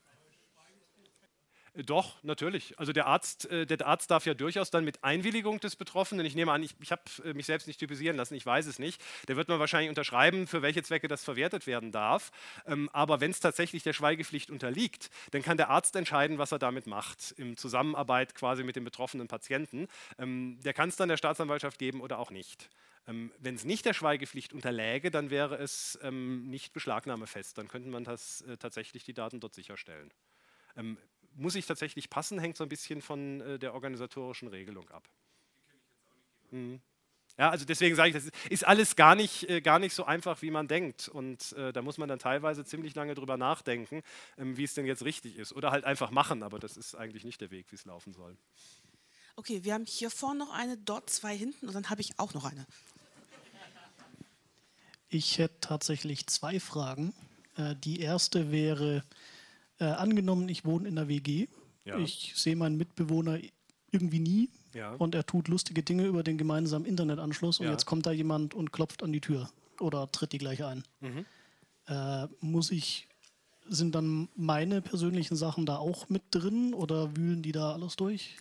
doch, natürlich. Also der Arzt, äh, der Arzt darf ja durchaus dann mit Einwilligung des Betroffenen, ich nehme an, ich, ich habe äh, mich selbst nicht typisieren lassen, ich weiß es nicht, der wird man wahrscheinlich unterschreiben, für welche Zwecke das verwertet werden darf. Ähm, aber wenn es tatsächlich der Schweigepflicht unterliegt, dann kann der Arzt entscheiden, was er damit macht, in Zusammenarbeit quasi mit dem betroffenen Patienten. Ähm, der kann es dann der Staatsanwaltschaft geben oder auch nicht. Ähm, Wenn es nicht der Schweigepflicht unterläge, dann wäre es nicht beschlagnahmefest. Dann könnte man das äh, tatsächlich die Daten dort sicherstellen. Muss ich tatsächlich passen, hängt so ein bisschen von äh, der organisatorischen Regelung ab. Mhm. Ja, also deswegen sage ich, das ist alles gar nicht, äh, gar nicht so einfach, wie man denkt. Und äh, da muss man dann teilweise ziemlich lange drüber nachdenken, ähm, wie es denn jetzt richtig ist. Oder halt einfach machen, aber das ist eigentlich nicht der Weg, wie es laufen soll. Okay, wir haben hier vorne noch eine, dort zwei hinten und dann habe ich auch noch eine. Ich hätte tatsächlich zwei Fragen. Äh, die erste wäre, äh, angenommen, ich wohne in der WG. Ja. Ich sehe meinen Mitbewohner irgendwie nie ja. und er tut lustige Dinge über den gemeinsamen Internetanschluss und ja. jetzt kommt da jemand und klopft an die Tür oder tritt die gleich ein. Mhm. Äh, muss ich, sind dann meine persönlichen Sachen da auch mit drin oder wühlen die da alles durch?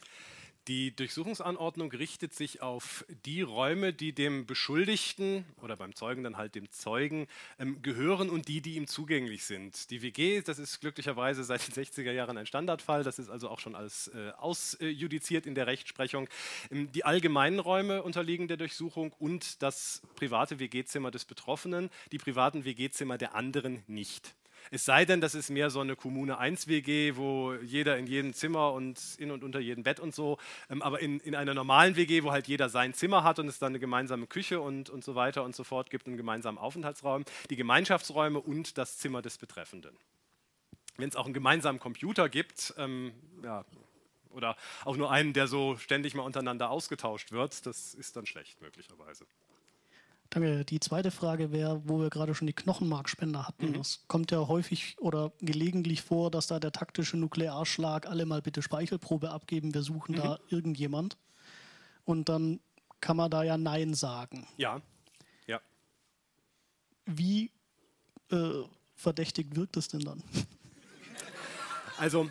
Die Durchsuchungsanordnung richtet sich auf die Räume, die dem Beschuldigten oder beim Zeugen dann halt dem Zeugen ähm, gehören und die, die ihm zugänglich sind. Die WG, das ist glücklicherweise seit den 60er Jahren ein Standardfall, das ist also auch schon als äh, ausjudiziert in der Rechtsprechung. Ähm, die allgemeinen Räume unterliegen der Durchsuchung und das private WG-Zimmer des Betroffenen, die privaten WG-Zimmer der anderen nicht. Es sei denn, das ist mehr so eine Kommune 1 WG, wo jeder in jedem Zimmer und in und unter jedem Bett und so. Ähm, aber in, in einer normalen WG, wo halt jeder sein Zimmer hat und es dann eine gemeinsame Küche und, und so weiter und so fort gibt, einen gemeinsamen Aufenthaltsraum, die Gemeinschaftsräume und das Zimmer des Betreffenden. Wenn es auch einen gemeinsamen Computer gibt, ähm, ja, oder auch nur einen, der so ständig mal untereinander ausgetauscht wird, das ist dann schlecht möglicherweise. Danke. Die zweite Frage wäre, wo wir gerade schon die Knochenmarkspender hatten. Mhm. Das kommt ja häufig oder gelegentlich vor, dass da der taktische Nuklearschlag alle mal bitte Speichelprobe abgeben, wir suchen mhm. da irgendjemand. Und dann kann man da ja Nein sagen. Ja. Ja. Wie äh, verdächtig wirkt es denn dann? Also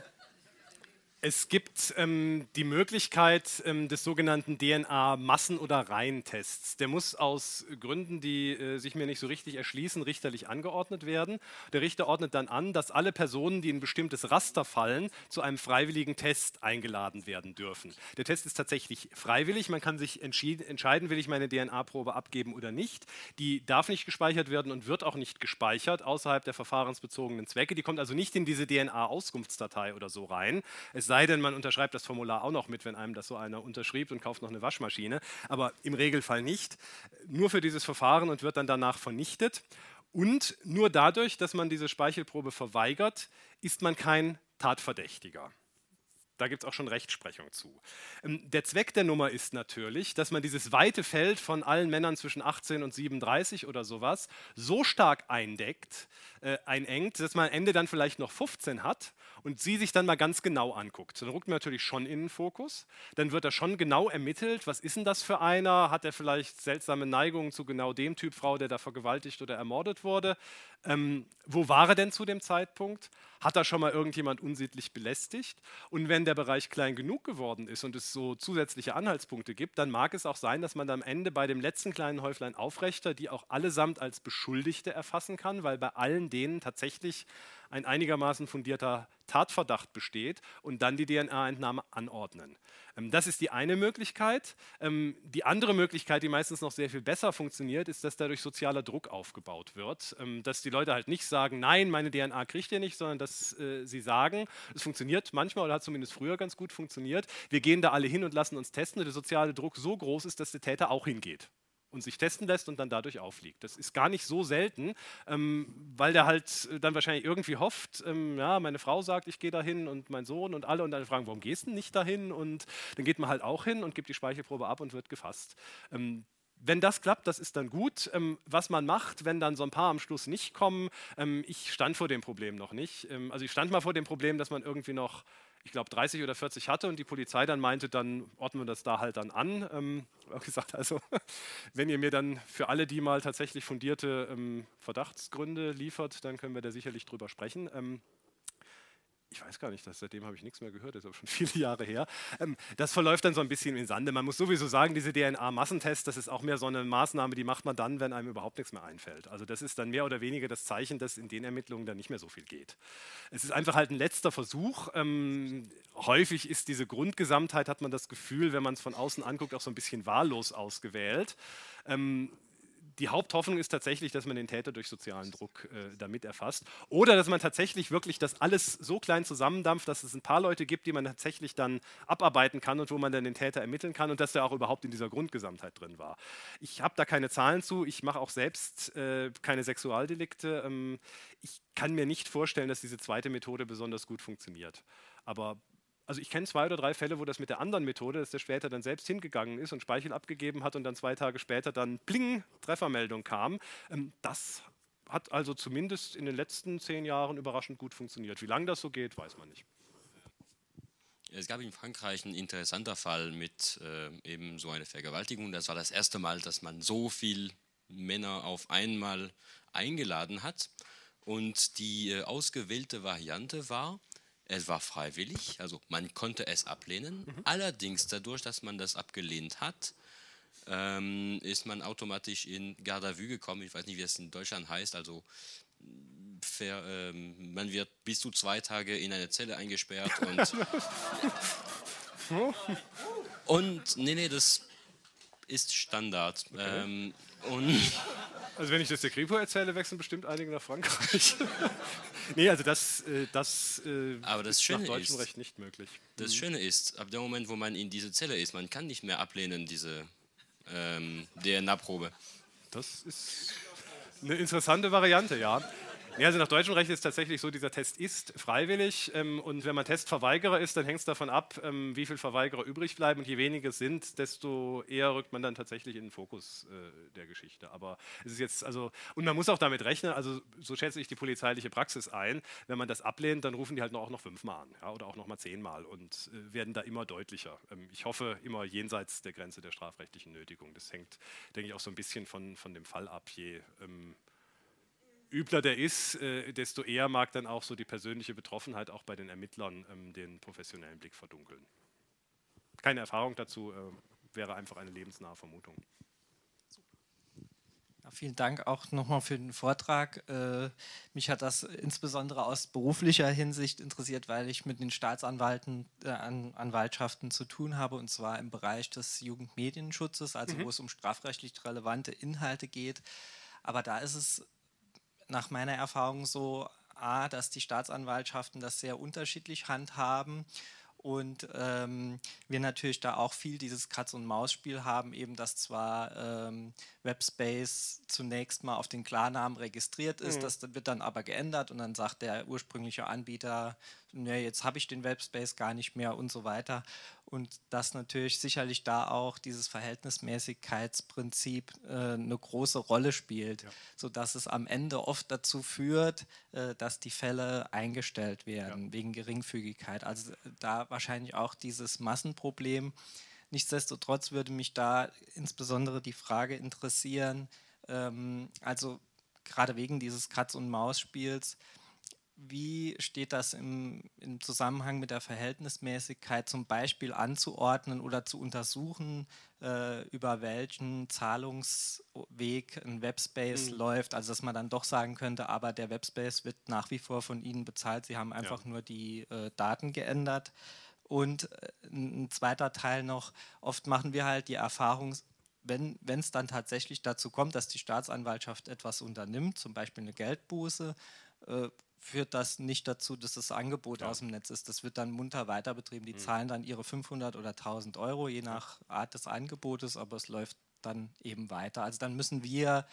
es gibt ähm, die Möglichkeit ähm, des sogenannten DNA-Massen- oder Reihentests. Der muss aus Gründen, die äh, sich mir nicht so richtig erschließen, richterlich angeordnet werden. Der Richter ordnet dann an, dass alle Personen, die in ein bestimmtes Raster fallen, zu einem freiwilligen Test eingeladen werden dürfen. Der Test ist tatsächlich freiwillig. Man kann sich entscheiden, will ich meine DNA-Probe abgeben oder nicht. Die darf nicht gespeichert werden und wird auch nicht gespeichert außerhalb der verfahrensbezogenen Zwecke. Die kommt also nicht in diese DNA-Auskunftsdatei oder so rein. Es sei denn, man unterschreibt das Formular auch noch mit, wenn einem das so einer unterschrieb und kauft noch eine Waschmaschine. Aber im Regelfall nicht. Nur für dieses Verfahren und wird dann danach vernichtet. Und nur dadurch, dass man diese Speichelprobe verweigert, ist man kein Tatverdächtiger. Da gibt es auch schon Rechtsprechung zu. Ähm, der Zweck der Nummer ist natürlich, dass man dieses weite Feld von allen Männern zwischen 18 und 37 oder sowas so stark eindeckt, äh, einengt, dass man am Ende dann vielleicht noch 15 hat und sie sich dann mal ganz genau anguckt. Dann rückt man natürlich schon in den Fokus. Dann wird da schon genau ermittelt, was ist denn das für einer? Hat er vielleicht seltsame Neigungen zu genau dem Typ Frau, der da vergewaltigt oder ermordet wurde? Ähm, wo war er denn zu dem Zeitpunkt? Hat da schon mal irgendjemand unsittlich belästigt? Und wenn der Bereich klein genug geworden ist und es so zusätzliche Anhaltspunkte gibt, dann mag es auch sein, dass man am Ende bei dem letzten kleinen Häuflein Aufrechter die auch allesamt als Beschuldigte erfassen kann, weil bei allen denen tatsächlich ein einigermaßen fundierter Tatverdacht besteht und dann die DNA-Entnahme anordnen. Ähm, das ist die eine Möglichkeit. Ähm, die andere Möglichkeit, die meistens noch sehr viel besser funktioniert, ist, dass dadurch sozialer Druck aufgebaut wird. Ähm, dass die Leute halt nicht sagen, nein, meine DNA kriegt ihr nicht, sondern dass äh, sie sagen, es funktioniert manchmal oder hat zumindest früher ganz gut funktioniert. Wir gehen da alle hin und lassen uns testen und der soziale Druck so groß ist, dass der Täter auch hingeht und sich testen lässt und dann dadurch auffliegt. Das ist gar nicht so selten, ähm, weil der halt dann wahrscheinlich irgendwie hofft, ähm, ja, meine Frau sagt, ich gehe dahin und mein Sohn und alle und dann fragen, warum gehst du nicht dahin? Und dann geht man halt auch hin und gibt die Speichelprobe ab und wird gefasst. Ähm, wenn das klappt, das ist dann gut. Ähm, was man macht, wenn dann so ein paar am Schluss nicht kommen, ähm, ich stand vor dem Problem noch nicht. Ähm, also ich stand mal vor dem Problem, dass man irgendwie noch ich glaube, 30 oder 40 hatte und die Polizei dann meinte, dann ordnen wir das da halt dann an. Ähm, gesagt, also wenn ihr mir dann für alle die mal tatsächlich fundierte ähm, Verdachtsgründe liefert, dann können wir da sicherlich drüber sprechen. Ähm, ich weiß gar nicht, dass, seitdem habe ich nichts mehr gehört, das ist aber schon viele Jahre her. Ähm, das verläuft dann so ein bisschen in Sande. Man muss sowieso sagen, diese DNA-Massentests, das ist auch mehr so eine Maßnahme, die macht man dann, wenn einem überhaupt nichts mehr einfällt. Also das ist dann mehr oder weniger das Zeichen, dass in den Ermittlungen dann nicht mehr so viel geht. Es ist einfach halt ein letzter Versuch. Ähm, häufig ist diese Grundgesamtheit, hat man das Gefühl, wenn man es von außen anguckt, auch so ein bisschen wahllos ausgewählt. Die Haupthoffnung ist tatsächlich, dass man den Täter durch sozialen Druck äh, damit erfasst. Oder dass man tatsächlich wirklich das alles so klein zusammendampft, dass es ein paar Leute gibt, die man tatsächlich dann abarbeiten kann und wo man dann den Täter ermitteln kann und dass der auch überhaupt in dieser Grundgesamtheit drin war. Ich habe da keine Zahlen zu, ich mache auch selbst äh, keine Sexualdelikte. Ähm, ich kann mir nicht vorstellen, dass diese zweite Methode besonders gut funktioniert. Aber also ich kenne zwei oder drei Fälle, wo das mit der anderen Methode, dass der später dann selbst hingegangen ist und Speichel abgegeben hat und dann zwei Tage später dann Pling, Treffermeldung kam. Ähm, das hat also zumindest in den letzten zehn Jahren überraschend gut funktioniert. Wie lange das so geht, weiß man nicht. Es gab in Frankreich einen interessanten Fall mit äh, eben so einer Vergewaltigung. Das war das erste Mal, dass man so viele Männer auf einmal eingeladen hat. Und die äh, ausgewählte Variante war, es war freiwillig, also man konnte es ablehnen. Mhm. Allerdings dadurch, dass man das abgelehnt hat, ähm, ist man automatisch in Garde à vue gekommen. Ich weiß nicht, wie es in Deutschland heißt. Also ver, ähm, man wird bis zu zwei Tage in eine Zelle eingesperrt und und nee, nee, das ist Standard. Okay. Ähm, und also wenn ich das der Kripo erzähle, wechseln bestimmt einige nach Frankreich. nee, also das, äh, das, äh, Aber das ist Schöne nach deutschem ist, Recht nicht möglich. Das mhm. Schöne ist, ab dem Moment, wo man in diese Zelle ist, man kann nicht mehr ablehnen, diese ähm, DNA-Probe. Das ist eine interessante Variante, ja. Ja, also nach deutschem Recht ist es tatsächlich so, dieser Test ist freiwillig ähm, und wenn man Testverweigerer ist, dann hängt es davon ab, ähm, wie viele Verweigerer übrig bleiben und je weniger es sind, desto eher rückt man dann tatsächlich in den Fokus äh, der Geschichte. Aber es ist jetzt, also, und man muss auch damit rechnen, also so schätze ich die polizeiliche Praxis ein, wenn man das ablehnt, dann rufen die halt auch noch fünfmal an ja, oder auch noch mal zehnmal und äh, werden da immer deutlicher. Ähm, ich hoffe immer jenseits der Grenze der strafrechtlichen Nötigung. Das hängt, denke ich, auch so ein bisschen von, von dem Fall ab, je ähm, übler der ist, äh, desto eher mag dann auch so die persönliche Betroffenheit auch bei den Ermittlern ähm, den professionellen Blick verdunkeln. Keine Erfahrung dazu, äh, wäre einfach eine lebensnahe Vermutung. Ja, vielen Dank auch nochmal für den Vortrag. Äh, mich hat das insbesondere aus beruflicher Hinsicht interessiert, weil ich mit den Staatsanwalten, äh, Anwaltschaften zu tun habe, und zwar im Bereich des Jugendmedienschutzes, also mhm. wo es um strafrechtlich relevante Inhalte geht. Aber da ist es nach meiner Erfahrung so, A, dass die Staatsanwaltschaften das sehr unterschiedlich handhaben und ähm, wir natürlich da auch viel dieses Katz-und-Maus-Spiel haben, eben dass zwar ähm, Webspace zunächst mal auf den Klarnamen registriert ist, mhm. das wird dann aber geändert und dann sagt der ursprüngliche Anbieter, ne, jetzt habe ich den Webspace gar nicht mehr und so weiter. Und dass natürlich sicherlich da auch dieses Verhältnismäßigkeitsprinzip äh, eine große Rolle spielt, ja. sodass es am Ende oft dazu führt, äh, dass die Fälle eingestellt werden ja. wegen Geringfügigkeit. Also äh, da wahrscheinlich auch dieses Massenproblem. Nichtsdestotrotz würde mich da insbesondere die Frage interessieren, ähm, also gerade wegen dieses Katz- und Maus-Spiels, wie steht das im, im, Zusammenhang mit der Verhältnismäßigkeit zum Beispiel anzuordnen oder zu untersuchen, äh, über welchen Zahlungsweg ein Webspace mhm. läuft? Also dass man dann doch sagen könnte, aber der Webspace wird nach wie vor von Ihnen bezahlt, Sie haben einfach ja. nur die äh, Daten geändert. Und äh, ein zweiter Teil noch, oft machen wir halt die Erfahrung, wenn es dann tatsächlich dazu kommt, dass die Staatsanwaltschaft etwas unternimmt, zum Beispiel eine Geldbuße, äh, führt das nicht dazu, dass das Angebot ja. aus dem Netz ist. Das wird dann munter weiter betrieben. Die mhm. zahlen dann ihre 500 oder 1000 Euro, je nach Art des Angebotes, aber es läuft dann eben weiter. Also dann müssen wir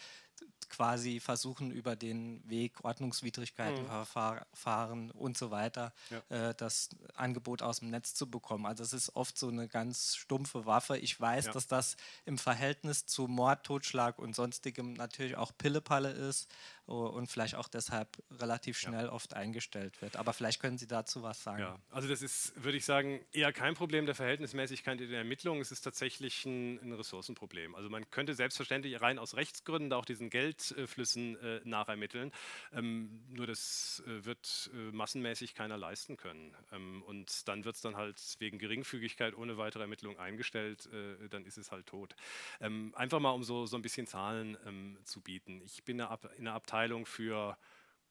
quasi versuchen, über den Weg Ordnungswidrigkeitenverfahren mhm. und so weiter ja. äh, das Angebot aus dem Netz zu bekommen. Also es ist oft so eine ganz stumpfe Waffe. Ich weiß, ja. dass das im Verhältnis zu Mord, Totschlag und sonstigem natürlich auch Pillepalle ist und vielleicht auch deshalb relativ schnell ja. oft eingestellt wird. Aber vielleicht können Sie dazu was sagen. Ja, also das ist, würde ich sagen, eher kein Problem der Verhältnismäßigkeit in der Ermittlung. Es ist tatsächlich ein, ein Ressourcenproblem. Also man könnte selbstverständlich rein aus Rechtsgründen da auch diesen Geldflüssen äh, nachermitteln. Ähm, nur das äh, wird äh, massenmäßig keiner leisten können. Ähm, und dann wird es dann halt wegen Geringfügigkeit ohne weitere Ermittlung eingestellt. Äh, dann ist es halt tot. Ähm, einfach mal, um so, so ein bisschen Zahlen ähm, zu bieten. Ich bin in Abteilung, Abteilung für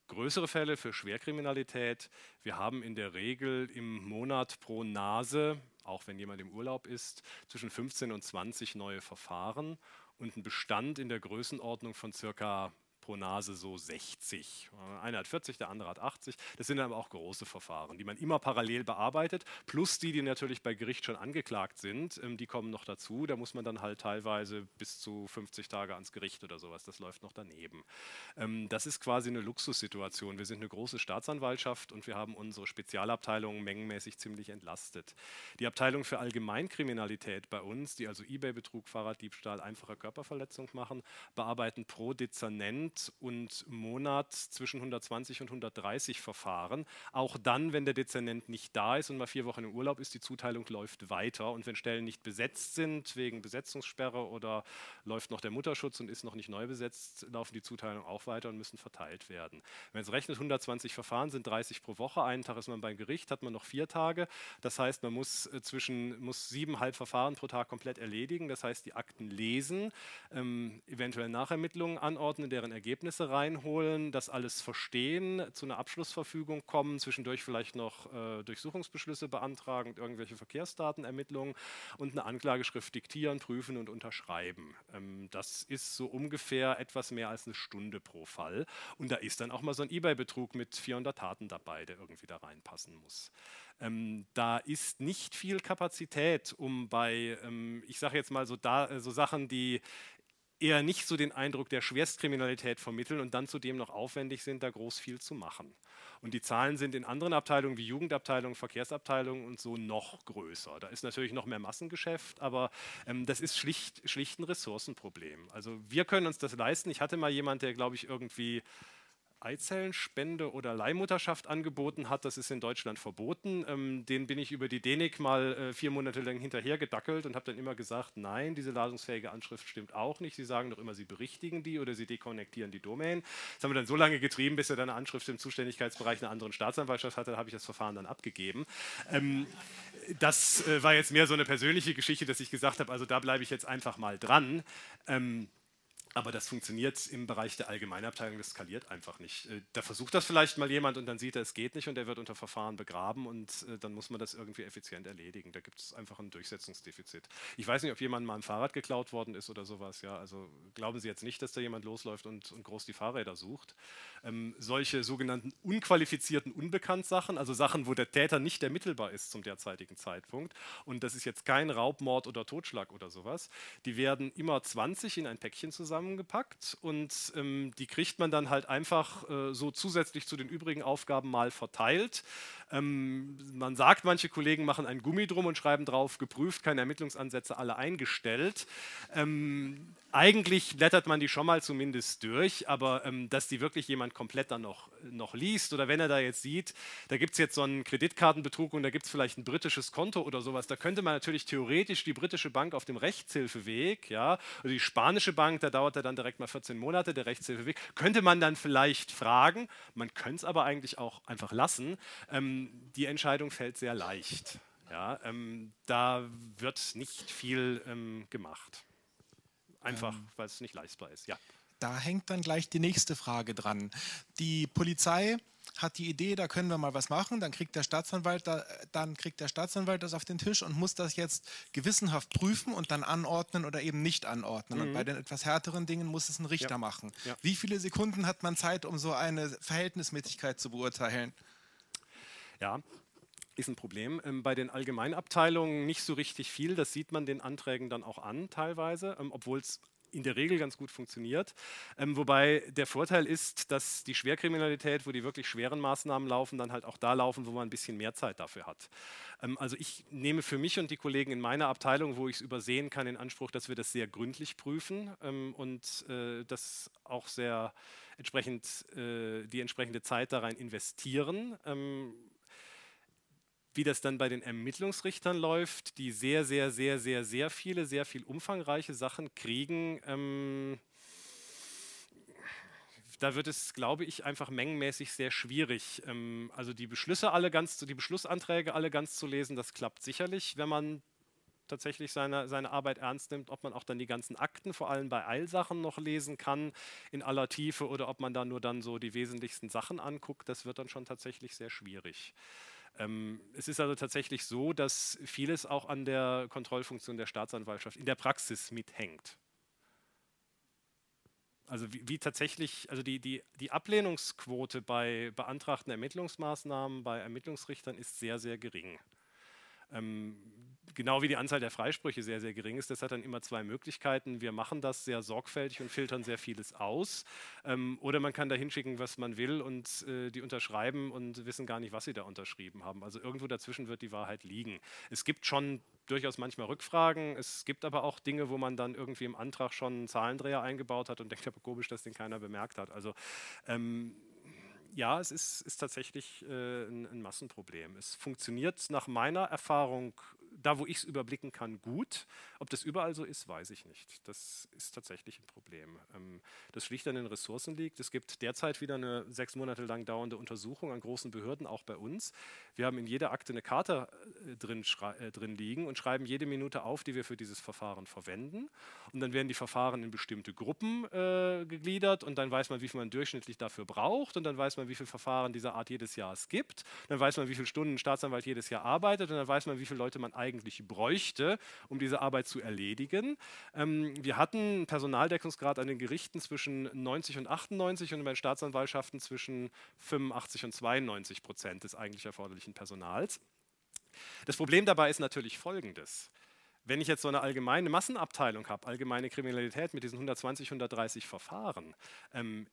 größere Fälle, für Schwerkriminalität. Wir haben in der Regel im Monat pro Nase, auch wenn jemand im Urlaub ist, zwischen 15 und 20 neue Verfahren. Und ein Bestand in der Größenordnung von circa Nase so 60. Einer hat 40, der andere hat 80. Das sind aber auch große Verfahren, die man immer parallel bearbeitet, plus die, die natürlich bei Gericht schon angeklagt sind, ähm, die kommen noch dazu. Da muss man dann halt teilweise bis zu 50 Tage ans Gericht oder sowas. Das läuft noch daneben. Ähm, das ist quasi eine Luxussituation. Wir sind eine große Staatsanwaltschaft und wir haben unsere Spezialabteilungen mengenmäßig ziemlich entlastet. Die Abteilung für Allgemeinkriminalität bei uns, die also Ebay-Betrug, Fahrraddiebstahl, einfache Körperverletzung machen, bearbeiten pro Dezernent Und Monat zwischen 120 und 130 Verfahren. Auch dann, wenn der Dezernent nicht da ist und mal vier Wochen im Urlaub ist, die Zuteilung läuft weiter. Und wenn Stellen nicht besetzt sind, wegen Besetzungssperre oder läuft noch der Mutterschutz und ist noch nicht neu besetzt, laufen die Zuteilungen auch weiter und müssen verteilt werden. Wenn es rechnet, 120 Verfahren sind 30 pro Woche. Einen Tag ist man beim Gericht, hat man noch vier Tage. Das heißt, man muss äh, zwischen muss siebeneinhalb Verfahren pro Tag komplett erledigen. Das heißt, die Akten lesen, ähm, eventuell Nachermittlungen anordnen, deren Ergebnisse reinholen, das alles verstehen, zu einer Abschlussverfügung kommen, zwischendurch vielleicht noch äh, Durchsuchungsbeschlüsse beantragen, irgendwelche Verkehrsdatenermittlungen und eine Anklageschrift diktieren, prüfen und unterschreiben. Ähm, das ist so ungefähr etwas mehr als eine Stunde pro Fall. Und da ist dann auch mal so ein eBay-Betrug mit 400 Taten dabei, der irgendwie da reinpassen muss. Ähm, da ist nicht viel Kapazität, um bei, ähm, ich sage jetzt mal so, da, äh, so Sachen, die eher nicht so den Eindruck der Schwerstkriminalität vermitteln und dann zudem noch aufwendig sind, da groß viel zu machen. Und die Zahlen sind in anderen Abteilungen wie Jugendabteilungen, Verkehrsabteilungen und so noch größer. Da ist natürlich noch mehr Massengeschäft, aber ähm, das ist schlicht, schlicht ein Ressourcenproblem. Also wir können uns das leisten. Ich hatte mal jemand, der, glaube ich, irgendwie Eizellenspende oder Leihmutterschaft angeboten hat. Das ist in Deutschland verboten. Ähm, den bin ich über die DENIC mal äh, vier Monate lang hinterher gedackelt und habe dann immer gesagt, nein, diese ladungsfähige Anschrift stimmt auch nicht. Sie sagen doch immer, Sie berichtigen die oder Sie dekonnektieren die Domain. Das haben wir dann so lange getrieben, bis er dann eine Anschrift im Zuständigkeitsbereich einer anderen Staatsanwaltschaft hatte. Da habe ich das Verfahren dann abgegeben. Ähm, das äh, war jetzt mehr so eine persönliche Geschichte, dass ich gesagt habe, also da bleibe ich jetzt einfach mal dran. Ähm, aber das funktioniert im Bereich der Allgemeinabteilung, das skaliert einfach nicht. Äh, da versucht das vielleicht mal jemand und dann sieht er, es geht nicht und er wird unter Verfahren begraben und äh, dann muss man das irgendwie effizient erledigen. Da gibt es einfach ein Durchsetzungsdefizit. Ich weiß nicht, ob jemand mal ein Fahrrad geklaut worden ist oder sowas. Ja, also glauben Sie jetzt nicht, dass da jemand losläuft und, und groß die Fahrräder sucht. Ähm, solche sogenannten unqualifizierten Unbekanntsachen, also Sachen, wo der Täter nicht ermittelbar ist zum derzeitigen Zeitpunkt und das ist jetzt kein Raubmord oder Totschlag oder sowas, die werden immer 20 in ein Päckchen zusammen zusammengepackt und ähm, die kriegt man dann halt einfach äh, so zusätzlich zu den übrigen Aufgaben mal verteilt. Ähm, man sagt, manche Kollegen machen ein Gummi drum und schreiben drauf, geprüft, keine Ermittlungsansätze, alle eingestellt. Ähm, eigentlich blättert man die schon mal zumindest durch, aber ähm, dass die wirklich jemand komplett dann noch, noch liest oder wenn er da jetzt sieht, da gibt es jetzt so einen Kreditkartenbetrug und da gibt es vielleicht ein britisches Konto oder sowas, da könnte man natürlich theoretisch die britische Bank auf dem Rechtshilfeweg, ja, oder die spanische Bank, da dauert er dann direkt mal 14 Monate, der Rechtshilfeweg, könnte man dann vielleicht fragen, man könnte es aber eigentlich auch einfach lassen. Ähm, die Entscheidung fällt sehr leicht. Ja, ähm, da wird nicht viel ähm, gemacht. Einfach, ähm, weil es nicht leistbar ist. Ja. Da hängt dann gleich die nächste Frage dran. Die Polizei hat die Idee, da können wir mal was machen, dann kriegt der Staatsanwalt, da, dann kriegt der Staatsanwalt das auf den Tisch und muss das jetzt gewissenhaft prüfen und dann anordnen oder eben nicht anordnen. Mhm. Und bei den etwas härteren Dingen muss es ein Richter ja. machen. Ja. Wie viele Sekunden hat man Zeit, um so eine Verhältnismäßigkeit zu beurteilen? Ja, ist ein Problem. Ähm, bei den Allgemeinabteilungen nicht so richtig viel. Das sieht man den Anträgen dann auch an teilweise, ähm, obwohl es in der Regel ganz gut funktioniert. Ähm, wobei der Vorteil ist, dass die Schwerkriminalität, wo die wirklich schweren Maßnahmen laufen, dann halt auch da laufen, wo man ein bisschen mehr Zeit dafür hat. Ähm, also ich nehme für mich und die Kollegen in meiner Abteilung, wo ich es übersehen kann, in Anspruch, dass wir das sehr gründlich prüfen ähm, und äh, das auch sehr entsprechend äh, die entsprechende Zeit da rein investieren. Wie das dann bei den Ermittlungsrichtern läuft, die sehr, sehr, sehr, sehr, sehr viele, sehr viel umfangreiche Sachen kriegen, ähm, da wird es, glaube ich, einfach mengenmäßig sehr schwierig. Ähm, also die Beschlüsse alle ganz, die Beschlussanträge alle ganz zu lesen, das klappt sicherlich, wenn man tatsächlich seine, seine Arbeit ernst nimmt, ob man auch dann die ganzen Akten, vor allem bei Eilsachen, noch lesen kann in aller Tiefe oder ob man da nur dann so die wesentlichsten Sachen anguckt, das wird dann schon tatsächlich sehr schwierig. Ähm, es ist also tatsächlich so, dass vieles auch an der Kontrollfunktion der Staatsanwaltschaft in der Praxis mithängt. Also wie, wie, tatsächlich, also die, die, die Ablehnungsquote bei beantragten Ermittlungsmaßnahmen bei Ermittlungsrichtern ist sehr, sehr gering. Ähm, genau wie die Anzahl der Freisprüche sehr, sehr gering ist. Das hat dann immer zwei Möglichkeiten. Wir machen das sehr sorgfältig und filtern sehr vieles aus. Ähm, oder man kann da hinschicken, was man will und äh, die unterschreiben und wissen gar nicht, was sie da unterschrieben haben. Also irgendwo dazwischen wird die Wahrheit liegen. Es gibt schon durchaus manchmal Rückfragen. Es gibt aber auch Dinge, wo man dann irgendwie im Antrag schon einen Zahlendreher eingebaut hat und denkt, aber komisch, dass den keiner bemerkt hat. Also ähm, ja, es ist, ist tatsächlich äh, ein, ein, Massenproblem. Es funktioniert nach meiner Erfahrung da, wo ich es überblicken kann, gut. Ob das überall so ist, weiß ich nicht. Das ist tatsächlich ein Problem. Ähm, das schlicht an den Ressourcen liegt. Es gibt derzeit wieder eine sechs Monate lang dauernde Untersuchung an großen Behörden, auch bei uns. Wir haben in jeder Akte eine Karte äh, drin, äh, drin liegen und schreiben jede Minute auf, die wir für dieses Verfahren verwenden. Und dann werden die Verfahren in bestimmte Gruppen äh, gegliedert und dann weiß man, wie viel man durchschnittlich dafür braucht und dann weiß man, wie viele Verfahren dieser Art jedes Jahr es gibt. Dann weiß man, wie viele Stunden ein Staatsanwalt jedes Jahr arbeitet und dann weiß man, wie viele Leute man eigentlich bräuchte, um diese Arbeit zu erledigen. Ähm, wir hatten einen Personaldeckungsgrad an den Gerichten zwischen 90 und 98 und bei den Staatsanwaltschaften zwischen 85 und 92 Prozent des eigentlich erforderlichen Personals. Das Problem dabei ist natürlich folgendes. Wenn ich jetzt so eine allgemeine Massenabteilung habe, allgemeine Kriminalität mit diesen 120, 130 Verfahren, ähm,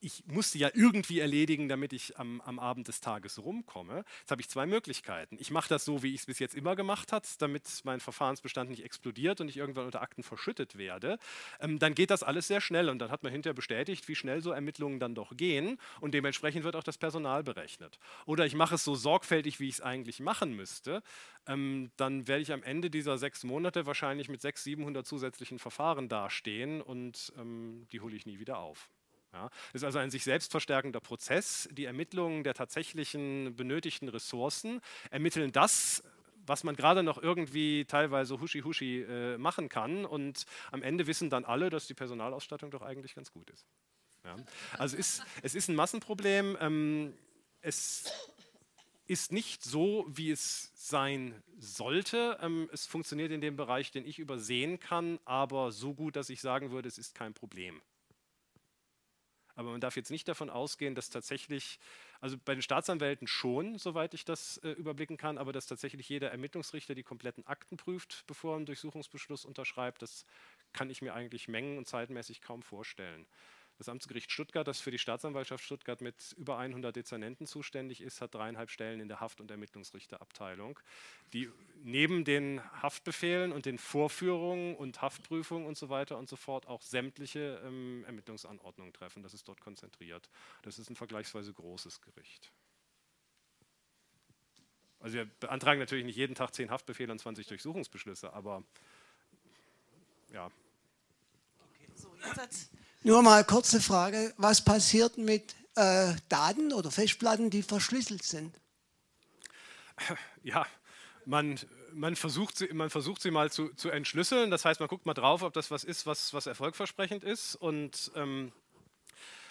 ich muss sie ja irgendwie erledigen, damit ich am, am Abend des Tages rumkomme. Jetzt habe ich zwei Möglichkeiten. Ich mache das so, wie ich es bis jetzt immer gemacht habe, damit mein Verfahrensbestand nicht explodiert und ich irgendwann unter Akten verschüttet werde. Ähm, dann geht das alles sehr schnell und dann hat man hinterher bestätigt, wie schnell so Ermittlungen dann doch gehen und dementsprechend wird auch das Personal berechnet. Oder ich mache es so sorgfältig, wie ich es eigentlich machen müsste. Ähm, dann werde ich am Ende dieser sechs Monate wahrscheinlich mit 600, 700 zusätzlichen Verfahren dastehen und ähm, die hole ich nie wieder auf. Ja, ist also ein sich selbst verstärkender Prozess. Die Ermittlungen der tatsächlichen benötigten Ressourcen ermitteln das, was man gerade noch irgendwie teilweise huschi-huschi äh, machen kann. Und am Ende wissen dann alle, dass die Personalausstattung doch eigentlich ganz gut ist. Ja. Also ist, es ist ein Massenproblem. Ähm, es ist nicht so, wie es sein sollte. Ähm, es funktioniert in dem Bereich, den ich übersehen kann, aber so gut, dass ich sagen würde, es ist kein Problem. Aber man darf jetzt nicht davon ausgehen, dass tatsächlich, also bei den Staatsanwälten schon, soweit ich das äh, überblicken kann, aber dass tatsächlich jeder Ermittlungsrichter die kompletten Akten prüft, bevor er einen Durchsuchungsbeschluss unterschreibt, das kann ich mir eigentlich mengen- und zeitmäßig kaum vorstellen. Das Amtsgericht Stuttgart, das für die Staatsanwaltschaft Stuttgart mit über 100 Dezernenten zuständig ist, hat dreieinhalb Stellen in der Haft- und Ermittlungsrichterabteilung, die neben den Haftbefehlen und den Vorführungen und Haftprüfungen und so weiter und so fort auch sämtliche ähm, Ermittlungsanordnungen treffen. Das ist dort konzentriert. Das ist ein vergleichsweise großes Gericht. Also wir beantragen natürlich nicht jeden Tag 10 Haftbefehle und 20 Durchsuchungsbeschlüsse, aber ja. Okay, so, jetzt nur mal kurze Frage, was passiert mit äh, Daten oder Festplatten, die verschlüsselt sind? Ja, man, man, versucht, sie, man versucht sie mal zu, zu entschlüsseln. Das heißt, man guckt mal drauf, ob das was ist, was, was erfolgversprechend ist. Und ähm,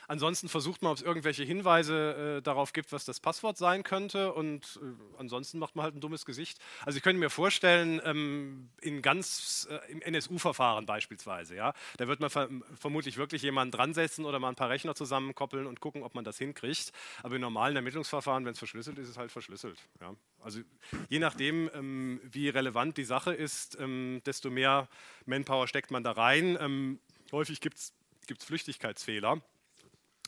Ansonsten versucht man, ob es irgendwelche Hinweise äh, darauf gibt, was das Passwort sein könnte. Und äh, ansonsten macht man halt ein dummes Gesicht. Also ich könnte mir vorstellen, ähm, in ganz äh, im NSU-Verfahren beispielsweise, ja, da wird man ver vermutlich wirklich jemanden dran setzen oder mal ein paar Rechner zusammenkoppeln und gucken, ob man das hinkriegt. Aber in normalen Ermittlungsverfahren, wenn es verschlüsselt ist, ist es halt verschlüsselt. Ja. Also je nachdem, ähm, wie relevant die Sache ist, ähm, desto mehr Manpower steckt man da rein. Ähm, häufig gibt es Flüchtigkeitsfehler.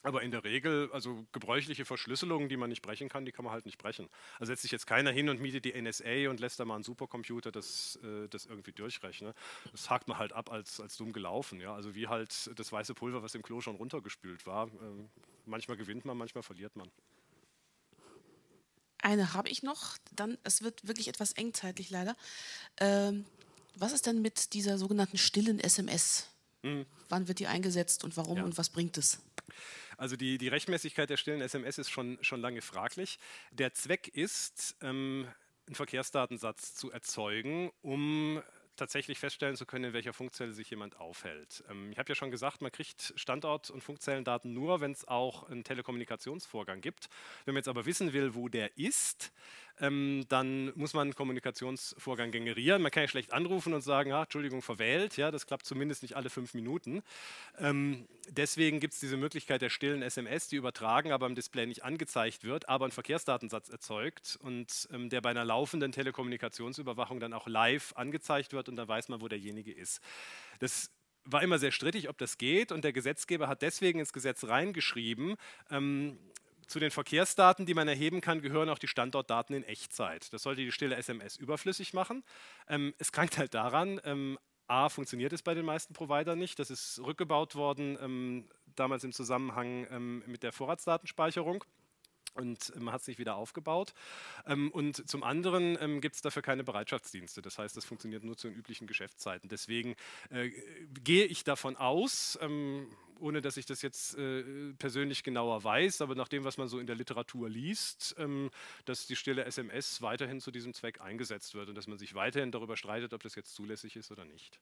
Aber in der Regel, also gebräuchliche Verschlüsselungen, die man nicht brechen kann, die kann man halt nicht brechen. Also setzt sich jetzt keiner hin und mietet die NSA und lässt da mal einen Supercomputer das, äh, das irgendwie durchrechnen. Das hakt man halt ab als, als dumm gelaufen. Ja? Also wie halt das weiße Pulver, was im Klo schon runtergespült war. Ähm, manchmal gewinnt man, manchmal verliert man. Eine habe ich noch, dann, es wird wirklich etwas engzeitlich leider. Ähm, was ist denn mit dieser sogenannten stillen SMS? Mhm. Wann wird die eingesetzt und warum ja. und was bringt es? Also die, die Rechtmäßigkeit der stillen SMS ist schon, schon lange fraglich. Der Zweck ist, ähm, einen Verkehrsdatensatz zu erzeugen, um tatsächlich feststellen zu können, in welcher Funkzelle sich jemand aufhält. Ähm, ich habe ja schon gesagt, man kriegt Standort- und Funkzellendaten nur, wenn es auch einen Telekommunikationsvorgang gibt. Wenn man jetzt aber wissen will, wo der ist, ähm, dann muss man einen Kommunikationsvorgang generieren. Man kann ja schlecht anrufen und sagen, ah, Entschuldigung, verwählt. Ja, das klappt zumindest nicht alle fünf Minuten. Ähm, deswegen gibt es diese Möglichkeit der stillen SMS, die übertragen, aber im Display nicht angezeigt wird, aber einen Verkehrsdatensatz erzeugt und ähm, der bei einer laufenden Telekommunikationsüberwachung dann auch live angezeigt wird und dann weiß man, wo derjenige ist. Das war immer sehr strittig, ob das geht und der Gesetzgeber hat deswegen ins Gesetz reingeschrieben, ähm, zu den Verkehrsdaten, die man erheben kann, gehören auch die Standortdaten in Echtzeit. Das sollte die stille SMS überflüssig machen. Ähm, es krankt halt daran, ähm, A, funktioniert es bei den meisten Providern nicht. Das ist rückgebaut worden, ähm, damals im Zusammenhang ähm, mit der Vorratsdatenspeicherung und man hat es nicht wieder aufgebaut. Ähm, und zum anderen ähm, gibt es dafür keine Bereitschaftsdienste. Das heißt, das funktioniert nur zu den üblichen Geschäftszeiten. Deswegen äh, gehe ich davon aus, ähm, ohne dass ich das jetzt äh, persönlich genauer weiß, aber nach dem, was man so in der Literatur liest, dass die stille SMS weiterhin zu diesem Zweck eingesetzt wird und dass man sich weiterhin darüber streitet, ob das jetzt zulässig ist oder nicht.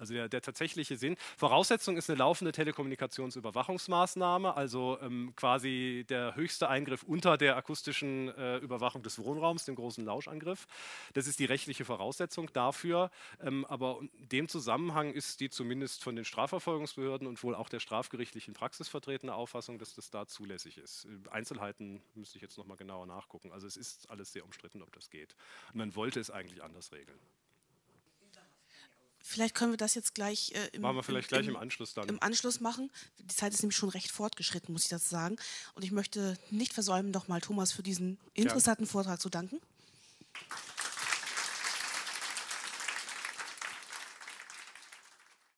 Also der, der, tatsächliche Sinn. Voraussetzung ist eine laufende Telekommunikationsüberwachungsmaßnahme, also ähm, quasi der höchste Eingriff unter der akustischen äh, Überwachung des Wohnraums, dem großen Lauschangriff. Das ist die rechtliche Voraussetzung dafür. Ähm, aber in dem Zusammenhang ist die zumindest von den Strafverfolgungsbehörden und wohl auch der strafgerichtlichen Praxis vertretene Auffassung, dass das da zulässig ist. Einzelheiten müsste ich jetzt nochmal genauer nachgucken. Also es ist alles sehr umstritten, ob das geht. Und man wollte es eigentlich anders regeln. Vielleicht können wir das jetzt gleich, äh, im, machen wir vielleicht gleich im, im, Anschluss dann. Im Anschluss machen. Die Zeit ist nämlich schon recht fortgeschritten, muss ich dazu sagen. Und ich möchte nicht versäumen, nochmal Thomas für diesen interessanten ja. Vortrag zu danken.